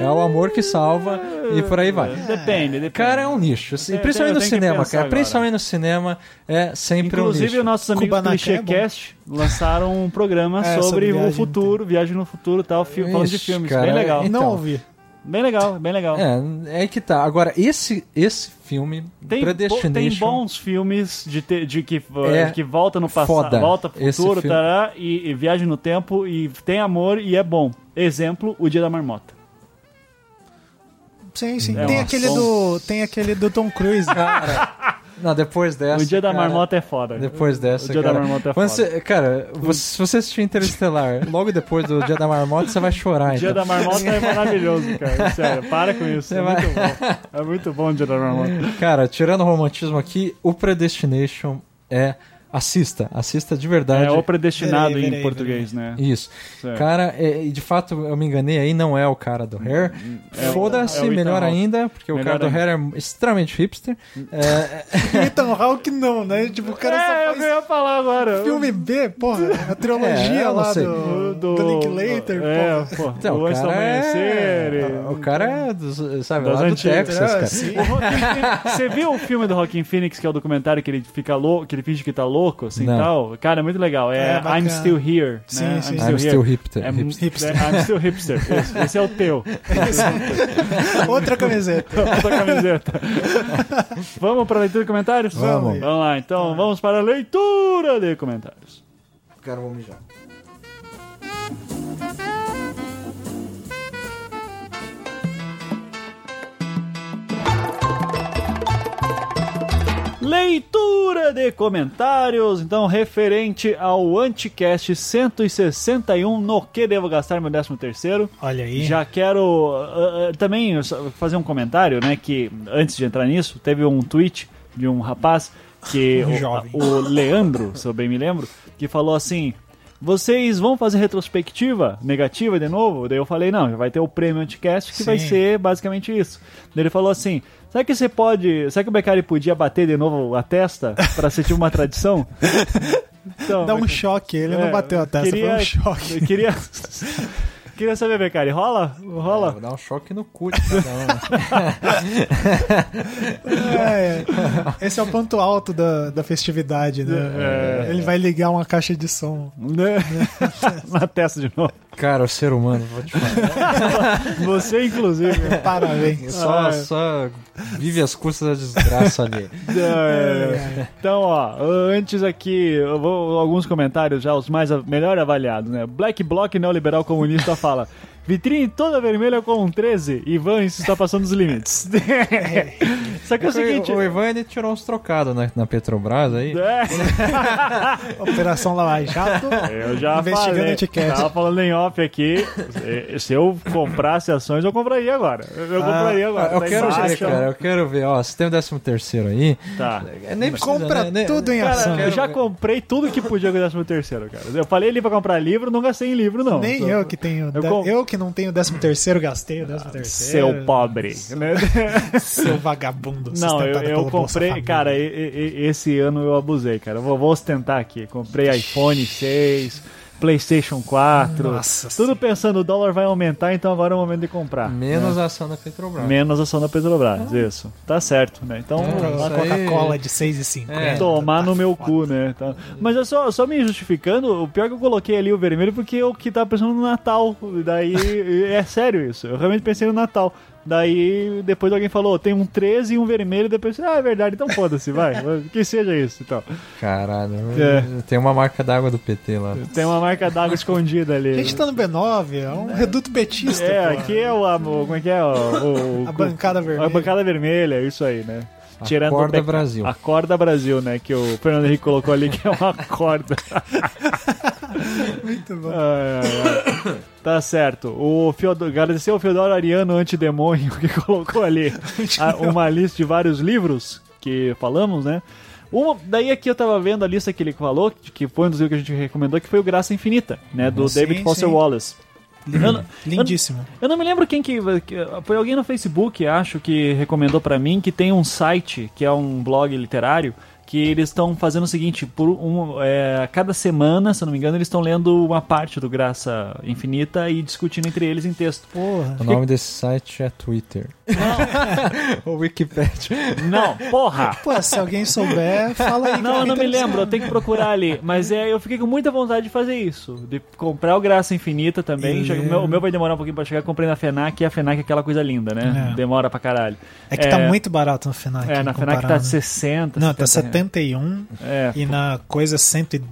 É o amor que salva e por aí vai. Depende, depende. Cara, é um lixo. Assim, principalmente no cinema, cara. agora. Principalmente no cinema é sempre um Inclusive, lixo. os nossos amigos do Kubanacan é. ClichêCast lançaram um programa É, sobre, sobre o viagem no futuro, viagem no futuro e tal, fi- falando de Ixi, filmes. cara, bem legal. é- Não Então. ouvi. Bem legal, bem legal. É, é que tá. Agora, esse, esse filme, Tem, Predestination... tem bons filmes de, te- de que, É que volta no passado, volta pro esse futuro, filme. tará, e, e viagem no tempo, e tem amor e é bom. Exemplo, O Dia da Marmota. Sim, sim. É, tem, aquele do, tem aquele do Tom Cruise. Cara, não, depois dessa... o Dia da cara, Marmota é foda. Depois dessa, O Dia cara, da Marmota é foda. você- cara, você- se você assistir Interestelar logo depois do Dia da Marmota, você vai chorar. O Dia então. da Marmota é maravilhoso, cara. Sério, para com isso. Você É vai- muito bom. É muito bom o Dia da Marmota. Cara, tirando o romantismo aqui, o Predestination é... Assista, assista de verdade. É o predestinado Verei, em verei, português, né? Isso. Certo. Cara, é, e de fato eu me enganei aí, não é o cara do Hair. É o- Foda-se, é o Ethan melhor ainda, porque o Melhor cara do ainda. Hair é extremamente hipster. É, Ethan Hawke não, né? Tipo, o cara É, só eu faz ia falar agora. filme B, porra. A trilogia É, eu não lá sei. do, do, Linklater, É, porra. pô. então, o o do cara Amanhecer. é, e- o cara é, dos, sabe, Das lá do antigas. Texas, É, cara. O Você viu o filme do Joaquin Phoenix, que é o documentário que ele fica louco, que ele finge que tá louco, assim Não. tal? Cara, é muito legal. É, É, bacana. I'm Still Here. Sim, né? sim. I'm still hipster. É, hipster. Hipster. é, I'm still hipster. Esse, esse é o teu. Outra camiseta. Outra camiseta. vamos para a leitura de comentários? Vamos. Vamos lá, então vamos para a leitura de comentários. Cara, vou mijar. Leitura de comentários, então, referente ao Anticast 161, no que devo gastar meu 13 terceiro. Olha aí. Já quero uh, também fazer um comentário, né? Que antes de entrar nisso, teve um tweet de um rapaz que Um o- o, Leandro, se eu bem me lembro, que falou assim: vocês vão fazer retrospectiva negativa de novo? Daí eu falei, não, já vai ter o prêmio Anticast que vai Sim. ser basicamente isso. Daí ele falou assim: será que você pode. Será que o Beccari podia bater de novo a testa pra ser tipo uma tradição? Então, Dá um choque, ele é, não bateu a testa, queria, foi um choque. eu Queria, queria saber, Beccari, rola? Rola? Vou dar um choque no cu de cada um. É, é. Esse é o ponto alto da, da festividade, né? É. Ele vai ligar uma caixa de som. Né? Na testa de novo. Cara, o ser humano, vou te falar. Você, inclusive. Parabéns. Só, Ah. só vive as custas da desgraça ali. É. Então, ó, antes aqui, vou, alguns comentários já, os mais melhor avaliados, né? Black Bloc Neoliberal Comunista fala. Vitrine toda vermelha com um 13. Ivan, isso está passando dos limites. Só que é o seguinte. o Ivan ele tirou uns trocados na, na Petrobras aí. É, Operação Lava Jato. eu já Investigando falei, etiqueta. tava falando em off aqui. se- Se eu comprasse ações, eu compraria agora. Eu compraria agora. Ah, Eu tá quero embaixo, ver, cara, eu quero ver. Ó, se tem o 13 terceiro aí, Tá. é, nem precisa, Compra né? Nem- tudo em Cara, ação. eu já comprei tudo que podia com o 13 terceiro, cara. Eu falei ali pra comprar livro, não gastei em livro, não. Nem eu que tenho. Eu Eu que não tenho 13 terceiro, gastei o 13 terceiro. Seu pobre. né? Seu vagabundo. Não, eu, eu comprei, cara, e- e- e- esse ano eu abusei, cara. Eu vou, vou ostentar aqui. Comprei iPhone 6, PlayStation 4. Nossa tudo pensando, o dólar vai aumentar, então agora é o momento de comprar. Menos a ação da Petrobras. Menos ação da Petrobras, isso. Tá certo, né? Então, É, aí- Coca-Cola de 6,50. É. tomar tá no meu foda. cu, né? Tá. Mas eu só, só me justificando, o pior é que eu coloquei ali o vermelho porque eu que tava pensando no Natal. Daí, é sério isso. Eu realmente pensei no Natal. Daí, depois alguém falou, tem um 13 e um vermelho. Depois, ah, é verdade, então foda-se, vai. Que seja isso, então. Caralho, É. tem uma marca d'água do PT lá. Tem uma marca d'água escondida ali. A gente tá no B9, é um reduto petista. É, pô. aqui é o, a- o- como é que é? O, o- A bancada vermelha. A bancada vermelha, é isso aí, né? Acorda o beca- Brasil. A corda Brasil, né? Que o Fernando Henrique colocou ali, que é uma corda. Muito bom. Ai, ai, ai. Tá certo. O Fiodoro, agradecer ao Fiodoro Ariano Antidemônio que colocou ali a- uma lista de vários livros que falamos, né? Uma, daí aqui eu tava vendo a lista que ele falou, que foi um dos livros que a gente recomendou, que foi o Graça Infinita, né? Do Sim, David Foster sim. Wallace. Eu Lindíssimo. Eu não me lembro quem que, que- Foi alguém no Facebook, acho, que recomendou pra mim que tem um site, que é um blog literário, que eles estão fazendo o seguinte: por um, é, a cada semana, se eu não me engano, eles estão lendo uma parte do Graça Infinita e discutindo entre eles em texto. Porra. O nome desse site é Twitter. Ou Wikipedia. Não, porra! Pô, se alguém souber, fala aí. Não, eu não me interessante. lembro, eu tenho que procurar ali. Mas é, eu fiquei com muita vontade de fazer isso. De comprar o Graça Infinita também. E Já- o, meu, o meu vai demorar um pouquinho pra chegar. Comprei na FENAC e a FENAC é aquela coisa linda, né? É. Demora pra caralho. É que tá muito barato no FENAC. É, na FENAC tá comparado. 60. Não, tá 70 71 É, e na coisa 112.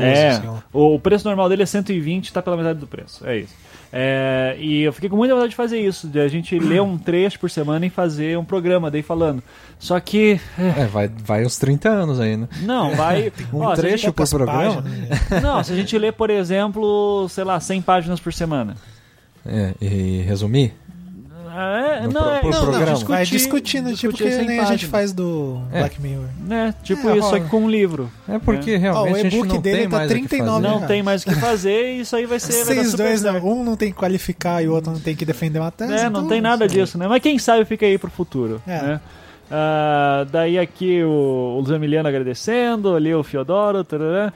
é lá. o, o preço normal dele é 120, tá pela metade do preço. É isso. É, e eu fiquei com muita vontade de fazer isso, de a gente ler um trecho por semana e fazer um programa daí falando. Só que, é, É, vai, vai uns 30 anos aí, né? não, vai. Um ó, trecho por programa? páginas, não, se a gente ler, por exemplo, sei lá, 100 páginas por semana. É, e resumir? É, não, pro- é, não, programa? discutir- Vai discutindo, tipo discutir que 100 nem a gente faz do É. Black Mirror. né? Tipo É, isso, só rola. que com um livro. É porque É. realmente Ó, o a gente e-book não dele tem tá mais o que 39 fazer. Não reais. tem mais o que fazer e isso aí vai ser. Vocês dois, não, um não tem que qualificar e o outro não tem que defender uma tese. É, não então, tem nada disso, né? Mas quem sabe fica aí pro futuro. É. Né? Ah, daí aqui o, o Luiz Emiliano agradecendo, ali o Fiodoro. tarará.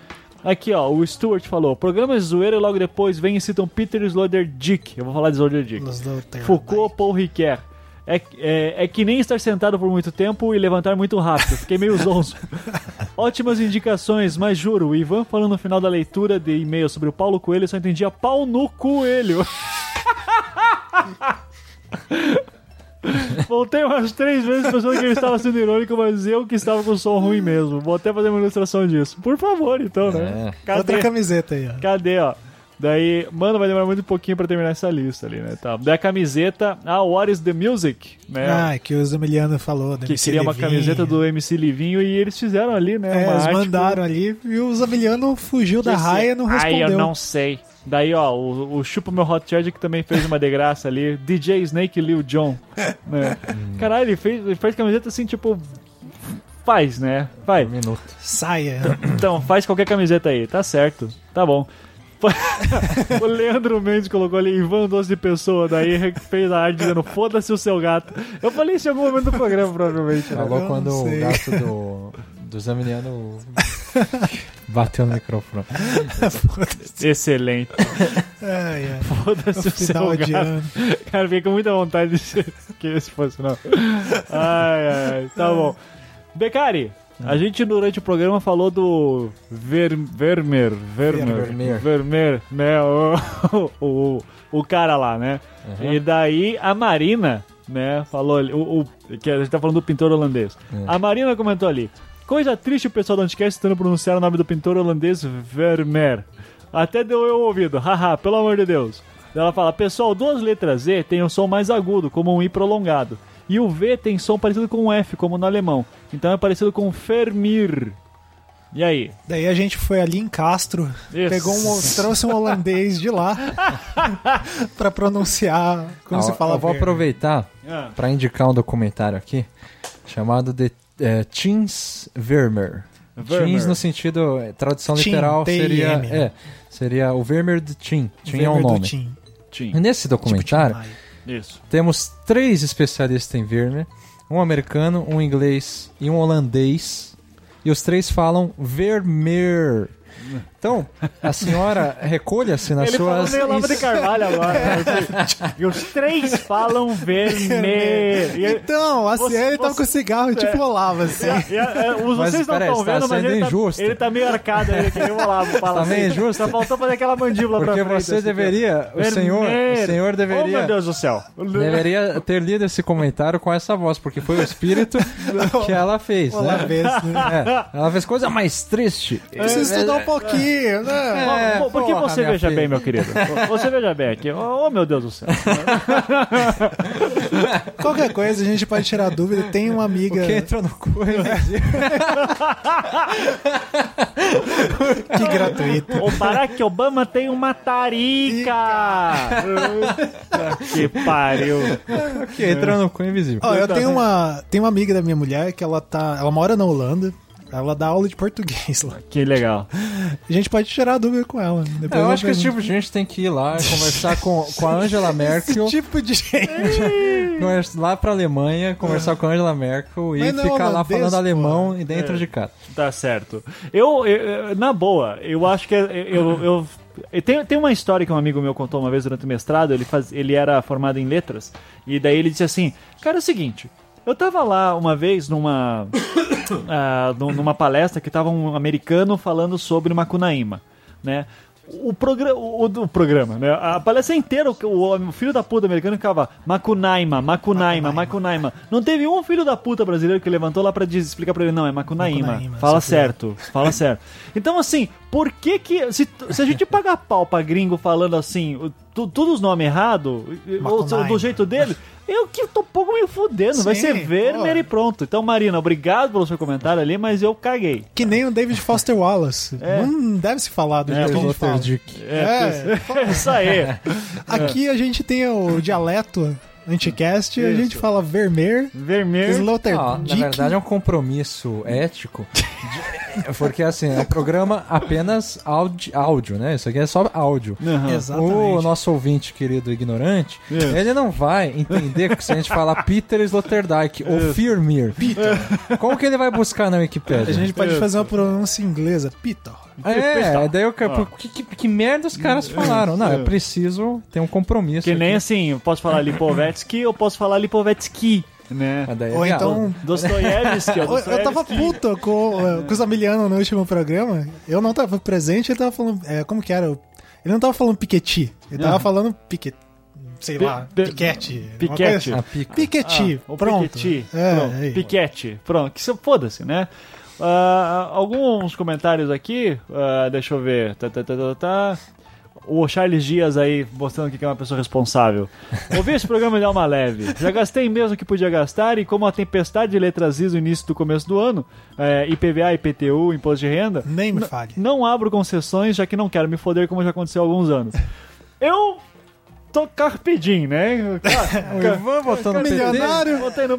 Aqui, ó, o Stuart falou: programa de zoeira e logo depois vem e citam Peter Sloterdijk. Eu vou falar de do Terra Foucault, Paul Ricoeur. É, é, é que nem estar sentado por muito tempo e levantar muito rápido. Fiquei meio zonzo. Ótimas indicações, mas juro, o Ivan falando no final da leitura de e-mail sobre o Paulo Coelho, eu só entendia pau no coelho. Voltei umas três vezes pensando que ele estava sendo irônico, mas eu que estava com som ruim mesmo. Vou até fazer uma ilustração disso. Por favor, então, né? É. Cadê? Outra camiseta aí, ó. Cadê, ó? Daí, mano, vai demorar muito pouquinho pra terminar essa lista ali, né? Tá. Daí a camiseta, ah, What is the Music, né? Ah, que o Zamiliano falou. Que MC queria uma camiseta do MC Livinho e eles fizeram ali, né? É, uma eles arte mandaram ali e o Zamiliano fugiu da raia e não respondeu. Ai, eu não sei. Daí, ó, o, o Chupa Meu Hot Charge que também fez uma de graça ali. DJ Snake Lil John. Né? Caralho, ele fez, ele fez camiseta assim, tipo. Faz, né? Vai. Um minuto. Saia. Então, faz qualquer camiseta aí. Tá certo. Tá bom. o Leandro Mendes colocou ali Ivan Doce de Pessoa, daí fez a arte dizendo foda-se o seu gato. Eu falei isso em algum momento do programa, provavelmente. Né? Falou quando o gato do, do Zamiliano bateu no microfone. Excelente. Ai, ai. Foda-se o seu gato. ano. Cara, fiquei com muita vontade de ser que esse fosse, não. Ai, ai. Tá bom. Becari, a gente durante o programa falou do Ver, Vermeer, Vermeer, Vermeer. Né? O, o, o cara lá, né? E daí a Marina, né, falou ali, o, o- que a gente tá falando do pintor holandês. A Marina comentou ali, coisa triste o pessoal do Anticast tentando pronunciar o nome do pintor holandês Vermeer. Até deu eu ouvido, haha, pelo amor de Deus. Ela fala, pessoal, duas letras Z tem um som mais agudo, como um I prolongado. E o V tem som parecido com um F, como no alemão. Então é parecido com Fermir. E aí? Daí a gente foi ali em Castro, Isso. pegou um, trouxe um holandês de lá pra pronunciar como Ah, se fala. eu vou aproveitar Ah. para indicar um documentário aqui chamado de é, Teens Vermeer. Vermeer. Teens no sentido, é, tradução literal seria, T-I-M. é, seria o Vermeer de Tim. Tim é o nome. Tim. Tim. E nesse Tipo Tim documentário. Isso. temos três especialistas em Vermeer, um americano, um inglês e um holandês. E os três falam Vermeer. Então, a senhora recolha-se nas Ele falou suas meio Lava de Carvalho agora. e os três falam vermelho. Então, assim, Você- ele tava você- com cigarro, tipo Olavo, assim. E, e, é, os, Mas, vocês não estão tá vendo, mas ele tá, injusto. ele tá meio arcado aí, que nem o Olavo fala Tá meio assim. injusto. Só faltou fazer aquela mandíbula Porque pra frente. você assim, deveria, o Vermelho. senhor, o senhor Oh, deveria meu Deus do céu. Deveria ter lido esse comentário com essa voz, porque foi o espírito que ela fez, né? Olavês, né? É, ela fez coisa mais triste. Precisa estudar um pouquinho, né? É, Por- Porque porra, você veja filha. bem, meu querido. Você veja bem aqui. Oh, meu Deus do céu. Qualquer coisa, a gente pode tirar dúvida. Tem uma amiga Que entrou no cu. que gratuita. O Barack Obama tem uma tarica. Que pariu. que entrou no cu invisível. Ó, eu tenho uma, tenho uma amiga da minha mulher que ela tá. Ela mora na Holanda. Ela dá aula de português lá. Que legal. A gente pode tirar a dúvida com ela. Depois eu acho que esse tipo de gente tem que ir lá e conversar com, com a Angela Merkel, Esse tipo de gente. lá pra Alemanha, conversar com a Angela Merkel e não é ficar lá falando pô. alemão e dentro É. de casa. Tá certo. Eu, eu- eu- na boa, eu acho que é- eu, eu, eu- tem, tem uma história que um amigo meu contou uma vez durante o mestrado. Ele, faz, ele era formado em letras e daí ele disse assim: Cara, é o seguinte. Eu tava lá uma vez numa num- numa palestra que tava um americano falando sobre Macunaíma, né? O, progra o, o programa, né? A palestra inteira, o, o filho da puta americano ficava Macunaíma, Macunaíma, Macunaíma. Não teve um filho da puta brasileiro que levantou lá pra diz- explicar pra ele, não, é Macunaíma. Macunaíma, Fala aqui. certo, fala certo. Então, assim, por que que. Se, se a gente pagar pau pra gringo falando assim, tu, tudo os nomes errados, ou do jeito dele, eu que tô um pouco me fudendo. Vai Sim, ser Vermeer e pronto. Então, Marina, obrigado pelo seu comentário ali, mas eu caguei. Que nem o David Foster Wallace. É. Não deve se falar do jeito que a gente fala. Sloterdijk. É, isso aí. Aqui a gente tem o dialeto anticast e a Isso. gente fala Vermeer, Vermeer. Sloterdijk. Ah, na verdade é um compromisso ético, de- porque assim, é um programa apenas áudio, áudio, né? Isso aqui é só áudio. Aham. Exatamente. O nosso ouvinte querido ignorante, É. ele não vai entender que se a gente falar Peter Sloterdijk ou Firmir, como que ele vai buscar na Wikipedia? A gente pode Isso. fazer uma pronúncia inglesa. Peter. É, daí eu quero. Ó. Que, que, que merda os caras falaram? Não, é preciso ter um compromisso. Que nem aqui. assim, eu posso falar Lipovetsky, eu posso falar Lipovetsky, né? Daí é Ou então... Dostoiévski, Eu eu tava puto com, eh, com os Amiliano no último programa. Eu não tava presente, ele tava falando. eh, como que era? Ele não tava falando Piqueti. Ele tava Aham. falando Piquet. Sei Pi- lá, pi- Piquete. Piquete. coisa assim. A pica. Piqueti. Ah, o pronto. Piketty. É, Pronto. Piquete. Pronto, que se foda-se, né? Ah, alguns comentários aqui, ah, deixa eu ver. Tá, tá, tá, tá, tá. o Charles Dias aí mostrando que é uma pessoa responsável. Ouvi esse programa de alma leve. Já gastei mesmo o que podia gastar e como a tempestade de letras I no início do começo do ano, é, IPVA, IPTU, Imposto de Renda, Nem me fale. não abro concessões, já que não quero me foder como já aconteceu há alguns anos. Eu tô carpedim, né? O Ivan botando PT. Milionário. Botei no.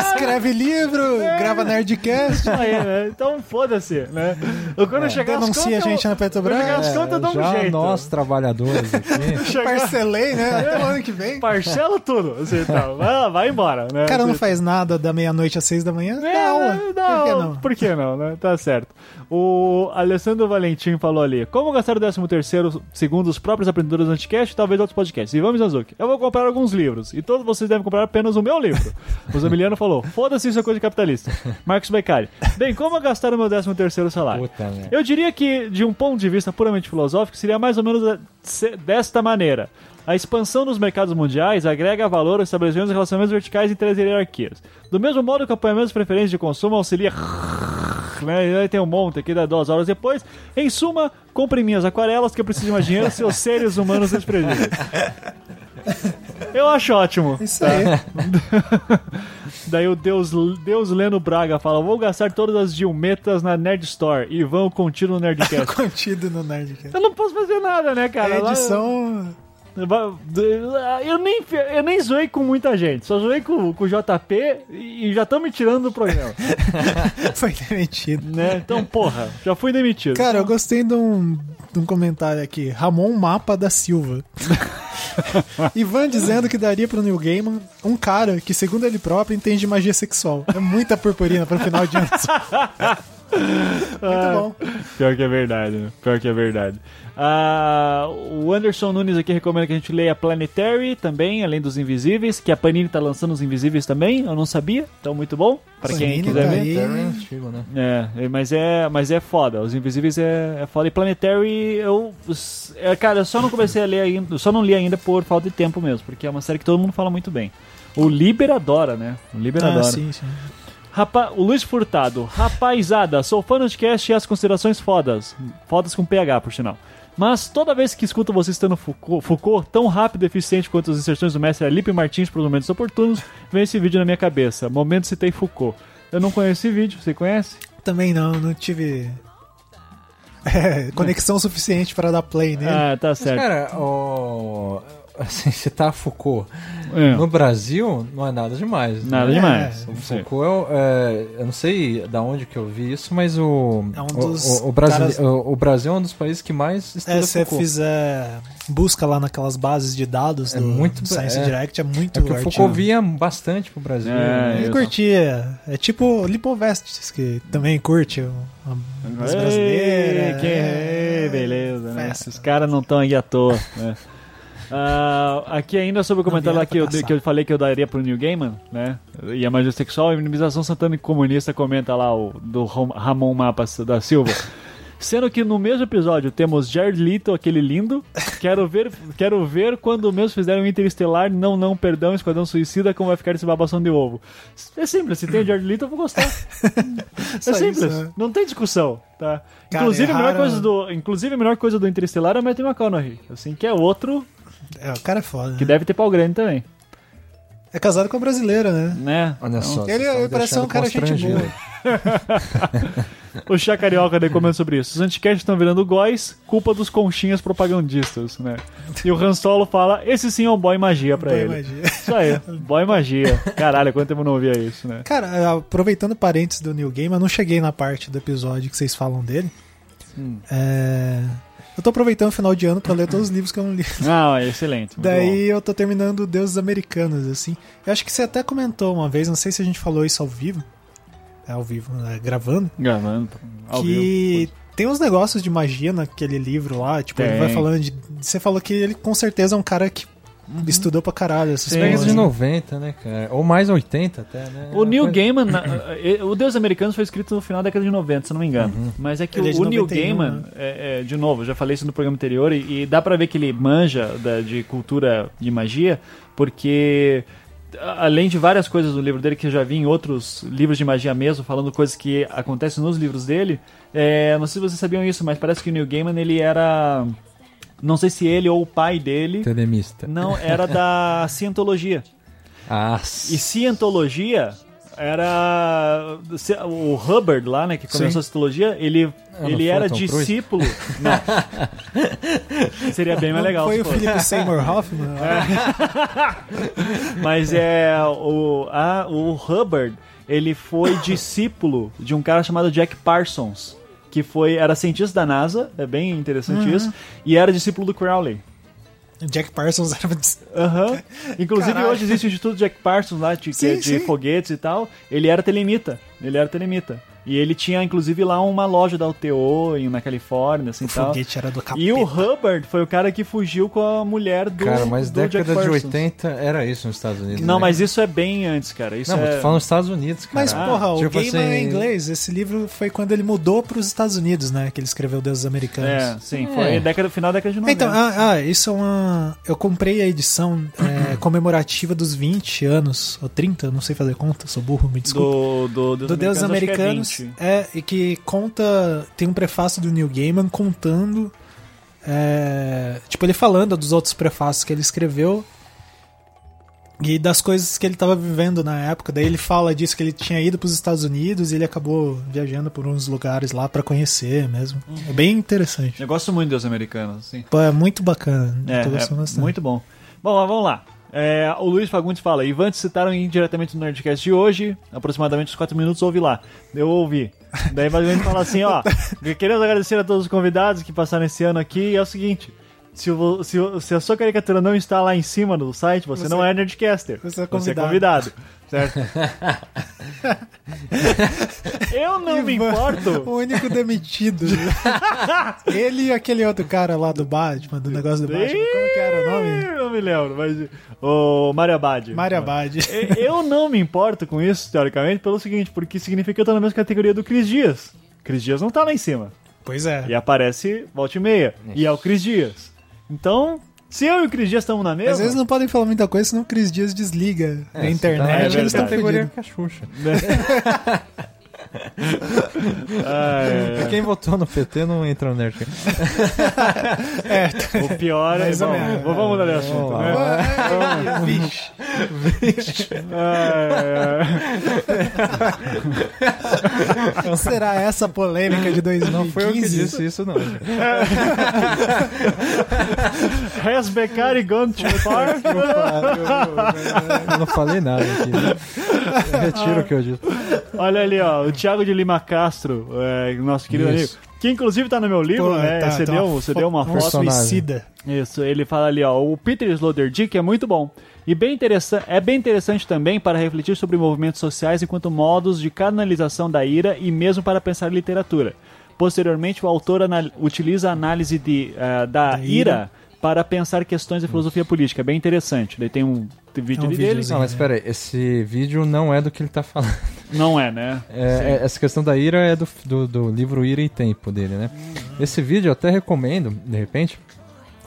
Escreve livro, É. grava Nerdcast, Aí, né? Então foda-se, né? Eu, Quando eu chegar denuncia contas, a gente eu- na quando chegar Petrobras. as contas, eu dou um jeito. nós, trabalhadores aqui. Chegar- Parcelei, né? Até o ano que vem. Parcela tudo, assim, tá. vai, vai embora, né? O cara não faz nada da meia-noite às seis da manhã. É, Dá aula. não, Por que não? Por que não, né? Tá certo. O Alessandro Valentim falou ali: Como gastar o 13 terceiro segundo os próprios aprendedores do Anticast talvez outros podcasts? E vamos, Azuki. Eu vou comprar alguns livros. E todos vocês devem comprar apenas o meu livro. O Zamiliano falou: Foda-se, isso é coisa de capitalista. Marcos Beccari. Bem, como gastar o meu 13 terceiro salário? Puta. Eu diria que, de um ponto de vista puramente filosófico, seria mais ou menos se- desta maneira. A expansão dos mercados mundiais agrega valor ao estabelecimento dos relacionamentos verticais entre as hierarquias. Do mesmo modo que o acompanhamento das preferências de consumo auxilia. Né? Tem um monte aqui, dá duas horas depois. Em suma, compre minhas aquarelas que eu preciso de mais dinheiro, seus seres humanos desprezíveis. Eu acho ótimo. Isso aí. Daí o Deus, Deus Leno Braga fala: Vou gastar todas as Dilmetas na Nerd Store e vão contido no Nerdcast. Contido no Nerdcast. Eu não posso fazer nada, né, cara? É Lá- edição. Eu nem, eu nem zoei com muita gente, só zoei com, com o JP e já estão me tirando do programa, Foi demitido. né? Então, porra, já fui demitido. Cara, eu gostei de um, de um comentário aqui. Ramon Mapa da Silva. Ivan dizendo que daria pro Neil Gaiman um cara que, segundo ele próprio, entende magia sexual. É muita purpurina pro final de ano. Muito bom. Pior que é verdade, né? Pior que é verdade. Ah, o Anderson Nunes aqui recomenda que a gente leia Planetary também, além dos Invisíveis, que a Panini tá lançando os Invisíveis também, eu não sabia, então muito bom, pra quem quiser tá ver. é antigo, né? É, mas é, mas é foda. Os Invisíveis é, é foda. E Planetary, eu. é, cara, eu só não comecei a ler ainda. eu Só não li ainda por falta de tempo mesmo, porque é uma série que todo mundo fala muito bem. O Liber adora, né? O Liber Ah, adora. sim, sim. Rapa, o Luiz Furtado. Rapazada, sou fã do podcast e as considerações fodas. Fodas com PH, por sinal. Mas toda vez que escuto você citando Foucault, Foucault, tão rápido e eficiente quanto as inserções do mestre Alipe Martins para os momentos oportunos, vem esse vídeo na minha cabeça. Momento citei Foucault. Eu não conheço esse vídeo, você conhece? Também não, não tive. é, conexão suficiente para dar play nele. Ah, tá Mas, certo. cara, o... assim, citar Foucault É. no Brasil não é nada demais. né? Nada É, demais. O Sim. Foucault, é, o- é, eu não sei da onde que eu vi isso, mas o, É um o- dos o, o, Brasi- caras- o, o Brasil é um dos países que mais estuda É, se você Foucault. fizer busca lá naquelas bases de dados É do muito- Science é. Direct, é muito É porque o. Foucault vinha bastante pro Brasil. É, né? Eu eu curtia. É tipo Lipovestes, que também curte o- as brasileiras. Ei, que É, beleza, né? Esses caras não estão aí à toa, né? Ah, aqui ainda sobre o comentário lá que eu, que eu falei que eu daria pro Neil Gaiman, né? E a magia sexual, a minimização satânica comunista comenta lá o do Ramon Mapas da Silva. Sendo que no mesmo episódio temos Jared Leto, aquele lindo. Quero ver, quero ver quando o mesmo fizeram Interestelar, não, não, perdão, Esquadrão Suicida, como vai ficar esse babação de ovo. É simples, se tem o Jared Leto, eu vou gostar. É simples, isso, né? não tem discussão, tá? Cara, inclusive, a melhor coisa do, inclusive, a melhor coisa do Interestelar é o Matthew McConaughey, assim, que é outro É, o cara é foda. que né? deve ter pau grande também, É casado com a brasileira, né? né? Olha só. Ele- parece ser um cara gente boa. O Chá Carioca daí comenta sobre isso. Os anticasts estão virando góis, culpa dos conchinhas propagandistas, né? E o Han Solo fala, esse sim é um boy magia pra Boa ele. magia. Isso aí, boy magia. Caralho, quanto tempo eu não ouvia isso, né? Cara, aproveitando parênteses do Neil Gaiman, eu não cheguei na parte do episódio que vocês falam dele. Hum. É, Eu tô aproveitando o final de ano pra ler todos os livros que eu não li. Ah, é excelente. Daí eu tô terminando Deuses Americanos, assim. Eu acho que você até comentou uma vez, não sei se a gente falou isso ao vivo. É ao vivo, né, gravando. bom. Gravando, ao que vivo. tem uns negócios de magia naquele livro lá. Tipo, ele Tem. vai falando de. Você falou que ele com certeza é um cara que estudou pra caralho essas Sim, Pega coisas. de né? 90, né, cara? Ou mais 80 até, né? O Neil Coisa- Gaiman, na- eh, o Deus Americanos foi escrito no final da década de 90, se não me engano. Mas é que Ele é o, Neil 91, Gaiman, né? é, é, de novo, eu já falei isso no programa anterior, e, e dá pra ver que ele manja da- de cultura de magia, porque além de várias coisas do livro dele que eu já vi em outros livros de magia mesmo, falando coisas que acontecem nos livros dele, é, não sei se vocês sabiam isso, mas parece que o Neil Gaiman ele era Não sei se ele ou o pai dele. Telemista. Não, era da cientologia. Ah, E cientologia era o Hubbard lá, né, que começou a cientologia, ele, não ele foi era discípulo. Não. Seria bem mais legal. Foi se o fosse. Philip Seymour Hoffman? Mas é o, a, o Hubbard, ele foi discípulo de um cara chamado Jack Parsons, que foi era cientista da NASA, é bem interessante Uhum. isso, e era discípulo do Crowley. Jack Parsons era. Aham. Inclusive Caralho. hoje existe o Instituto Jack Parsons lá, de, é Sim, de sim. foguetes e tal. Ele era telemita. Ele era telemita. E ele tinha, inclusive, lá uma loja da UTO em, na Califórnia, assim O tal. foguete era do capeta. E o Hubbard foi o cara que fugiu com a mulher do, cara, mas do Jack década de Parsons. 80 era isso nos Estados Unidos. Não, né? mas isso é bem antes, cara. Isso Não, é... mas tu fala nos Estados Unidos, cara. Mas, porra, o Tipo Gaiman assim- é inglês. Esse livro foi quando ele mudou para os Estados Unidos, né? Que ele escreveu Deuses Americanos. É, sim. Foi É. década, final da década de 90. Então, ah, ah, isso é uma. Eu comprei a edição é, comemorativa dos 20 anos, ou 30, não sei fazer conta, sou burro, me desculpa. do, do, Do Deus Americanos, é 20. e que conta. Tem um prefácio do Neil Gaiman contando. é, tipo, ele falando dos outros prefácios que ele escreveu. E das coisas que ele estava vivendo na época. Daí ele fala disso que ele tinha ido para os Estados Unidos e ele acabou viajando por uns lugares lá para conhecer mesmo. É bem interessante. Eu gosto muito dos americanos, assim. Pô, é muito bacana. É, é muito bom. Bom, mas vamos lá. É, o Luiz Fagundes fala, Ivan te citaram indiretamente no Nerdcast de hoje, aproximadamente uns 4 minutos, ouvi lá. Eu ouvi. Daí basicamente fala assim, ó, queremos agradecer a todos os convidados que passaram esse ano aqui, e é o seguinte, se, o- se se a sua caricatura não está lá em cima do site, você, Você- não é Nerdcaster. você é Você é convidado. Certo? Eu não me Ivan, importo. O único demitido. Ele e aquele outro cara lá do Batman, do negócio do Batman. Como que era o nome? Não me lembro, mas. O Mario Abad. Mario Abad. Eu não me importo com isso, teoricamente, pelo seguinte, porque significa que eu tô na mesma categoria do Cris Dias. Cris Dias não tá lá em cima. Pois é. E aparece volta e meia. E é o Cris Dias. Então, se eu e o Cris Dias estamos na mesma. Às vezes não podem falar muita coisa, senão o Cris Dias desliga É, a tá internet. na é eles estão categoria que a Xuxa. Ah, é, Quem votou no PT não entra no Nerd. é. O pior é. Bom, vamos mudar de assunto, né? Vixe. Ah. Qual será essa polêmica de 2015? Não foi eu que disse isso, não. Has Beccari gone too far? Eu não falei nada aqui. Eu retiro o que eu disse. Olha ali, ó, o Thiago de Lima Castro, é, nosso querido Isso. amigo, que inclusive tá no meu livro, Pô, né? tá, você, tá deu, uma você deu uma um foto. suicida. Isso, ele fala ali, ó, o Peter Sloterdijk é muito bom. E bem interessante, é bem interessante também para refletir sobre movimentos sociais enquanto modos de canalização da ira e mesmo para pensar literatura. Posteriormente, o autor utiliza a análise de, eh, da, Da ira, ira. para pensar questões de filosofia política. Bem interessante. Ele tem um vídeo É um ali dele. Não, mas pera aí, esse vídeo não é do que ele tá falando. Não é, né? É, é- essa questão da ira é do, do, do livro Ira e Tempo dele, né? Esse vídeo eu até recomendo, de repente,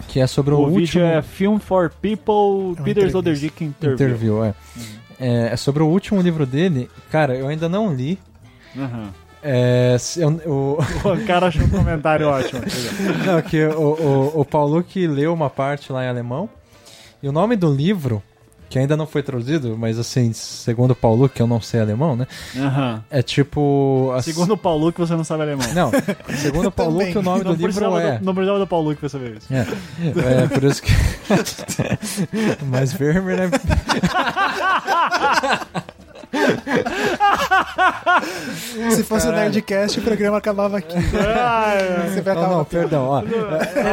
que é sobre o, O, último vídeo é Film for People, É Peter. Sloterdijk Interview. interview, é. é. É sobre o último livro dele. Cara, eu ainda não li. Aham. É, eu- o, O cara achou um comentário ótimo. não, que o, o, o Paulo que leu uma parte lá em alemão. E o nome do livro, que ainda não foi traduzido, mas assim, segundo o Paulo, que eu não sei alemão, né? Aham. É tipo. as- Segundo o Paulo, que você não sabe alemão. Não, segundo o Paulo, que o nome Não do livro é. do, não precisava do Paulo que você saber isso. É, é por isso que. Mas Vermeer, né? Se fosse o Nerdcast, o programa acabava aqui. Ah, é. Você Não, não, perdão. Ó,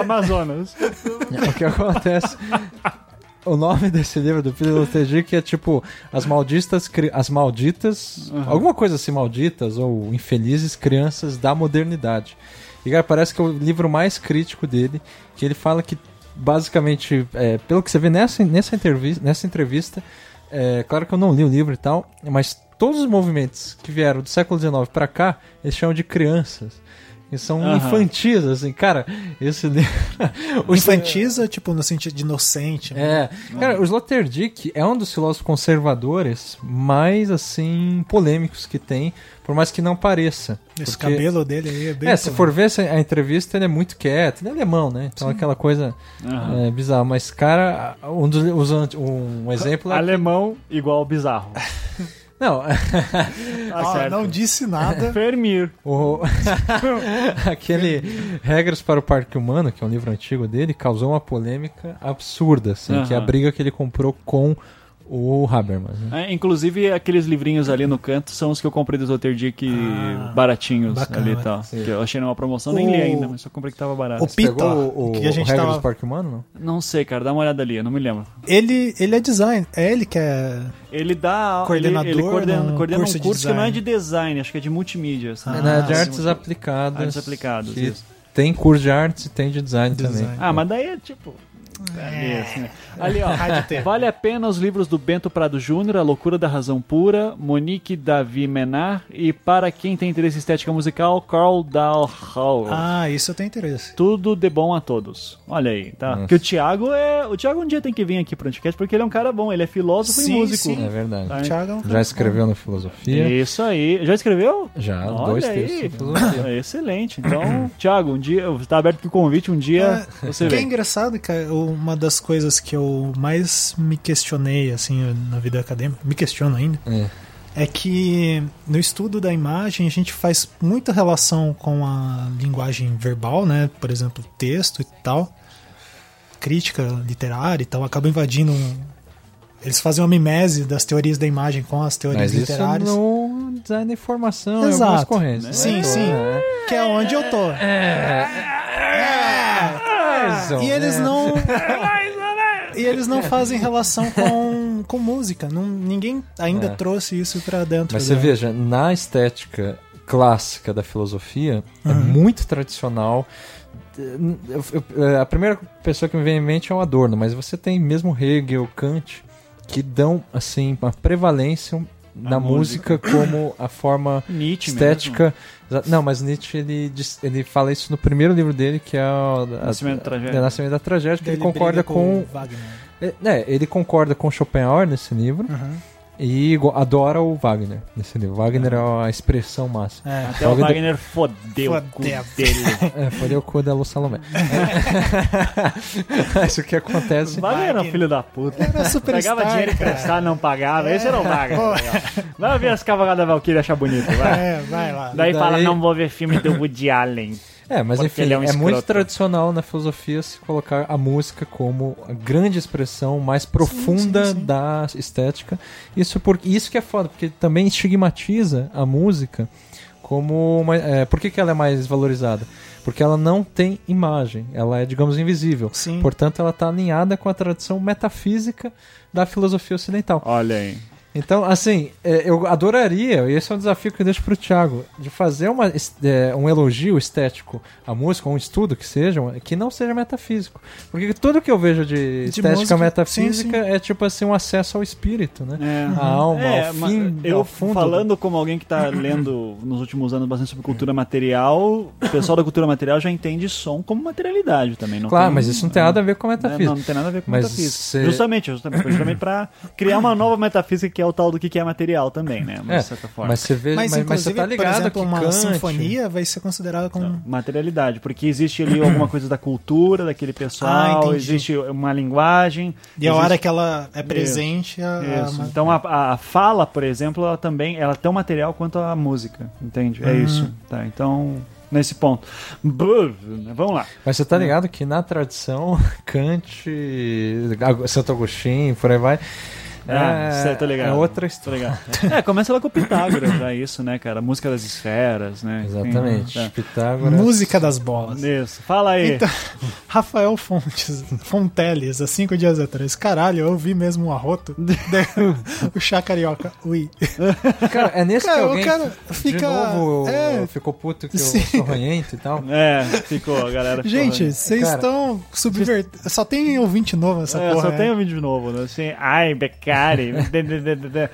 Amazonas. o que acontece. O nome desse livro do Peter Luther é tipo As Malditas, as malditas alguma coisa assim, malditas ou infelizes crianças da modernidade. E cara, parece que é o livro mais crítico dele, que ele fala que basicamente, é, pelo que você vê nessa, nessa entrevista, nessa entrevista é, claro que eu não li o livro e tal, mas todos os movimentos que vieram do século XIX pra cá, eles chamam de crianças. E são Aham. infantis, assim, cara. Esse infantiza, tipo, no sentido de inocente. né? É, cara, o Sloterdijk é um dos filósofos conservadores mais, assim, polêmicos que tem, por mais que não pareça. Esse Porque- cabelo dele aí é bem. É, se for ver essa- a entrevista, ele é muito quieto, ele é alemão, né? Então aquela coisa Aham. é, bizarra. Mas, cara, um, dos, um exemplo é. Alemão igual bizarro. Não, Tá certo. não disse nada. Fermir. o... aquele Regras para o Parque Humano, que é um livro antigo dele, causou uma polêmica absurda, assim, que é a briga que ele comprou com o Habermas. Né? É, inclusive, aqueles livrinhos ali no canto são os que eu comprei do Zoterdic Ah, baratinhos bacana. ali e tal. Sim. Que eu achei numa promoção, nem O- li ainda, mas só comprei que tava barato. O Pita, pegou o, que a gente o tava- do Parque Humano, não? Não sei, cara, dá uma olhada ali, eu não me lembro. Ele, ele é design. É ele que é. Ele dá. Coordenador ele, ele coordena, coordena curso um de curso que não é de design, acho que é de multimídia. sabe? É, né, de sim, artes aplicadas. Artes aplicadas, isso. Tem curso de artes e tem de design, Design. também. Ah, mas daí é tipo. Ali, assim, né? Ali, ó. Vale a pena os livros do Bento Prado Júnior, A Loucura da Razão Pura, Monique Davi Menard e para quem tem interesse em estética musical, Carl Dahl. Ah, isso eu tenho interesse. Tudo de bom a todos. Olha aí, tá? Nossa. Que o Thiago é. O Thiago um dia tem que vir aqui pro Anticast porque ele é um cara bom, ele é filósofo Sim, e músico. sim. É verdade. Tá? Thiago é um Já escreveu no Filosofia? Isso aí. Já escreveu? Já, Olha dois aí. textos de filosofia. Excelente. Então, Thiago, um dia. Tá aberto aqui o convite, um dia É, você que é vem. engraçado, cara, uma das coisas que eu mais me questionei, assim, na vida acadêmica, me questiono ainda, É. é que no estudo da imagem a gente faz muita relação com a linguagem verbal, né? Por exemplo, texto e tal, crítica literária e tal, acaba invadindo. um- Eles fazem uma mimese das teorias da imagem com as teorias Mas isso literárias. no design da informação, em Exato. correntes. né? Sim, sim. É. Que é onde eu tô. Mais ou E eles menos. não. e eles não fazem relação com, com música. Não, ninguém ainda É. trouxe isso pra dentro. Mas você da- veja, na estética clássica da filosofia, é Uhum. muito tradicional. Eu- eu- a primeira pessoa que me vem em mente é o Adorno, mas você tem mesmo Hegel, Kant, que dão assim uma prevalência na música. como a forma Nietzsche estética. Exa- Não, mas Nietzsche ele, diz- ele fala isso no primeiro livro dele, que é o a- Nascimento da Tragédia. é Nascimento da Tragédia, que Daí ele concorda com, o Wagner. é, né, ele concorda com Schopenhauer nesse livro Uhum. E adora o Wagner nesse livro. Wagner é a expressão máxima. É. Até o Wagner- Wagner fodeu o cu Fodeu. dele. É, foi o cu da Lu Salomé. Isso que acontece. O Wagner era um Wagner. filho da puta. Era superstar, Pegava dinheiro cara. emprestado, não pagava. Esse era o Wagner. Pô. tá? Vai ver as cavalgadas da Valkyrie achar bonito, vai. É, vai lá. Daí, Daí- fala, não vou ver filme do Woody Allen. É, mas Porque enfim, é é, um muito escroto. tradicional na filosofia se colocar a música como a grande expressão mais profunda sim, sim. da estética. Isso porque isso que é foda, porque também estigmatiza a música como uma, é, por que, que ela é mais valorizada? Porque ela não tem imagem, ela é, digamos, invisível. Sim. Portanto, ela está alinhada com a tradição metafísica da filosofia ocidental. Olha aí. Então, assim, é, eu adoraria, e esse é um desafio que eu deixo pro Thiago, de fazer uma, é, um elogio estético à música, ou um estudo que seja, que não seja metafísico. Porque tudo que eu vejo de, estética música, metafísica sim, é tipo assim, um acesso ao espírito, né? É. A alma, É, ao fim, eu ao fundo. falando como alguém que tá lendo nos últimos anos bastante sobre cultura material, o pessoal da cultura material já entende som como materialidade também. Não Claro, tem- mas isso não tem nada a ver com É, metafísica. não, não tem nada a ver com Mas metafísica. cê- Justamente, justamente, justamente pra criar uma nova metafísica que é o tal do que que é material também, né? Mas, É, certa forma. Mas você vê, Mas, mas, mas você tá ligado por exemplo, que uma Kant, sinfonia vai ser considerada como... Materialidade, porque existe ali alguma coisa da cultura daquele Ah, pessoal, entendi. existe uma linguagem. E a existe- hora que ela é presente, a, a- Isso. Então a, a fala, por exemplo, ela também ela é tão material quanto a música, entende? É Uhum. isso. Tá, então, nesse ponto. Brr, Vamos lá. Mas você tá ligado que na tradição, Kant, Santo Agostinho, por aí vai. Ah, é, cê, tô ligado. é outra história. ligado. É, começa lá com o Pitágoras, já isso, né, cara? Música das esferas, né? Exatamente. Enfim, Pitágoras. música das bolas. tá. Isso. Fala aí. Então, Rafael Fontes, Fonteles, há cinco dias atrás. Caralho, eu vi mesmo um arroto. O chá carioca. Ui. Cara, é nesse Cara, que o alguém cara fica- de novo é. ficou puto que Sim. eu sou ranhento e tal. É, ficou, a galera. ficou- Gente, vocês estão subvertendo. Só tem ouvinte novo nessa É, porra. só né? tem vídeo novo, né? Assim, ai, BK,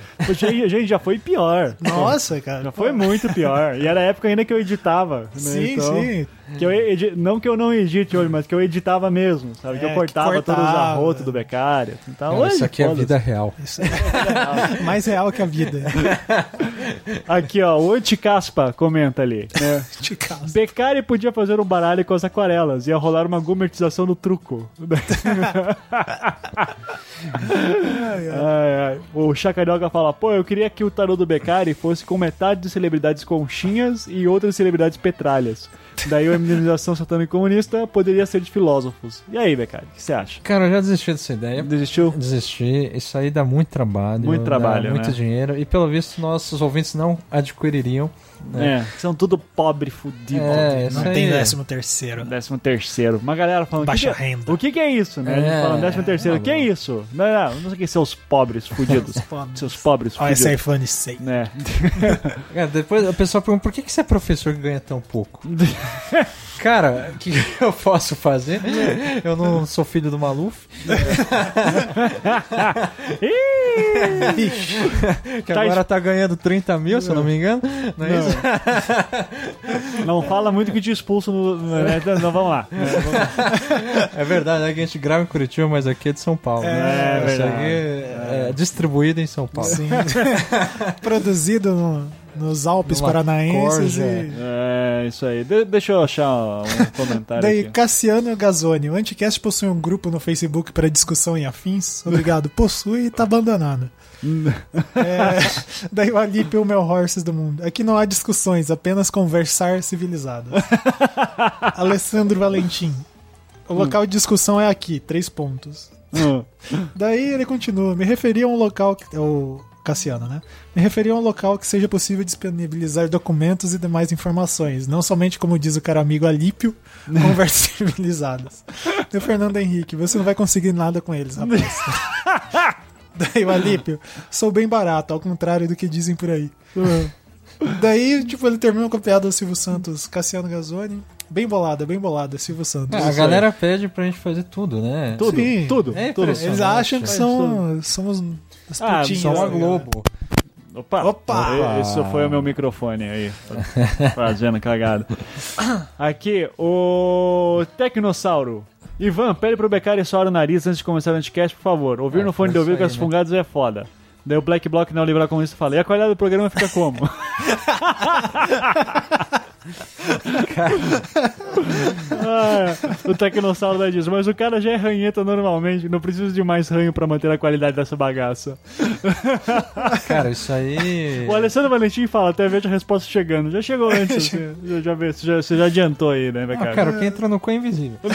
Poxa, a gente já foi pior. Nossa, cara. Já foi muito pior. E era a época ainda que eu editava. né? Sim, Então, sim. Que eu edi- Não que eu não edite hoje, mas que eu editava mesmo, sabe? que É, eu que cortava, todos os cortava. arrotos do Becari. Então, Cara, hoje, isso aqui é a vida real. Isso é mais real que a vida. Aqui, ó, o Anticaspa comenta ali. Né? Beccari podia fazer um baralho com as aquarelas. Ia rolar uma gourmetização no truco. Ai, ai. O Chacarioca fala: pô, eu queria que o tarô do Beccari fosse com metade de celebridades conchinhas e outras celebridades petralhas. Daí a imunização satânica comunista poderia ser de filósofos. E aí, Beccari, o que você acha? Cara, eu já desisti dessa ideia. Desistiu? Desisti. Isso aí dá muito trabalho. Muito dá trabalho, muito né? dinheiro. E pelo visto, nossos ouvintes não adquiririam. É, são tudo pobre, fudido. É, Não tem décimo terceiro. Décimo terceiro. Uma galera falando. Baixa "Que que- renda." O que, que é isso, né? A gente É, falando décimo terceiro. O que é maluco. isso? Não, não, não sei o que, seus pobres fudidos. pobres. seus pobres Olha esse fudidos. iPhone 6. Né? É, depois a pessoa pergunta por que, que você é professor que ganha tão pouco? Cara, o que eu posso fazer? Eu não sou filho do Maluf, Ih! que Tá agora tá ganhando 30 mil, se eu não me engano. Não é isso? Não fala muito que te expulso no. né? Então, não, vamos lá. É, vamos lá. É verdade, é que a gente grava em Curitiba, mas aqui é de São Paulo. É, né? Isso verdade. aqui é, distribuído em São Paulo. Sim. Produzido no- nos Alpes Numa Paranaenses. E... É, isso aí. De- deixa eu achar um comentário Daí, aqui. Cassiano Gazzoni. O Anticast possui um grupo no Facebook para discussão em afins? Obrigado. Possui e tá abandonado. É, daí o Alipe o meu horses do mundo. Aqui não há discussões, apenas conversar civilizado. Alessandro Valentim. O local de discussão é aqui, três pontos. Hum. Daí ele continua. Me referi a um local que. O Cassiano, né? Me referi a um local que seja possível disponibilizar documentos e demais informações. Não somente, como diz o cara amigo Alípio, conversas civilizadas. O Fernando Henrique, você não vai conseguir nada com eles, rapaz. Daí o Alípio, sou bem barato, ao contrário do que dizem por aí. Daí, tipo, ele terminou com a piada do Silvio Santos, Cassiano Gazzoni. Bem bolada, bem bolada, Silvio Santos. É, a galera pede pra gente fazer tudo, né? Tudo, Sim. tudo, É tudo. Eles acham que Faz são, somos as Ah, putinhas. Só a né, Globo. Opa! Opa! Isso foi o meu microfone aí, fazendo cagada. Aqui, o Tecnossauro. Ivan, pede pro Beccari soar o nariz antes de começar o anticast, por favor. Ouvir Ah, no fone de ouvido com as né? fungadas é foda. Daí o Black Block não livrar com isso e fala, e a qualidade do programa fica como? Ah, o Tecnossauro daí diz, mas o cara já é ranheta normalmente, não precisa de mais ranho pra manter a qualidade dessa bagaça. Cara, isso aí. O Alessandro Valentim fala, até vejo a resposta chegando. Já chegou antes, assim, já, já, vê, você, já, você já adiantou aí, né, Ah, Beccari? cara, o que entra no cu é invisível.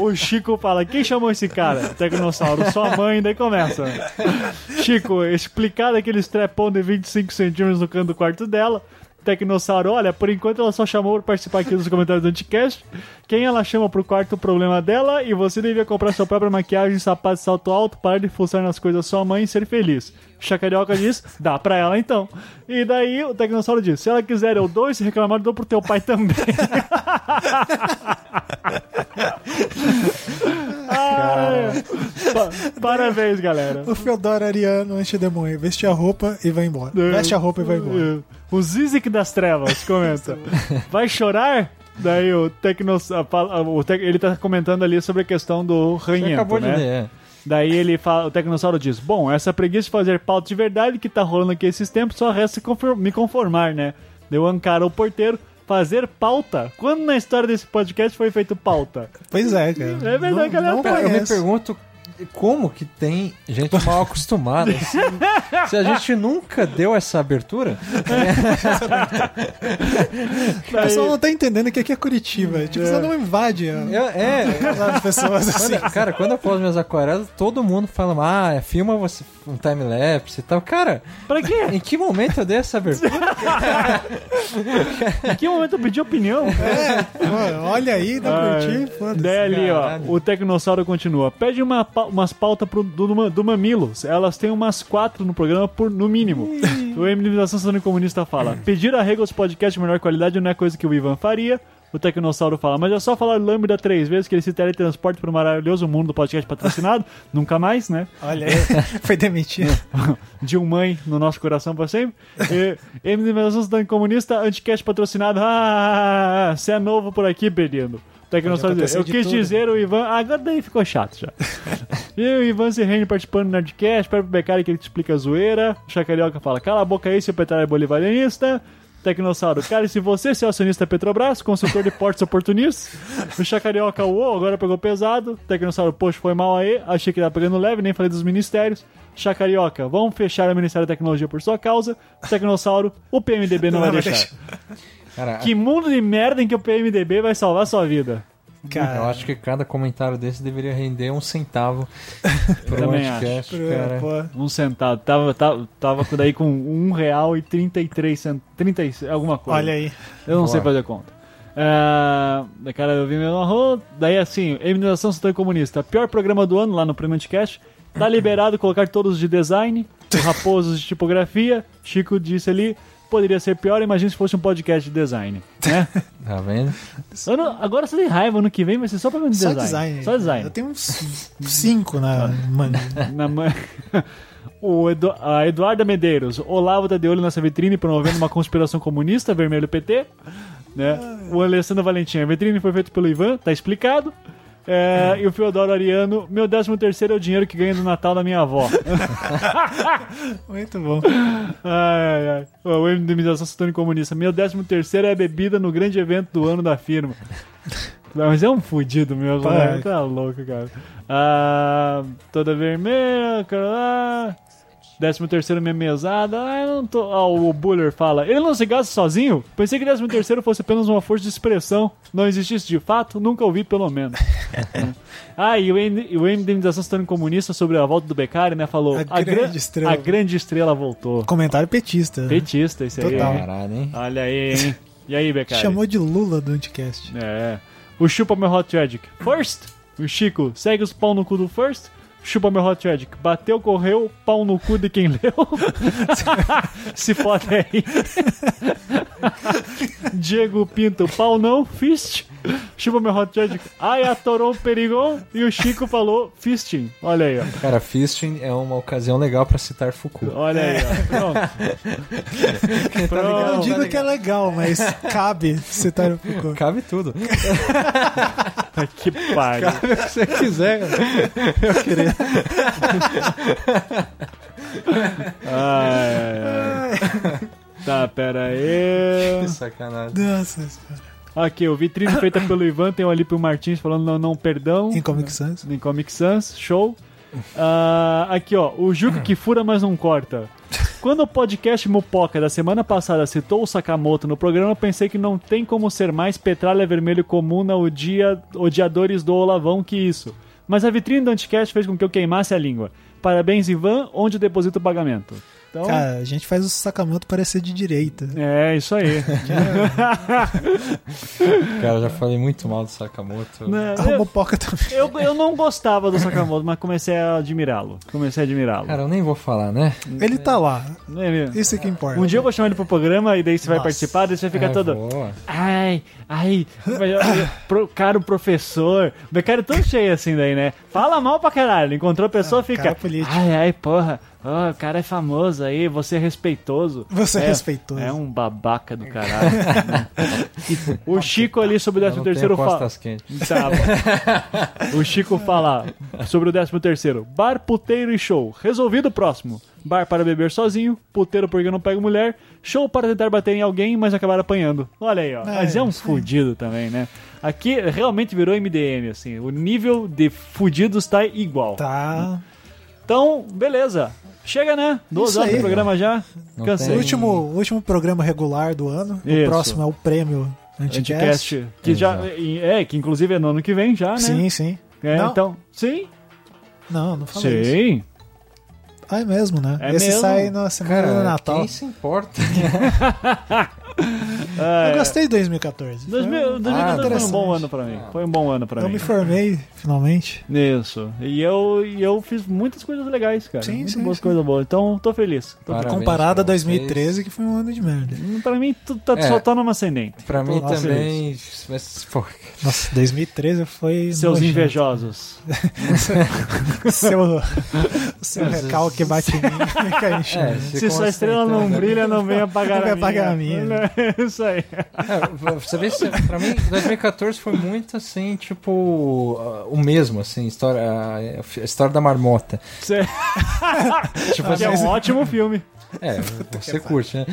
O Chico fala, quem chamou esse cara? Tecnossauro, sua mãe, daí começa. Chico, explicar aquele strepão de 25 centímetros no canto do quarto dela. Tecnossauro, olha, por enquanto ela só chamou pra participar aqui dos comentários do Anticast. Quem ela chama pro quarto problema dela e você devia comprar sua própria maquiagem, sapato salto alto, parar de fuçar nas coisas da sua mãe e ser feliz. Chacarioca diz, dá pra ela então. E daí o Tecnossauro diz, se ela quiser eu dou se reclamar eu dou pro teu pai também. Pa- parabéns, galera. O Feodoro Ariano antidemônio. Veste a roupa e vai embora. Veste a roupa e vai embora. O Zizik das Trevas comenta. Vai chorar? Daí o Tecnos, a fala- o Tec- ele tá comentando ali sobre a questão do Você ranhento, acabou né? de ler, é. Daí ele fala, o Tecnossauro diz: Bom, essa preguiça de fazer pauta de verdade que tá rolando aqui esses tempos, só resta me conformar, né? Deu Ancara o porteiro. Fazer pauta? Quando na história desse podcast foi feito pauta? Pois é, cara. É verdade, galera. Não, não Cara, eu me pergunto como que tem gente mal acostumada. Se, se a gente nunca deu essa abertura, O pessoal não tá entendendo que aqui é Curitiba. Tipo, você não invade a- eu- é. as pessoas assim. Quando- cara, quando eu posto minhas aquarelas, todo mundo fala, ah, filma você um time-lapse e tal. Cara, Pra quê? em que momento eu dei essa abertura? Em que momento eu pedi opinião? Pô, olha aí, não curti, foda-se. Daí ali, ó, o Tecnossauro continua. Pede uma, pa- umas pautas pro, do, do, Mamilos. Elas têm umas quatro no programa, por, no mínimo. o Emilização Sônica Comunista fala: Pedir arrego aos podcasts de melhor qualidade não é coisa que o Ivan faria. O Tecnossauro fala, mas é só falar lambda três vezes que ele se teletransporta para o maravilhoso mundo do podcast patrocinado. Nunca mais, né? Olha aí, foi demitido. De um mãe no nosso coração pra sempre. Cidadão Comunista, Anticast patrocinado. Ah, você é novo por aqui, perdendo. Tecnossauro Pode diz, eu quis tudo. dizer o Ivan. Ah, agora daí ficou chato já. e o Ivan se rende participando do Nerdcast. Espera pro Becari que ele te explica a zoeira. O Chacarioca fala: cala a boca aí, seu petróleo é bolivarianista. Tecnossauro, cara, e se você ser acionista Petrobras, consultor de portos oportunistas, o Chacarioca, uou, agora pegou pesado. Tecnossauro, poxa, foi mal aí, achei que tava pegando leve, nem falei dos ministérios. Chacarioca, vamos fechar o Ministério da Tecnologia por sua causa. Tecnossauro, o PMDB não, vai vai deixar. Cara, Que mundo de merda em que o PMDB vai salvar sua vida. Cara, eu acho que cada comentário desse deveria render um centavo pro Também podcast, cara. Um centavo. Tava, tava, tava com- daí com um real e 33 centavos. 36, alguma coisa. olha aí. Eu não sei fazer conta. Da cara eu vi meu arroz. Daí assim, Eliminação Cidadão Comunista. Pior programa do ano lá no Prêmio Anticast. Tá liberado colocar todos de design, raposos de tipografia. Chico disse ali. Poderia ser pior, imagina se fosse um podcast de design. Né? Tá vendo? Ano- agora você tem raiva, ano que vem vai ser só programa de Só design. design. Só design. Eu tenho uns cinco na mano. Na man... O Edu... a Eduarda Medeiros, Olavo tá de olho nessa vitrine promovendo uma conspiração comunista, vermelho PT. Né? O Alessandro Valentim, a vitrine foi feita pelo Ivan, tá explicado. É, e o Feodoro Ariano, meu 13 terceiro é o dinheiro que ganho do Natal da minha avó. Muito bom. ai, ai. O MDMização Satânica Comunista, meu 13 terceiro é a bebida no grande evento do ano da firma. Mas é um fudido mesmo, né? Tá louco, cara. Ah, toda vermelha, cara lá. Décimo terceiro minha mesada. Ah, eu não tô. Ah, o Buller fala. Ele não se gasta sozinho? Pensei que décimo terceiro fosse apenas uma força de expressão. Não existisse de fato? Nunca ouvi, pelo menos. ah, e o, M- e o Satânica Comunista sobre a volta do Beccari, né? Falou. A gran- grande estrela. A grande estrela voltou. Comentário petista. Petista, esse aí. Total. hein? Caralho, hein? Olha aí, hein? E aí, Beccari? Chamou de Lula do Anticast. É. O Chupa Meu Hot Tragic. First. O Chico. Segue os pau no cu do First. Chupa Meu Hot Tragic. Bateu, correu. Pau no cu de quem leu. Se fode aí. Diego Pinto. Pau não. Fist. Chupa Meu Hot Tragic. Ai, atorou o perigon. E o Chico falou fisting. Olha aí, ó. Cara, fisting é uma ocasião legal pra citar Foucault. Olha aí, ó. Pronto. Eu Pronto. digo que é legal, mas cabe citar o Foucault. Cabe tudo. Que pariu. Se você quiser. Eu queria. Ai, ai, ai. Tá, pera aí. Sacanagem. Nossa senhora. Aqui, o vitrine feita pelo Ivan, tem o Alípio Martins falando não, não, perdão. Em Comic Sans. Em Comic Sans, show. Ah, aqui, ó, o Juca que fura, mas não corta. Quando o podcast Mupoca da semana passada citou o Sakamoto no programa, eu pensei que não tem como ser mais petralha vermelho comum na odia, odiadores do Olavão que isso. Mas a vitrine do Anticast fez com que eu queimasse a língua. Parabéns, Ivan, onde deposito o pagamento. Então, Cara, a gente faz o Sakamoto parecer de direita. é isso aí. Cara, eu já falei muito mal do Sakamoto. Né, A eu- também. Eu, eu não gostava do Sakamoto, mas comecei a admirá-lo. Comecei a admirá-lo. Cara, eu nem vou falar, né? Ele tá lá. Ele- Isso é que importa. Um dia eu vou chamar ele pro programa e daí você vai Nossa. participar, daí você fica É, todo. vou. Ai, ai, pro, cara, o professor. O cara é tão cheio assim daí, né? Fala mal pra caralho. Encontrou a pessoa Ah, fica. Ai, ai, porra. ó, o cara é famoso aí, você é respeitoso. Você é respeitoso. É um babaca do caralho. o Chico ali sobre o Eu 13 não terceiro fala. Tá. O Chico fala sobre o 13 terceiro. Bar, puteiro e show. Resolvido próximo. Bar para beber sozinho, puteiro porque não pega mulher, show para tentar bater em alguém, mas acabar apanhando. Olha aí, ó. mas é um isso aí. fudido também, né? Aqui realmente virou MDM, assim. O nível de fudidos tá igual. Tá. Então, beleza. Chega, né? Duas Isso horas aí. do programa já. Não Cansei. tem- Último, último programa regular do ano. Isso. O próximo é o prêmio Anticast. Anticast. Que já, é, que inclusive é no ano que vem já, né? Sim, sim. É, então, sim. Não, não falei isso. Sim. Ah, é mesmo, né? É Esse mesmo. sai na semana Cara, do Natal. quem se importa? É, Eu gostei de 2014. 2000, Foi- 2014 foi um bom ano pra mim. Foi um bom ano pra Eu mim. me formei, finalmente. Isso. E eu, e eu fiz muitas coisas legais, cara. Sim, Muito sim, sim. coisas boas. Então, tô feliz. Tô Parabéns Comparado a pra vocês. 2013, que foi um ano de merda. feliz. Pra mim, tu tá, É. só tá numa ascendente. Pra mim feliz. também. Mas, Nossa, 2013 foi. Seus nojento. invejosos. seu, seu recalque bate em mim chão. É, Se sua estrela não brilha, não vem apagar Não a vem minha. apagar a minha. Isso aí. É, você vê, se- pra mim, 2014 foi muito assim, tipo, ah, o mesmo, assim, história, a, a história da marmota. Você- Tipo, que é um ótimo filme. é, você curte, né?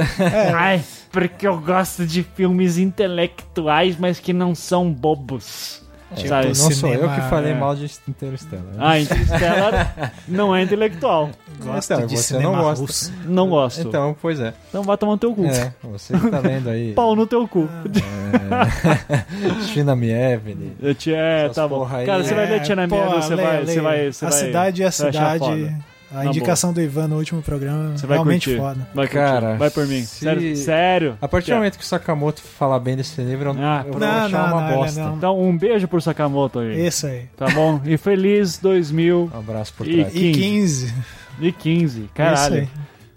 Ai, porque eu gosto de filmes intelectuais, mas que não são bobos. Sabe? Não sou eu cinema, que falei é. mal de Interstellar. Ah, Interstellar não é intelectual. Gosto Então, de você cinema não gosta. russo. Não gosto. Então, Então, pois é. vai tomar no teu cu. É, você que tá lendo aí. Pau no teu cu. É, China Mievne. Eu te, é, tá bom. porra aí. Cara, você vai ler É, Tia pô, você vai, você vai, você A vai- cidade é a cidade. A indicação do Ivan no último programa Você vai realmente curtir. foda. Vai. Cara, vai por mim. se- Sério, sério. A partir do momento que o Sakamoto falar bem desse livro, eu, Ah, eu vou não, achar não, uma não, bosta. não. Então, um beijo por Sakamoto aí. Isso aí. Tá bom? E feliz 2015. Um abraço por E- trás. E 15. 15. Isso Caralho. aí.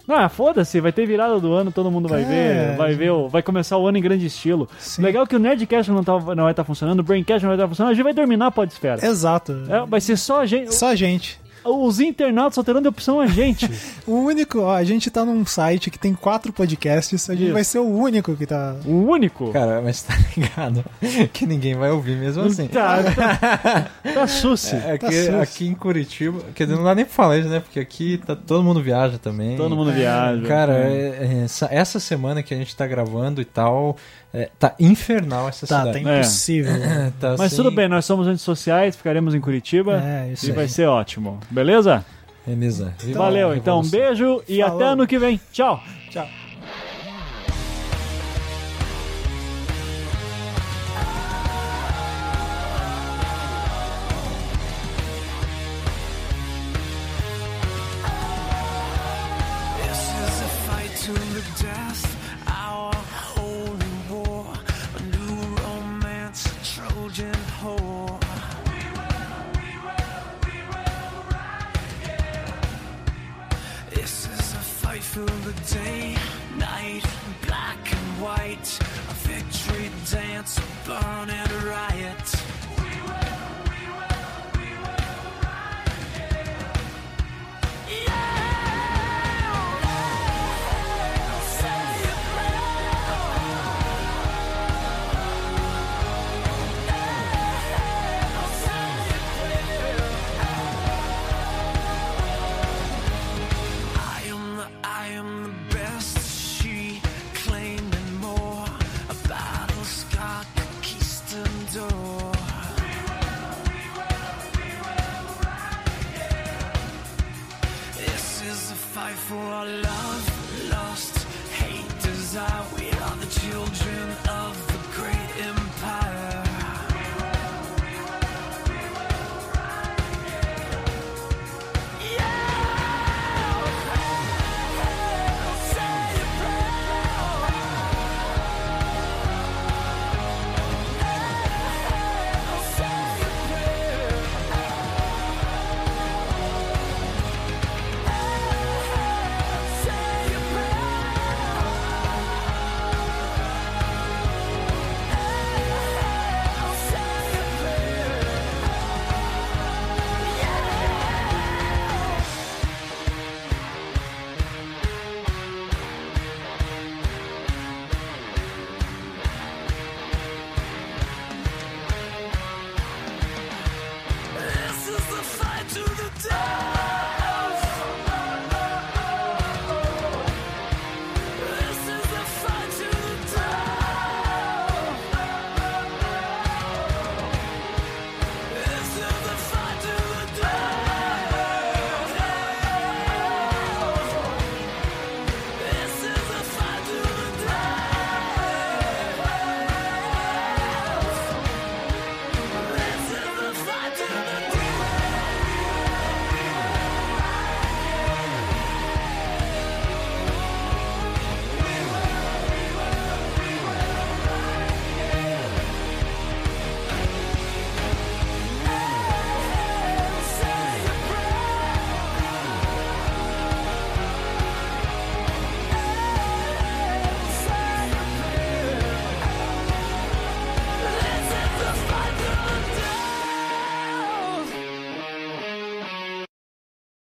Não, ah, foda-se, vai ter virada do ano, todo mundo vai É. ver, vai ver, o- vai começar o ano em grande estilo. Sim. Legal que o Nerdcast não, tá, não vai estar funcionando, o Braincast não vai estar funcionando, a gente vai terminar a Podesfera. Exato. É, vai ser só a gente. Só a gente. Os internautas só terão de opção a gente. O único, ó, a gente tá num site que tem quatro podcasts, a gente Isso. vai ser o único que tá. O único. Cara, mas tá ligado que ninguém vai ouvir mesmo assim. Tá, tá, tá suci. É Tá que sus. aqui em Curitiba, quer dizer, não dá nem pra falar isso, né? Porque aqui tá, todo mundo viaja também. Todo mundo viaja. Cara, é- é, essa, essa semana que a gente tá gravando e tal, é, tá infernal essa Tá, cidade. tá impossível. Tá, Mas assim, tudo bem, nós somos antissociais, ficaremos em Curitiba É, isso e aí. vai ser ótimo. Beleza? Beleza. Viva Valeu, então. Um beijo e Falou. até ano que vem. Tchau. Tchau. fun and a riot.